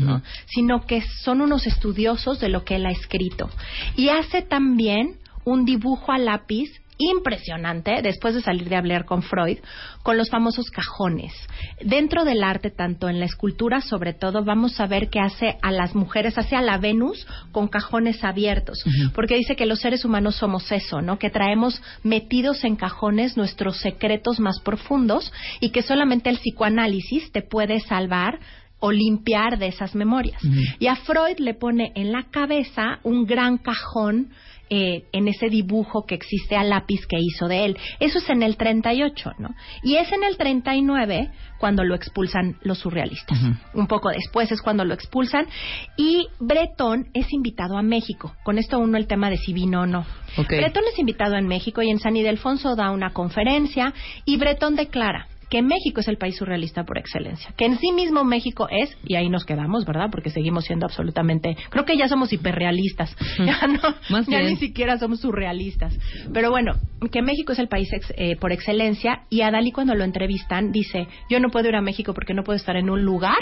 Sino que son unos estudiosos de lo que él ha escrito. Y hace también un dibujo a lápiz impresionante después de salir de hablar con Freud con los famosos cajones. Dentro del arte, tanto en la escultura, sobre todo, vamos a ver que hace a las mujeres, hace a la Venus con cajones abiertos, porque dice que los seres humanos somos eso, ¿no? Que traemos metidos en cajones nuestros secretos más profundos y que solamente el psicoanálisis te puede salvar o limpiar de esas memorias. Y a Freud le pone en la cabeza un gran cajón eh, en ese dibujo que existe a lápiz que hizo de él. Eso es en el 38, ¿no? Y es en el 39 cuando lo expulsan los surrealistas. Un poco después es cuando lo expulsan. Y Breton es invitado a México. Con esto uno el tema de si vino o no. Ok. Breton es invitado en México y en San Ildefonso da una conferencia y Breton declara que México es el país surrealista por excelencia, que en sí mismo México es, y ahí nos quedamos, ¿verdad? Porque seguimos siendo absolutamente, creo que ya somos hiperrealistas, ya no, Más ya ni siquiera somos surrealistas. Pero bueno, que México es el país ex- eh, por excelencia y a Dalí cuando lo entrevistan dice, yo no puedo ir a México porque no puedo estar en un lugar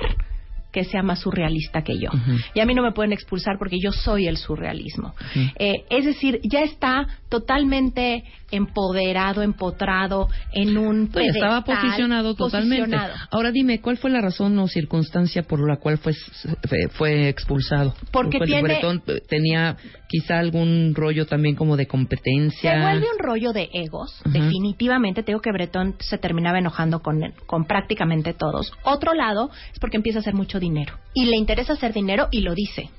que sea más surrealista que yo. Y a mí no me pueden expulsar porque yo soy el surrealismo. Eh, es decir, ya está totalmente empoderado, empotrado en un Pues, estaba pedestal, posicionado totalmente. posicionado. Ahora dime, ¿cuál fue la razón o circunstancia por la cual fue, fue, expulsado? Porque Pues, tiene- Bretón tenía quizá algún rollo también como de competencia. Se vuelve un rollo de egos, definitivamente. Te digo que Bretón se terminaba enojando con, con prácticamente todos. Otro lado es porque empieza a hacer mucho dinero. Y le interesa hacer dinero y lo dice.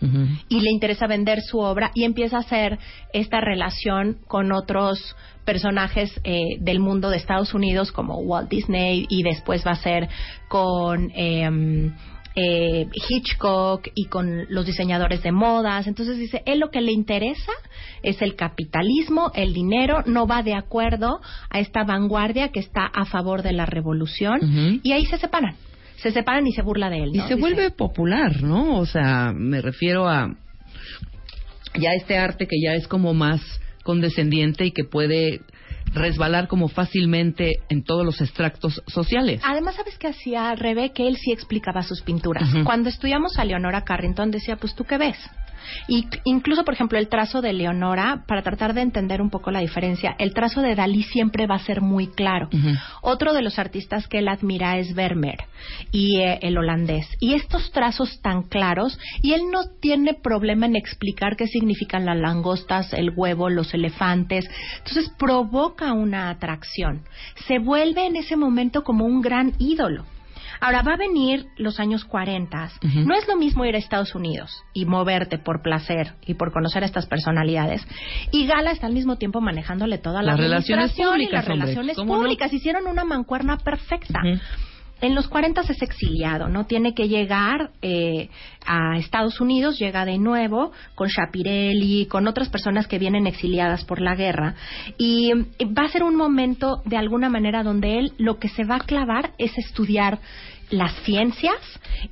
Y le interesa vender su obra y empieza a hacer esta relación con otros personajes eh, del mundo de Estados Unidos como Walt Disney y después va a ser con em, eh, Hitchcock y con los diseñadores de modas. Entonces dice, él lo que le interesa es el capitalismo, el dinero, no va de acuerdo a esta vanguardia que está a favor de la revolución y ahí se separan. Se separan y se burla de él. Y se Dice, vuelve popular, ¿no? O sea, me refiero a ya este arte que ya es como más condescendiente y que puede resbalar como fácilmente en todos los extractos sociales. Además, ¿sabes qué hacía Rebe? Que él sí explicaba sus pinturas. Cuando estudiamos a Leonora Carrington decía, pues tú qué ves. Y incluso, por ejemplo, el trazo de Leonora, para tratar de entender un poco la diferencia, el trazo de Dalí siempre va a ser muy claro. Otro de los artistas que él admira es Vermeer y eh, el holandés. Y estos trazos tan claros, y él no tiene problema en explicar qué significan las langostas, el huevo, los elefantes. Entonces provoca una atracción. Se vuelve en ese momento como un gran ídolo. Ahora va a venir los años 40. Ujú. No es lo mismo ir a Estados Unidos y moverte por placer y por conocer a estas personalidades. Y Gala está al mismo tiempo manejándole toda la Las relaciones administración y públicas, las hombre. relaciones públicas. Hicieron una mancuerna perfecta. En los 40 es exiliado, ¿no? Tiene que llegar eh, a Estados Unidos, llega de nuevo con Shapirelli, con otras personas que vienen exiliadas por la guerra. Y eh, va a ser un momento, de alguna manera, donde él lo que se va a clavar es estudiar las ciencias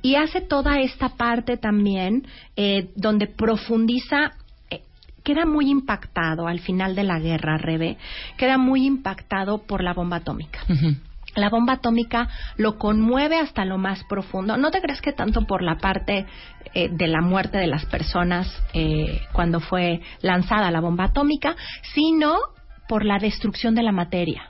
y hace toda esta parte también eh, donde profundiza eh, queda muy impactado al final de la guerra, Rebe, queda muy impactado por la bomba atómica. Ujú. La bomba atómica lo conmueve hasta lo más profundo. No te creas que tanto por la parte eh, de la muerte de las personas eh, cuando fue lanzada la bomba atómica, sino por la destrucción de la materia.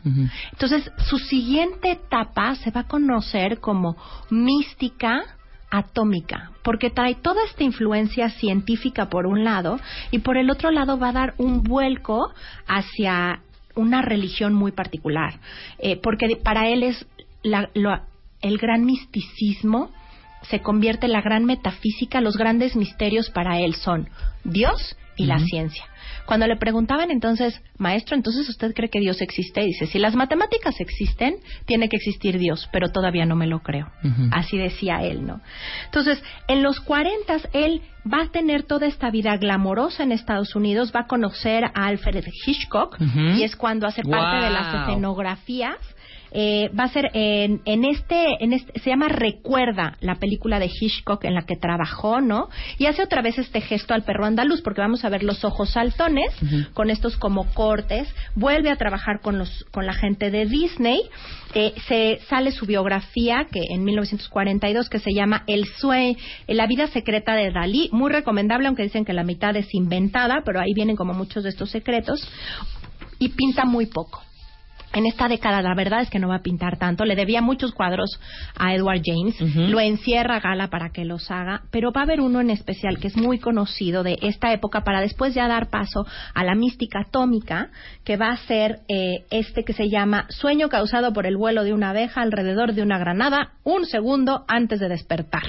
Entonces, su siguiente etapa se va a conocer como mística atómica, porque trae toda esta influencia científica por un lado y por el otro lado va a dar un vuelco hacia una religión muy particular, eh, porque para él es la- lo- el gran misticismo se convierte en la gran metafísica, los grandes misterios para él son Dios y la ciencia. Cuando le preguntaban entonces, maestro, entonces usted cree que Dios existe? Dice, si las matemáticas existen, tiene que existir Dios, pero todavía no me lo creo. Así decía él, ¿no? Entonces, en los 40 él va a tener toda esta vida glamorosa en Estados Unidos, va a conocer a Alfred Hitchcock y es cuando hace parte de las escenografías eh, va a ser en, en este, en este, se llama Recuerda, la película de Hitchcock en la que trabajó, ¿no? Y hace otra vez este gesto al perro andaluz, porque vamos a ver los ojos saltones, con estos como cortes. Vuelve a trabajar con los, con la gente de Disney. Eh, se sale su biografía que en 1942 que se llama El sueño, la vida secreta de Dalí, muy recomendable, aunque dicen que la mitad es inventada, pero ahí vienen como muchos de estos secretos y pinta muy poco. En esta década la verdad es que no va a pintar tanto. Le debía muchos cuadros a Edward James. Lo encierra Gala para que los haga. Pero va a haber uno en especial que es muy conocido de esta época para después ya dar paso a la mística atómica que va a ser eh, este que se llama Sueño causado por el vuelo de una abeja alrededor de una granada un segundo antes de despertar.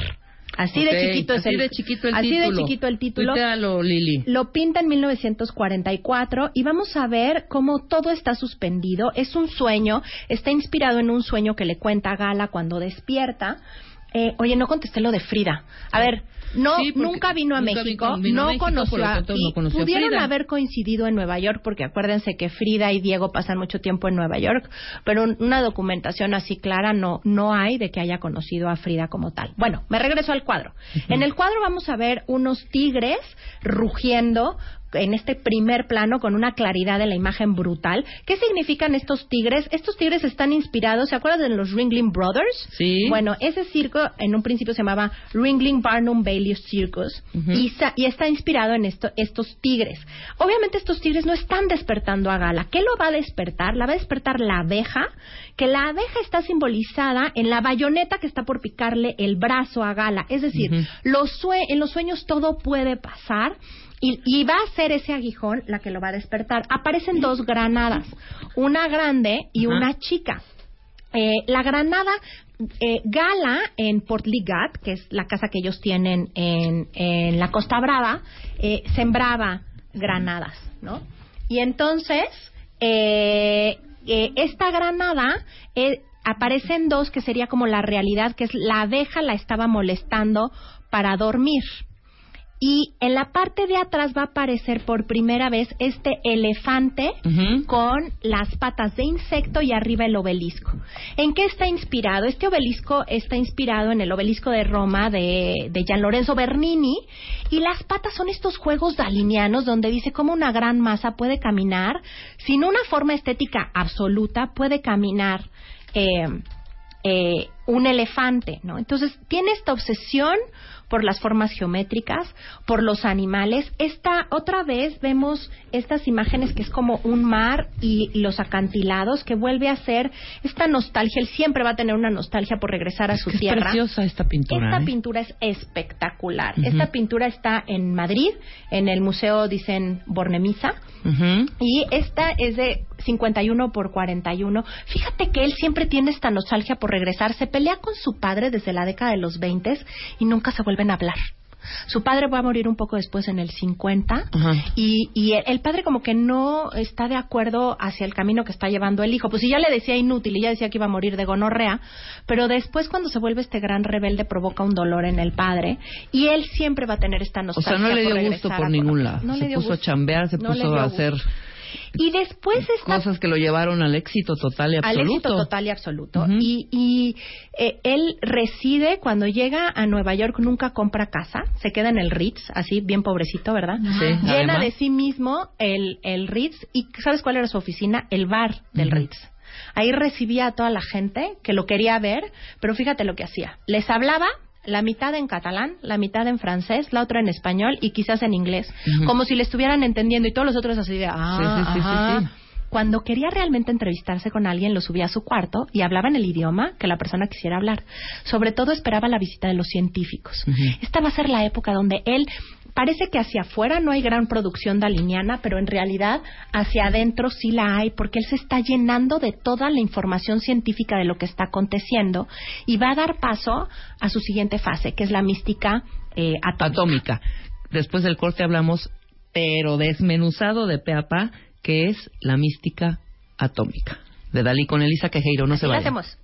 Así de chiquito es así el de chiquito el así título. de chiquito el título. Tuitealo, Lili. Lo pinta en 1944 y vamos a ver cómo todo está suspendido. Es un sueño, está inspirado en un sueño que le cuenta Gala cuando despierta. Eh, oye, no contesté lo de Frida. A ver, no, Sí, nunca vino a nunca México, vino- vino a no México, conoció a, tanto, no conoció pudieron haber coincidido en Nueva York, porque acuérdense que Frida y Diego pasan mucho tiempo en Nueva York, pero un- una documentación así clara no, no hay de que haya conocido a Frida como tal. Bueno, me regreso al cuadro. En el cuadro vamos a ver unos tigres rugiendo en este primer plano con una claridad de la imagen brutal. ¿Qué significan estos tigres? Estos tigres están inspirados, ¿se acuerdan de los Ringling Brothers? Sí. Bueno, ese circo en un principio se llamaba Ringling Barnum Bailey Circus y, sa- y está inspirado en esto, estos tigres. Obviamente estos tigres no están despertando a Gala. ¿Qué lo va a despertar? La va a despertar la abeja, que la abeja está simbolizada en la bayoneta que está por picarle el brazo a Gala. Es decir, los sue- en los sueños todo puede pasar. Y, y va a ser ese aguijón la que lo va a despertar. Aparecen dos granadas, una grande y una chica. Eh, la granada eh, Gala en Port Ligat, que es la casa que ellos tienen en, en la Costa Brava, eh, sembraba granadas, ¿no? Y entonces, eh, eh, esta granada eh, aparecen dos que sería como la realidad, que es la abeja la estaba molestando para dormir. Y en la parte de atrás va a aparecer por primera vez este elefante con las patas de insecto y arriba el obelisco. ¿En qué está inspirado? Este obelisco está inspirado en el obelisco de Roma de, de Gian Lorenzo Bernini y las patas son estos juegos dalinianos donde dice cómo una gran masa puede caminar sin una forma estética absoluta, puede caminar eh, eh, un elefante, ¿no? Entonces tiene esta obsesión por las formas geométricas, por los animales. Esta otra vez vemos estas imágenes que es como un mar y los acantilados que vuelve a ser esta nostalgia. Él siempre va a tener una nostalgia por regresar a su Es tierra. preciosa esta pintura. Esta ¿eh? pintura es espectacular. Esta pintura está en Madrid, en el Museo, dicen, Bornemisa. Y esta es de 51 por 41. Fíjate que él siempre tiene esta nostalgia por regresar. Se pelea con su padre desde la década de los 20 y nunca se vuelven a hablar. Su padre va a morir un poco después en el 50 Ajá. y, y el, el padre como que no está de acuerdo hacia el camino que está llevando el hijo. Pues si ya le decía inútil y ya decía que iba a morir de gonorrea, pero después cuando se vuelve este gran rebelde provoca un dolor en el padre y él siempre va a tener esta O nostalgia. sea, no le por dio gusto por a- ningún lado. No le se puso gusto. a chambear, se No puso a hacer Y después esta cosas que lo llevaron al éxito total y al absoluto. éxito total y absoluto. Y, y eh, él reside, cuando llega a Nueva York, nunca compra casa, se queda en el Ritz, así bien pobrecito, ¿verdad? Sí, Llena además. de sí mismo el, el Ritz. ¿Y sabes cuál era su oficina? El bar del. Ritz. Ahí recibía a toda la gente que lo quería ver, pero fíjate lo que hacía. Les hablaba la mitad en catalán, la mitad en francés, la otra en español y quizás en inglés, como si le estuvieran entendiendo y todos los otros así de, ah, Sí, sí, sí, sí, ajá". sí. Cuando quería realmente entrevistarse con alguien, lo subía a su cuarto y hablaba en el idioma que la persona quisiera hablar. Sobre todo esperaba la visita de los científicos. Esta va a ser la época donde él parece que hacia afuera no hay gran producción daliniana, pero en realidad hacia adentro sí la hay, porque él se está llenando de toda la información científica de lo que está aconteciendo y va a dar paso a su siguiente fase, que es la mística eh, atómica. atómica. Después del corte hablamos, pero desmenuzado de pe a pa, que es la mística atómica. De Dalí con Elisa Quejeiro, no Así se la vaya. hacemos.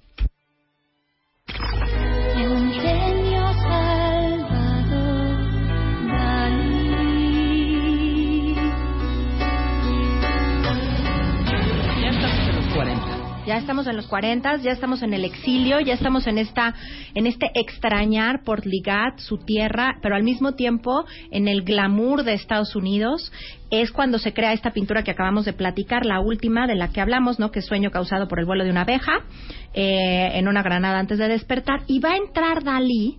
Ya estamos en los 40. Ya estamos en los 40, ya estamos en el exilio, ya estamos en esta en este extrañar por Ligat, su tierra, pero al mismo tiempo en el glamour de Estados Unidos. Es cuando se crea esta pintura que acabamos de platicar, la última de la que hablamos, ¿no? Que es sueño causado por el vuelo de una abeja eh, en una granada antes de despertar. Y va a entrar Dalí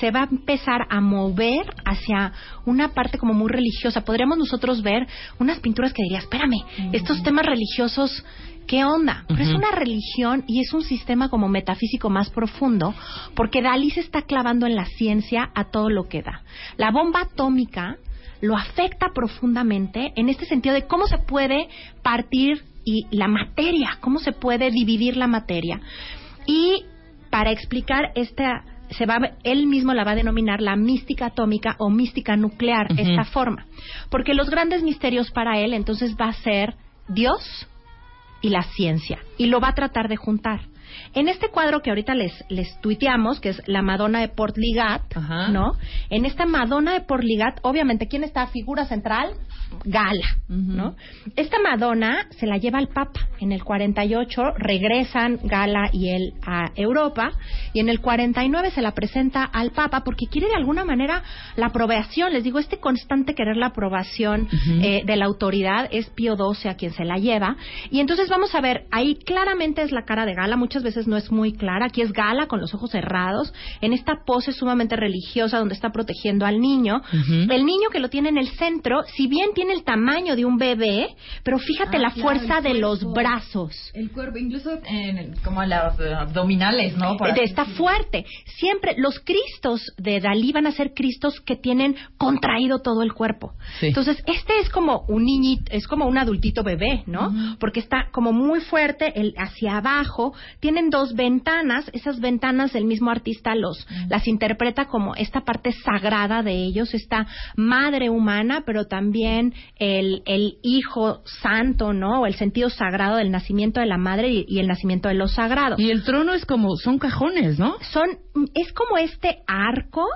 se va a empezar a mover hacia una parte como muy religiosa. Podríamos nosotros ver unas pinturas que diría, espérame, estos temas religiosos, ¿qué onda? Pero es una religión y es un sistema como metafísico más profundo, porque Dalí se está clavando en la ciencia a todo lo que da. La bomba atómica lo afecta profundamente en este sentido de cómo se puede partir y la materia, cómo se puede dividir la materia. Y para explicar esta se va él mismo la va a denominar la mística atómica o mística nuclear esta forma porque los grandes misterios para él entonces va a ser Dios y la ciencia y lo va a tratar de juntar en este cuadro que ahorita les les tuiteamos que es la Madonna de Port Ligat Ajá. no en esta Madonna de Port Ligat obviamente quién está figura central Gala no esta Madonna se la lleva al Papa. En el 48 regresan Gala y él a Europa y en el 49 se la presenta al Papa porque quiere de alguna manera la aprobación. Les digo este constante querer la aprobación eh, de la autoridad es Pío XII a quien se la lleva. Y entonces vamos a ver ahí claramente es la cara de Gala. Muchas veces no es muy clara aquí es Gala con los ojos cerrados en esta pose sumamente religiosa donde está protegiendo al niño el niño que lo tiene en el centro si bien tiene el tamaño de un bebé pero fíjate Ah, la claro, fuerza de los brazos El cuerpo, incluso en el- como las eh, abdominales, ¿no? Por así está fuerte. Siempre los cristos de Dalí van a ser cristos que tienen contraído todo el cuerpo. Sí. Entonces, este es como un niñito, es como un adultito bebé, ¿no? Porque está como muy fuerte el hacia abajo. Tienen dos ventanas, esas ventanas el mismo artista los las interpreta como esta parte sagrada de ellos, esta madre humana, pero también el, el hijo santo, ¿no? O el sentido sagrado del nacimiento de la madre y, y el nacimiento de lo sagrado Y el trono es como, son cajones, ¿no? son es como este arco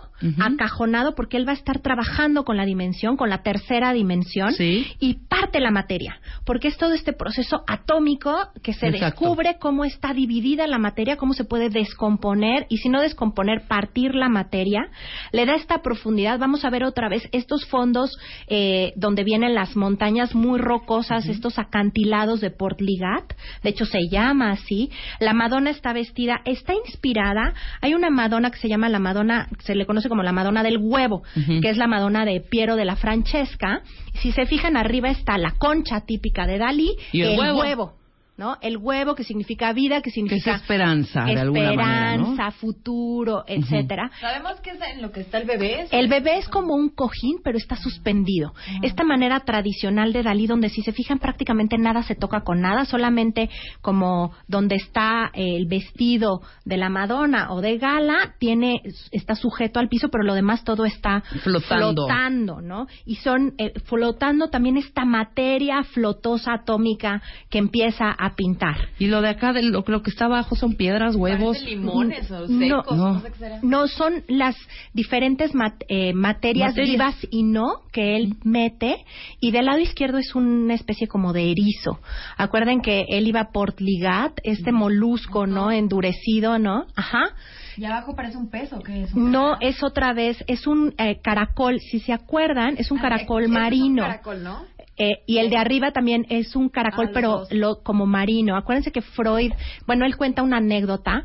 acajonado porque él va a estar trabajando con la dimensión, con la tercera dimensión Sí. y parte la materia, porque es todo este proceso atómico que se Exacto. descubre cómo está dividida la materia, cómo se puede descomponer y si no descomponer, partir la materia, le da esta profundidad. Vamos a ver otra vez estos fondos eh, donde vienen las montañas muy rocosas, estos acantilados de Port Ligat, de hecho se llama así. La Madonna está vestida, está inspirada, hay una Madonna que se llama la Madonna, se le conoce como la Madonna del huevo, que es la Madonna de Piero de la Francesca. Si se fijan arriba está la concha típica de Dalí, Y el huevo. ¿No? El huevo que significa vida, que Que es significa esperanza, de alguna manera, ¿no? esperanza, futuro, etcétera. Sabemos que es en lo que está el bebé. El bebé es como un cojín, pero está suspendido. Esta manera tradicional de Dalí, donde si se fijan prácticamente nada se toca con nada, solamente como donde está el vestido de la Madonna o de Gala, tiene está sujeto al piso, pero lo demás todo está Flotando. flotando, ¿no? Y son eh, flotando también esta materia flotosa atómica que empieza a pintar. Y lo de acá, de lo, lo que está abajo son piedras, huevos. Parecen limones o No, secos, no. no, sé qué será. No, son las diferentes mat- eh, materias, Materias. vivas y no que él mete. Y del lado izquierdo es una especie como de erizo. Acuerden que él iba por ligat, este molusco, ¿no? Endurecido, ¿no? Ajá. Y abajo parece un peso, ¿qué es? No, es otra vez, es un eh, caracol. Si se acuerdan, es un caracol Ah, Es un marino. caracol, ¿no? Eh, y el de arriba también es un caracol, Ah, pero lo, como marino. Acuérdense que Freud, bueno, él cuenta una anécdota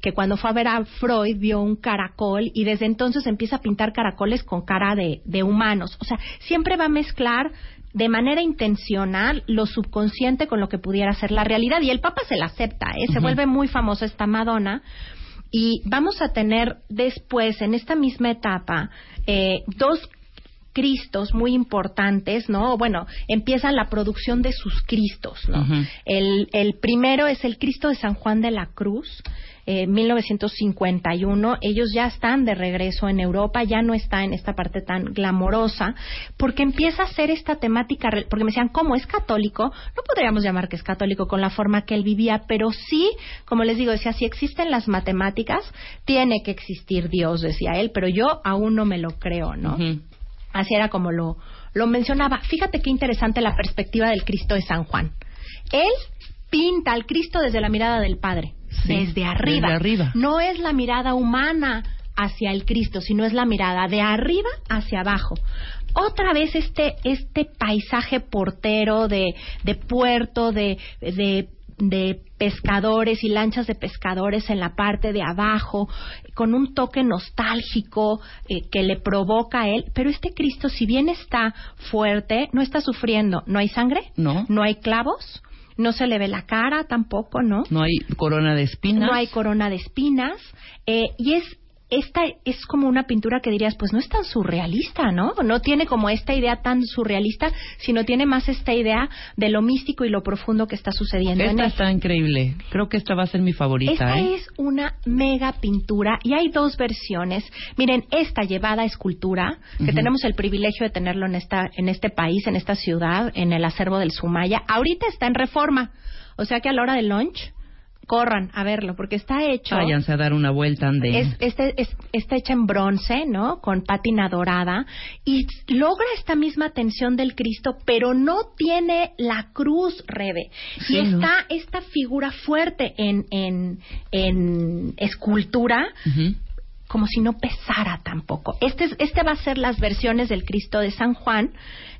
que cuando fue a ver a Freud vio un caracol y desde entonces empieza a pintar caracoles con cara de, de humanos. O sea, siempre va a mezclar de manera intencional lo subconsciente con lo que pudiera ser la realidad. Y el Papa se la acepta, ¿eh? se vuelve muy famosa esta Madonna. Y vamos a tener después, en esta misma etapa, eh, dos Cristos muy importantes, ¿no? Bueno, empiezan la producción de sus Cristos, ¿no? El, el primero es el Cristo de San Juan de la Cruz, eh, 1951. Ellos ya están de regreso en Europa, ya no está en esta parte tan glamorosa, porque empieza a ser esta temática, porque me decían, ¿cómo es católico? No podríamos llamar que es católico con la forma que él vivía, pero sí, como les digo, decía, si existen las matemáticas, tiene que existir Dios, decía él, pero yo aún no me lo creo, ¿no? Así era como lo, lo mencionaba. Fíjate qué interesante la perspectiva del Cristo de San Juan. Él pinta al Cristo desde la mirada del Padre, Sí, desde arriba. desde arriba. No es la mirada humana hacia el Cristo, sino es la mirada de arriba hacia abajo. Otra vez este, este paisaje portero de, de puerto, de, de, de pescadores y lanchas de pescadores en la parte de abajo, con un toque nostálgico eh, que le provoca a él. Pero este Cristo, si bien está fuerte, no está sufriendo. No hay sangre, No. no hay clavos, no se le ve la cara tampoco, ¿no? No hay corona de espinas. No hay corona de espinas. eh, y es esta es como una pintura que dirías, pues no es tan surrealista, ¿no? No tiene como esta idea tan surrealista, sino tiene más esta idea de lo místico y lo profundo que está sucediendo en Esta él. está increíble. Creo que esta va a ser mi favorita, Esta ¿eh? es una mega pintura y hay dos versiones. Miren, esta llevada a escultura, que tenemos el privilegio de tenerlo en esta en este país, en esta ciudad, en el acervo del Sumaya. Ahorita está en reforma. O sea que a la hora del lunch corran a verlo porque está hecho Váyanse a dar una vuelta, ande. es, este, es- está hecha en bronce, ¿no? Con pátina dorada y logra esta misma tensión del Cristo, pero no tiene la cruz, Rebe. Sí, y ¿no? está esta figura fuerte en, en, en escultura, como si no pesara tampoco. Este, es- este va a ser las versiones del Cristo de San Juan,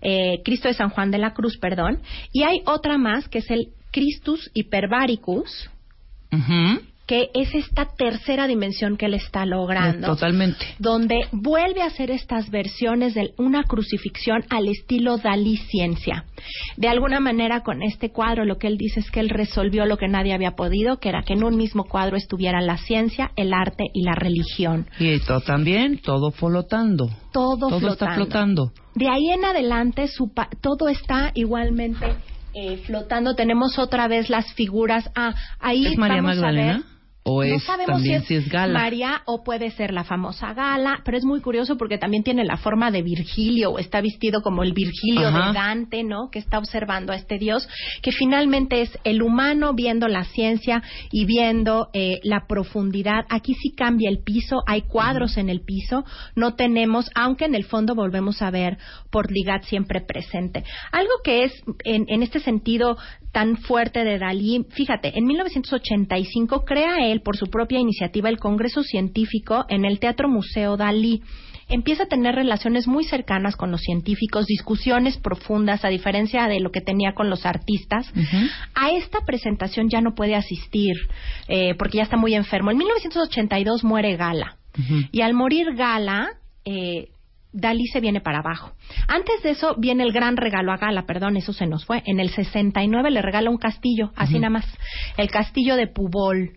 eh, Cristo de San Juan de la Cruz, perdón. Y hay otra más que es el Christus Hyperbaricus, Que es esta tercera dimensión que él está logrando. Totalmente. Donde vuelve a hacer estas versiones de una crucifixión al estilo Dalí Ciencia. De alguna manera, con este cuadro, lo que él dice es que él resolvió lo que nadie había podido, que era que en un mismo cuadro estuviera la ciencia, el arte y la religión. Y esto también, todo flotando. Todo, Todo está flotando. De ahí en adelante, su pa- todo está igualmente eh, flotando. Tenemos otra vez las figuras. Ah, ahí ¿Es María vamos a Magdalena? ver- ¿O no sabemos también si si es, gala? María o puede ser la famosa gala, pero es muy curioso porque también tiene la forma de Virgilio, o está vestido como el Virgilio Ajá. de Dante, ¿no? Que está observando a este Dios, que finalmente es el humano viendo la ciencia y viendo eh, la profundidad. Aquí sí cambia el piso, hay cuadros en el piso, no tenemos, aunque en el fondo volvemos a ver Portligat siempre presente. Algo que es en, en este sentido tan fuerte de Dalí, fíjate, en 1985 crea él por su propia iniciativa el Congreso Científico en el Teatro Museo Dalí. Empieza a tener relaciones muy cercanas con los científicos, discusiones profundas, a diferencia de lo que tenía con los artistas. A esta presentación ya no puede asistir eh, porque ya está muy enfermo. En 1982 muere Gala. Y al morir Gala, eh, Dalí se viene para abajo. Antes de eso viene el gran regalo a Gala, perdón, eso se nos fue. En el 69 le regala un castillo, así nada más. El castillo de Pubol.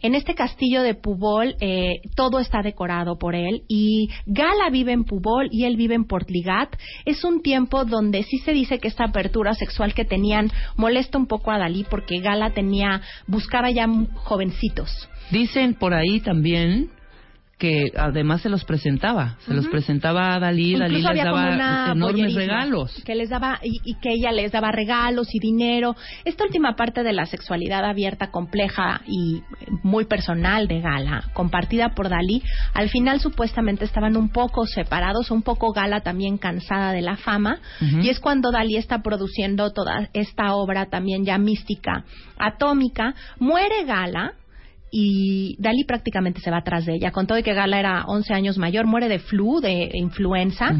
En este castillo de Pubol eh, todo está decorado por él y Gala vive en Pubol y él vive en Portligat. Es un tiempo donde sí se dice que esta apertura sexual que tenían molesta un poco a Dalí porque Gala tenía buscaba ya jovencitos. Dicen por ahí también que además se los presentaba. Se los presentaba a Dalí. Dalí Incluso les había como daba enormes regalos. que les daba y, y que ella les daba regalos y dinero. Esta última parte de la sexualidad abierta, compleja y muy personal de Gala, compartida por Dalí, al final supuestamente estaban un poco separados, un poco Gala también cansada de la fama, y es cuando Dalí está produciendo toda esta obra también ya mística, atómica, muere Gala y Dalí prácticamente se va atrás de ella. Con todo y que Gala era 11 años mayor, muere de flu, de influenza.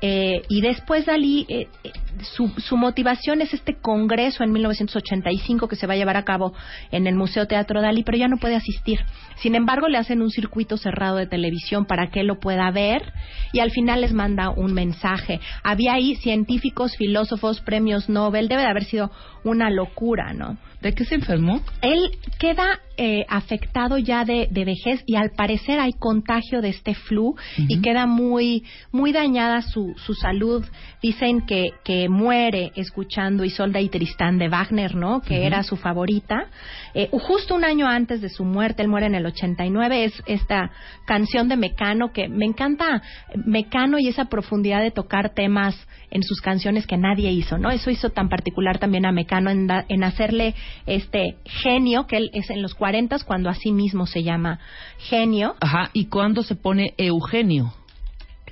Eh, y después Dalí, eh, eh, su, su motivación es este congreso en 1985 que se va a llevar a cabo en el Museo Teatro Dalí, pero ya no puede asistir. Sin embargo, le hacen un circuito cerrado de televisión para que él lo pueda ver y al final les manda un mensaje. Había ahí científicos, filósofos, premios Nobel, debe de haber sido una locura, ¿no? ¿De qué se enfermó? Él queda eh, afectado ya de, de vejez y al parecer hay contagio de este flu y queda muy muy dañada su, su salud. Dicen que, que muere escuchando Isolda y Tristán de Wagner, ¿no? Que era su favorita. Eh, justo un año antes de su muerte, él muere en el 89, es esta canción de Mecano que me encanta Mecano y esa profundidad de tocar temas en sus canciones que nadie hizo, ¿no? Eso hizo tan particular también a Mecano en, da- en hacerle este genio, que él es en los 40 cuando así mismo se llama genio. Ajá. ¿Y cuándo se pone Eugenio?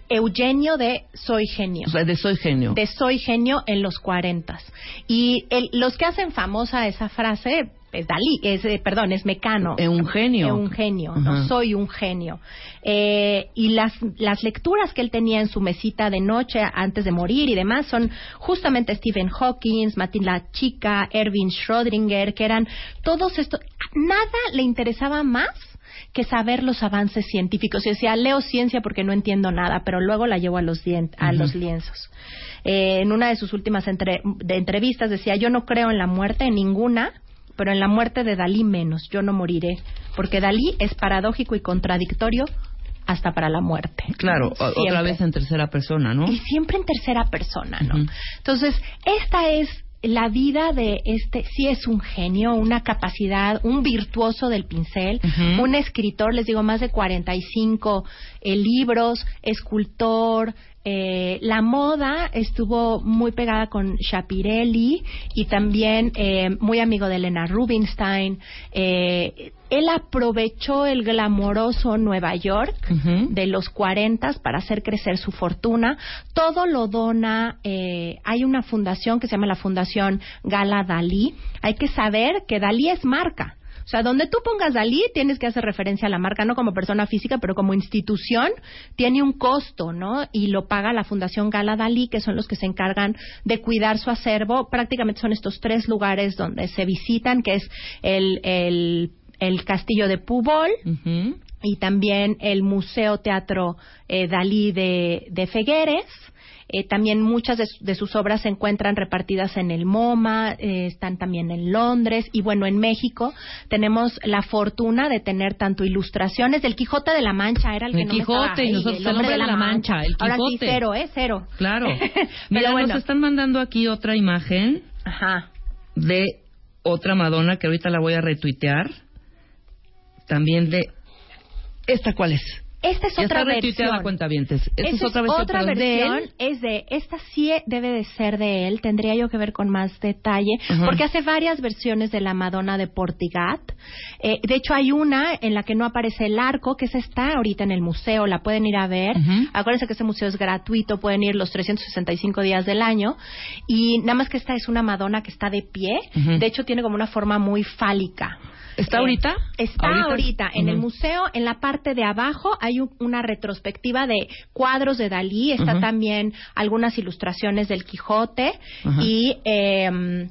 Eugenio de Soy Genio. O sea, de soy genio. de Soy Genio en los 40. Y el- los que hacen famosa esa frase es Dalí, es, eh, perdón, es Mecano. Es un genio. Es un genio, ¿no? Soy un genio. Eh, y las, las lecturas que él tenía en su mesita de noche antes de morir y demás son justamente Stephen Hawking, Martin la Chica, Erwin Schrödinger, que eran todos estos. Nada le interesaba más que saber los avances científicos. Y decía, leo ciencia porque no entiendo nada, pero luego la llevo a los, dien- a los lienzos. Eh, en una de sus últimas entre- de entrevistas decía, yo no creo en la muerte, en ninguna, pero en la muerte de Dalí menos, yo no moriré, porque Dalí es paradójico y contradictorio hasta para la muerte. Claro, o- otra Siempre. vez en tercera persona, ¿no? Y siempre en tercera persona, ¿no? Entonces, esta es la vida de este, sí es un genio, una capacidad, un virtuoso del pincel, un escritor, les digo, más de 45 eh, libros, escultor, eh, la moda estuvo muy pegada con Shapirelli y también eh, muy amigo de Elena Rubinstein. Eh, él aprovechó el glamoroso Nueva York de los 40 para hacer crecer su fortuna. Todo lo dona. eh, hay una fundación que se llama la Fundación Gala Dalí. Hay que saber que Dalí es marca. O sea, donde tú pongas Dalí, tienes que hacer referencia a la marca, no como persona física, pero como institución, tiene un costo, ¿no? Y lo paga la Fundación Gala Dalí, que son los que se encargan de cuidar su acervo. Prácticamente son estos tres lugares donde se visitan, que es el, el, el castillo de Púbol, Ujú. y también el Museo Teatro eh, Dalí de, de Fegueres. Eh, también muchas de, su- de sus obras se encuentran repartidas en el MoMA, eh, están también en Londres y bueno, en México tenemos la fortuna de tener tanto ilustraciones del Quijote de la Mancha, era el que El no me Quijote, estaba- y Ay, nosotros el hombre de la Mancha, el Ahora sí, cero, ¿eh? Cero. Claro. Pero Mira, bueno. nos están mandando aquí otra imagen Ajá. de otra Madonna que ahorita la voy a retuitear. También de... ¿Esta cuál es? Esta es ya otra está versión. Esta es otra versión, pero es de versión, él. es de esta sí debe de ser de él, tendría yo que ver con más detalle, porque hace varias versiones de la Madonna de Portigat. Eh, de hecho hay una en la que no aparece el arco, que esa está ahorita en el museo, la pueden ir a ver. Acuérdense que ese museo es gratuito, pueden ir los 365 días del año y nada más que esta es una Madonna que está de pie, de hecho tiene como una forma muy fálica. ¿Está Eh, ahorita? Está ¿Ahorita? ahorita, en el museo, en la parte de abajo hay un- una retrospectiva de cuadros de Dalí, está también algunas ilustraciones del Quijote y eh,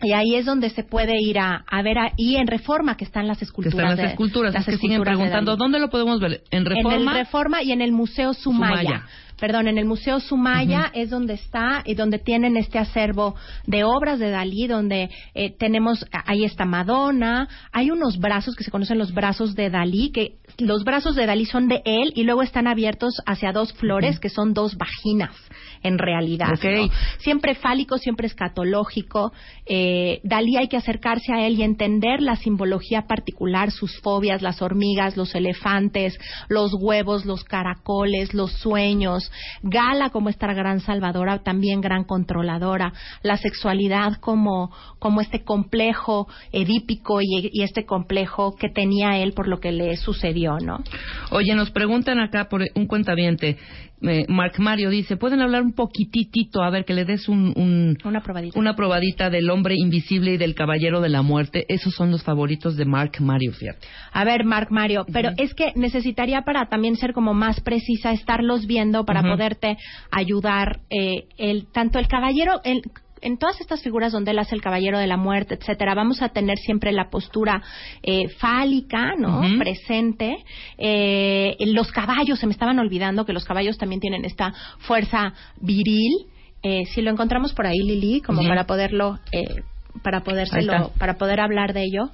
y ahí es donde se puede ir a, a ver ahí en Reforma que están las Que esculturas. están las de- esculturas. las es que siguen esculturas preguntando. ¿dónde lo podemos ver? ¿En En Reforma? el Reforma y en el Museo Sumaya. Sumaya. Perdón, en el Museo Sumaya es donde está y donde tienen este acervo de obras de Dalí, donde eh, tenemos, ahí está Madonna, hay unos brazos que se conocen los brazos de Dalí, que los brazos de Dalí son de él y luego están abiertos hacia dos flores que son dos vaginas en realidad. Ok. ¿no? Siempre fálico, siempre escatológico. Eh, Dalí hay que acercarse a él y entender la simbología particular, sus fobias, las hormigas, los elefantes, los huevos, los caracoles, los sueños. Gala como esta gran salvadora, también gran controladora. La sexualidad como, como este complejo edípico y, y este complejo que tenía él por lo que le sucedió, ¿no? Oye, nos preguntan acá por un cuentaviente. Eh, Mark Mario dice, ¿pueden hablar un poquitito? A ver, que le des un, un- Una probadita. una probadita del hombre invisible y del caballero de la muerte. Esos son los favoritos de Mark Mario, fíjate. A ver, Mark Mario, pero es que necesitaría para también ser como más precisa estarlos viendo para poderte ayudar eh, el tanto el caballero el en todas estas figuras donde él hace el caballero de la muerte, etcétera, vamos a tener siempre la postura eh, fálica, ¿no? Presente. Eh, los caballos, se me estaban olvidando que los caballos también tienen esta fuerza viril. Eh, si lo encontramos por ahí, Lili, como para poderlo, eh, para podérselo, para poder hablar de ello.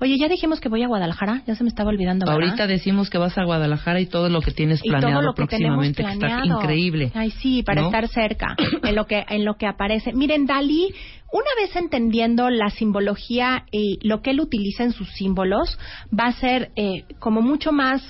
Oye, ya dijimos que voy a Guadalajara, ya se me estaba olvidando. ¿verdad? Ahorita decimos que vas a Guadalajara y todo lo que tienes y todo planeado lo que tenemos próximamente, que está planeado. increíble. Ay, sí, para ¿no? estar cerca en lo que en lo que aparece. Miren, Dalí, una vez entendiendo la simbología y lo que él utiliza en sus símbolos, va a ser eh, como mucho más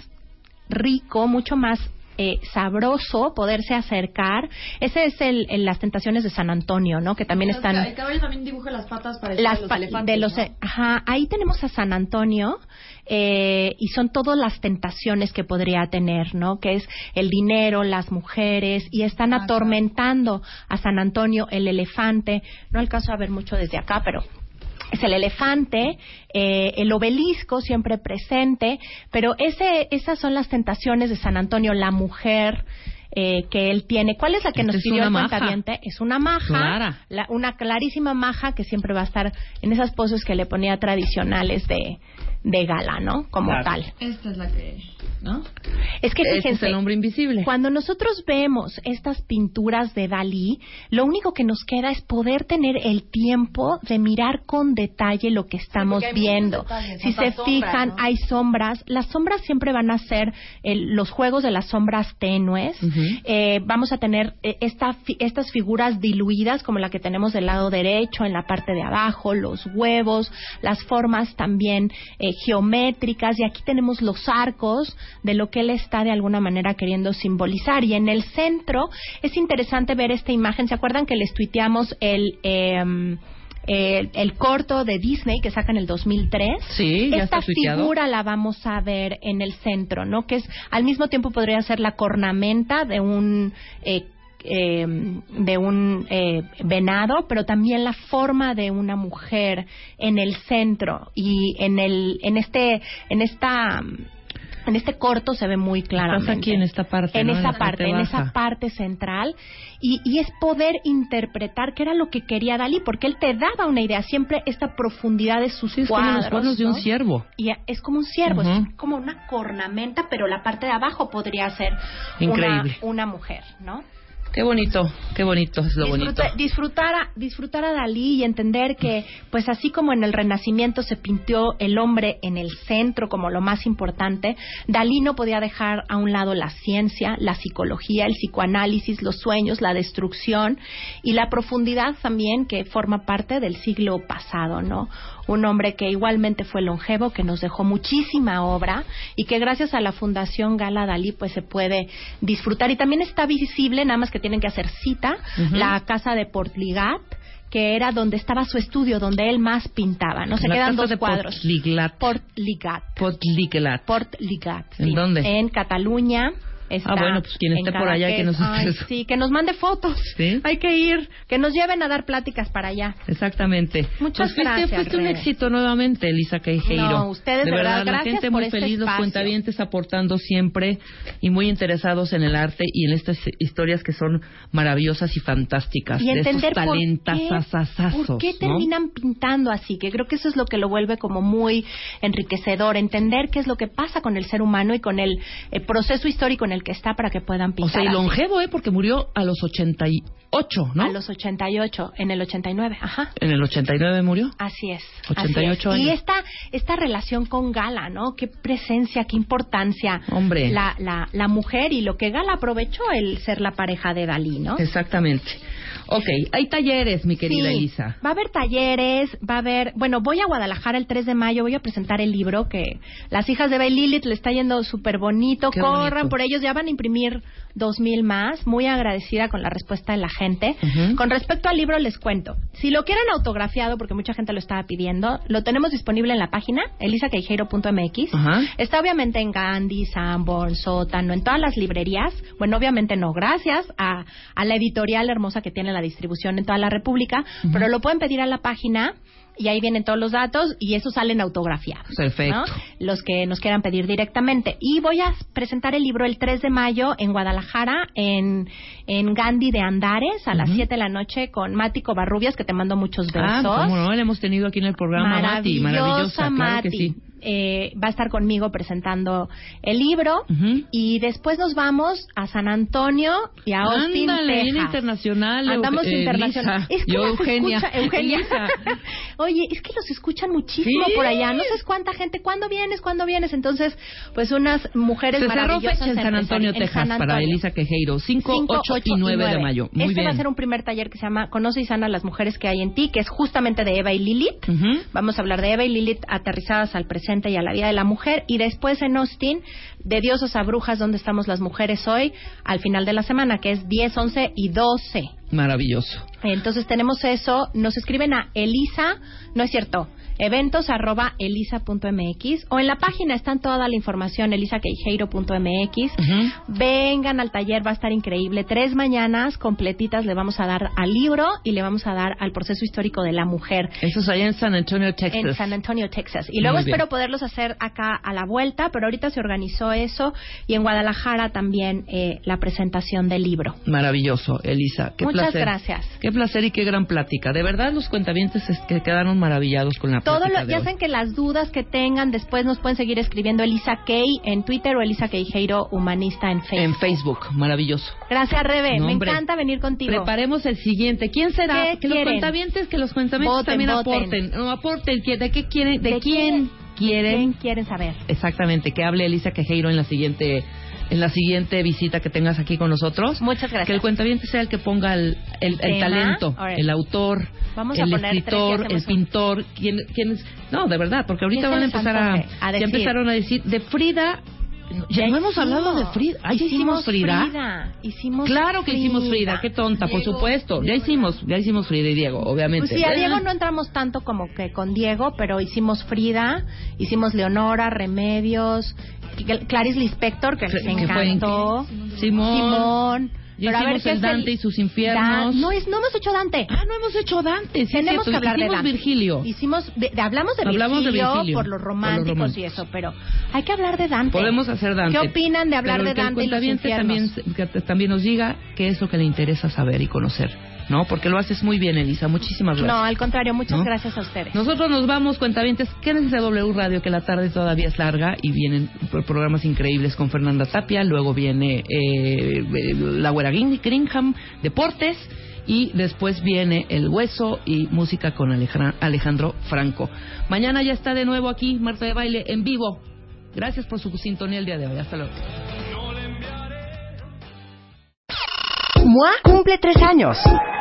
rico, mucho más eh, sabroso poderse acercar. Ese es el, el- las tentaciones de San Antonio, ¿no? Que también están El caballo también dibuja las patas para las los elefantes. de los ¿no? ajá ahí tenemos a San Antonio eh, y son todas las tentaciones que podría tener no que es el dinero las mujeres y están atormentando a San Antonio el elefante no alcanzo a ver mucho desde acá pero es el elefante, eh, el obelisco siempre presente, pero ese, esas son las tentaciones de San Antonio, la mujer eh, que él tiene. ¿Cuál es la que Esta nos pidió el cuentaviente? Es una maja, la- una clarísima maja que siempre va a estar en esas poses que le ponía tradicionales de, de gala, ¿no? Como Claro. tal. Esta es la que... ¿No? Es que Ese es fíjense, el hombre invisible. cuando nosotros vemos estas pinturas de Dalí, lo único que nos queda es poder tener el tiempo de mirar con detalle lo que estamos viendo. detalles, Si se sombras, fijan, ¿no? hay sombras. Las sombras siempre van a ser el- los juegos de las sombras tenues. Eh, vamos a tener eh, esta fi- estas figuras diluidas como la que tenemos del lado derecho, en la parte de abajo, los huevos, las formas también eh, geométricas y aquí tenemos los arcos de lo que él está de alguna manera queriendo simbolizar. Y en el centro es interesante ver esta imagen. ¿Se acuerdan que les tuiteamos el... em, el, el corto de Disney que saca en el 2003. Sí, ya Esta está figura la vamos a ver en el centro, ¿no? Que es al mismo tiempo podría ser la cornamenta de un eh, eh, de un eh, venado, pero también la forma de una mujer en el centro y en el en este en esta en este corto se ve muy claramente. aquí en esta parte, En esa parte, parte en esa parte central. Y, y es poder interpretar qué era lo que quería Dalí, porque él te daba una idea, siempre esta profundidad de sus Sí, es como cuadros. los cuadros de un ciervo. Y es como un ciervo, es como una cornamenta, pero la parte de abajo podría ser Increíble. Una, una mujer, ¿no? Qué bonito, qué bonito es lo bonito. Disfruta- disfrutar, a, disfrutar a Dalí y entender que, pues así como en el Renacimiento se pintó el hombre en el centro como lo más importante, Dalí no podía dejar a un lado la ciencia, la psicología, el psicoanálisis, los sueños, la destrucción y la profundidad también que forma parte del siglo pasado, ¿no? Un hombre que igualmente fue longevo, que nos dejó muchísima obra y que gracias a la Fundación Gala Dalí pues se puede disfrutar y también está visible, nada más que tienen que hacer cita, la casa de Portligat que era donde estaba su estudio, donde él más pintaba, ¿no? Se La quedan dos de cuadros. Portligat. Portligat. Portligat. Portligat. ¿En sí. dónde? En Cataluña. Está Ah, bueno, pues quien en esté por allá, que nos-. Ay, sí, que nos mande fotos. ¿Sí? Hay que ir, que nos lleven a dar pláticas para allá. Exactamente. Muchas Pues gracias, Fuiste un Rebe. éxito nuevamente, Elisa Queijeiro. No, ustedes, de verdad, la gracias gente por muy este feliz, los espacio. cuentavientes aportando siempre y muy interesados en el arte y en estas historias que son maravillosas y fantásticas. y de entender por talentas qué, asazazos, por qué ¿no? terminan pintando así, que creo que eso es lo que lo vuelve como muy enriquecedor, entender qué es lo que pasa con el ser humano y con el eh, proceso histórico en el que está para que puedan O pintar. sea, y longevo, ¿eh? Porque murió a los 88, ¿no? A los 88, en el 89, ajá. En el 89 murió. Así es. 88 así es. Y años. esta, esta relación con Gala, ¿no? Qué presencia, qué importancia. Hombre. La, la, la mujer y lo que Gala aprovechó el ser la pareja de Dalí, ¿no? Exactamente. Ok, hay talleres, mi querida Sí, Elisa. Va a haber talleres, va a haber, bueno, voy a Guadalajara el 3 de mayo, voy a presentar el libro que las hijas de Bay Lilith le está yendo súper bonito, Qué corran bonito. por ellos, ya van a imprimir dos mil más, muy agradecida con la respuesta de la gente. Con respecto al libro les cuento, si lo quieren autografiado, porque mucha gente lo estaba pidiendo, lo tenemos disponible en la página, elisaqueijeiro.mx. Ajá. Está obviamente en Gandhi, Sanborn, Sótano, en todas las librerías. Bueno, obviamente no, gracias a, a la editorial hermosa que tiene la distribución en toda la República, pero lo pueden pedir a la página y ahí vienen todos los datos y esos salen autografiados. Perfecto. ¿no? Los que nos quieran pedir directamente. Y voy a presentar el libro el 3 de mayo en Guadalajara, en, en Gandhi de Andares, a las Ujú. 7 de la noche, con Mati Covarrubias, que te mando muchos besos. Ah, cómo no, la hemos tenido aquí en el programa, Mati. Maravillosa, claro que sí. Eh, va a estar conmigo presentando el libro y después nos vamos a San Antonio y a Austin, Ándale, Texas. internacional. Andamos eh, internacional. Lisa. Es que Yo, las Eugenia. escucha- Eugenia. Oye, es que los escuchan muchísimo Sí. por allá. No sabes cuánta gente. ¿Cuándo vienes? ¿Cuándo vienes? Entonces, pues unas mujeres Se maravillosas. en San Antonio, en Texas, San para. Elisa Quejeiro. 5, 5, 8 y 9 de mayo. Muy este bien. va a ser un primer taller que se llama Conoce y sana las mujeres que hay en ti, que es justamente de Eva y Lilith. Vamos a hablar de Eva y Lilith aterrizadas al presente presente y a la vida de la mujer. Y después en Austin, de Diosas a Brujas, donde estamos las mujeres hoy, al final de la semana, que es 10, 11 y 12. Maravilloso. Entonces tenemos eso, nos escriben a Elisa, no es cierto, eventos arroba elisa.mx o en la página están toda la información elisaqueijeiro.mx. Vengan al taller, va a estar increíble. Tres mañanas completitas le vamos a dar al libro y le vamos a dar al proceso histórico de la mujer. Eso es allá en San Antonio, Texas. En San Antonio, Texas. Y luego espero poderlos hacer acá a la vuelta, pero ahorita se organizó eso y en Guadalajara también eh, la presentación del libro. Maravilloso, Elisa. Qué Muchas placer. gracias. Qué placer y qué gran plática. De verdad, los cuentavientes es que quedaron maravillados con la Todo lo, ya saben que las dudas que tengan después nos pueden seguir escribiendo Elisa Kay en Twitter o Elisa Queijeiro Humanista en Facebook. En Facebook, maravilloso. Gracias, Rebe. No, Me encanta venir contigo. Preparemos el siguiente. ¿Quién será? ¿Qué que los quieren? cuentavientes, que los cuentavientes Voten, también voten. aporten. No, aporten. ¿Qué- ¿De qué quieren? ¿De, ¿De quién qué- quieren? ¿Quién quieren saber? Exactamente, que hable Elisa Quejeiro en la siguiente en la siguiente visita que tengas aquí con nosotros. Muchas gracias. Que el cuentaviente sea el que ponga el, el, el Tema. talento, el autor, Vamos el escritor, el pintor, quién, quién es- no, de verdad, porque ahorita ¿Quién van a empezar a, ya empezaron a decir de Frida, ya, no hemos hablado de Frida, ¿ah, ya hicimos Frida? Hicimos Claro que hicimos Frida, qué tonta, por supuesto. Ya hicimos, ya hicimos Frida y Diego, obviamente. Pues sí, a Diego no entramos tanto como que con Diego, pero hicimos Frida, hicimos Leonora, Remedios, Clarice Lispector, que en- encantó, Simón. Simón. Pero a ver, ¿qué el es Dante y sus infiernos. Dan- no, es, no hemos hecho Dante. Ah, no hemos hecho Dante, sí, Tenemos cierto. que hablar Hicimos de Dante. Virgilio. Hicimos, de, de- hablamos de Hablamos de Virgilio, Virgilio, por los por los románticos y románticos. eso, pero hay que hablar de Dante. Podemos hacer Dante. ¿Qué opinan de hablar Pero de el el Dante y los infiernos? también, que también nos diga qué es lo que le interesa saber y conocer, ¿no? Porque lo haces muy bien, Elisa. Muchísimas gracias. No, al contrario, muchas ¿No? gracias a ustedes. Nosotros nos vamos, cuentavientes. Quédense en W Radio, que la tarde todavía es larga y vienen pro- programas increíbles con Fernanda Tapia. Luego viene eh, eh, la Güera Grin- Greenham, Deportes. Y después viene El Hueso y música con Alejandro Franco. Mañana ya está de nuevo aquí, Marta de Baile, en vivo. Gracias por su sintonía el día de hoy. Hasta luego. MOA cumple tres años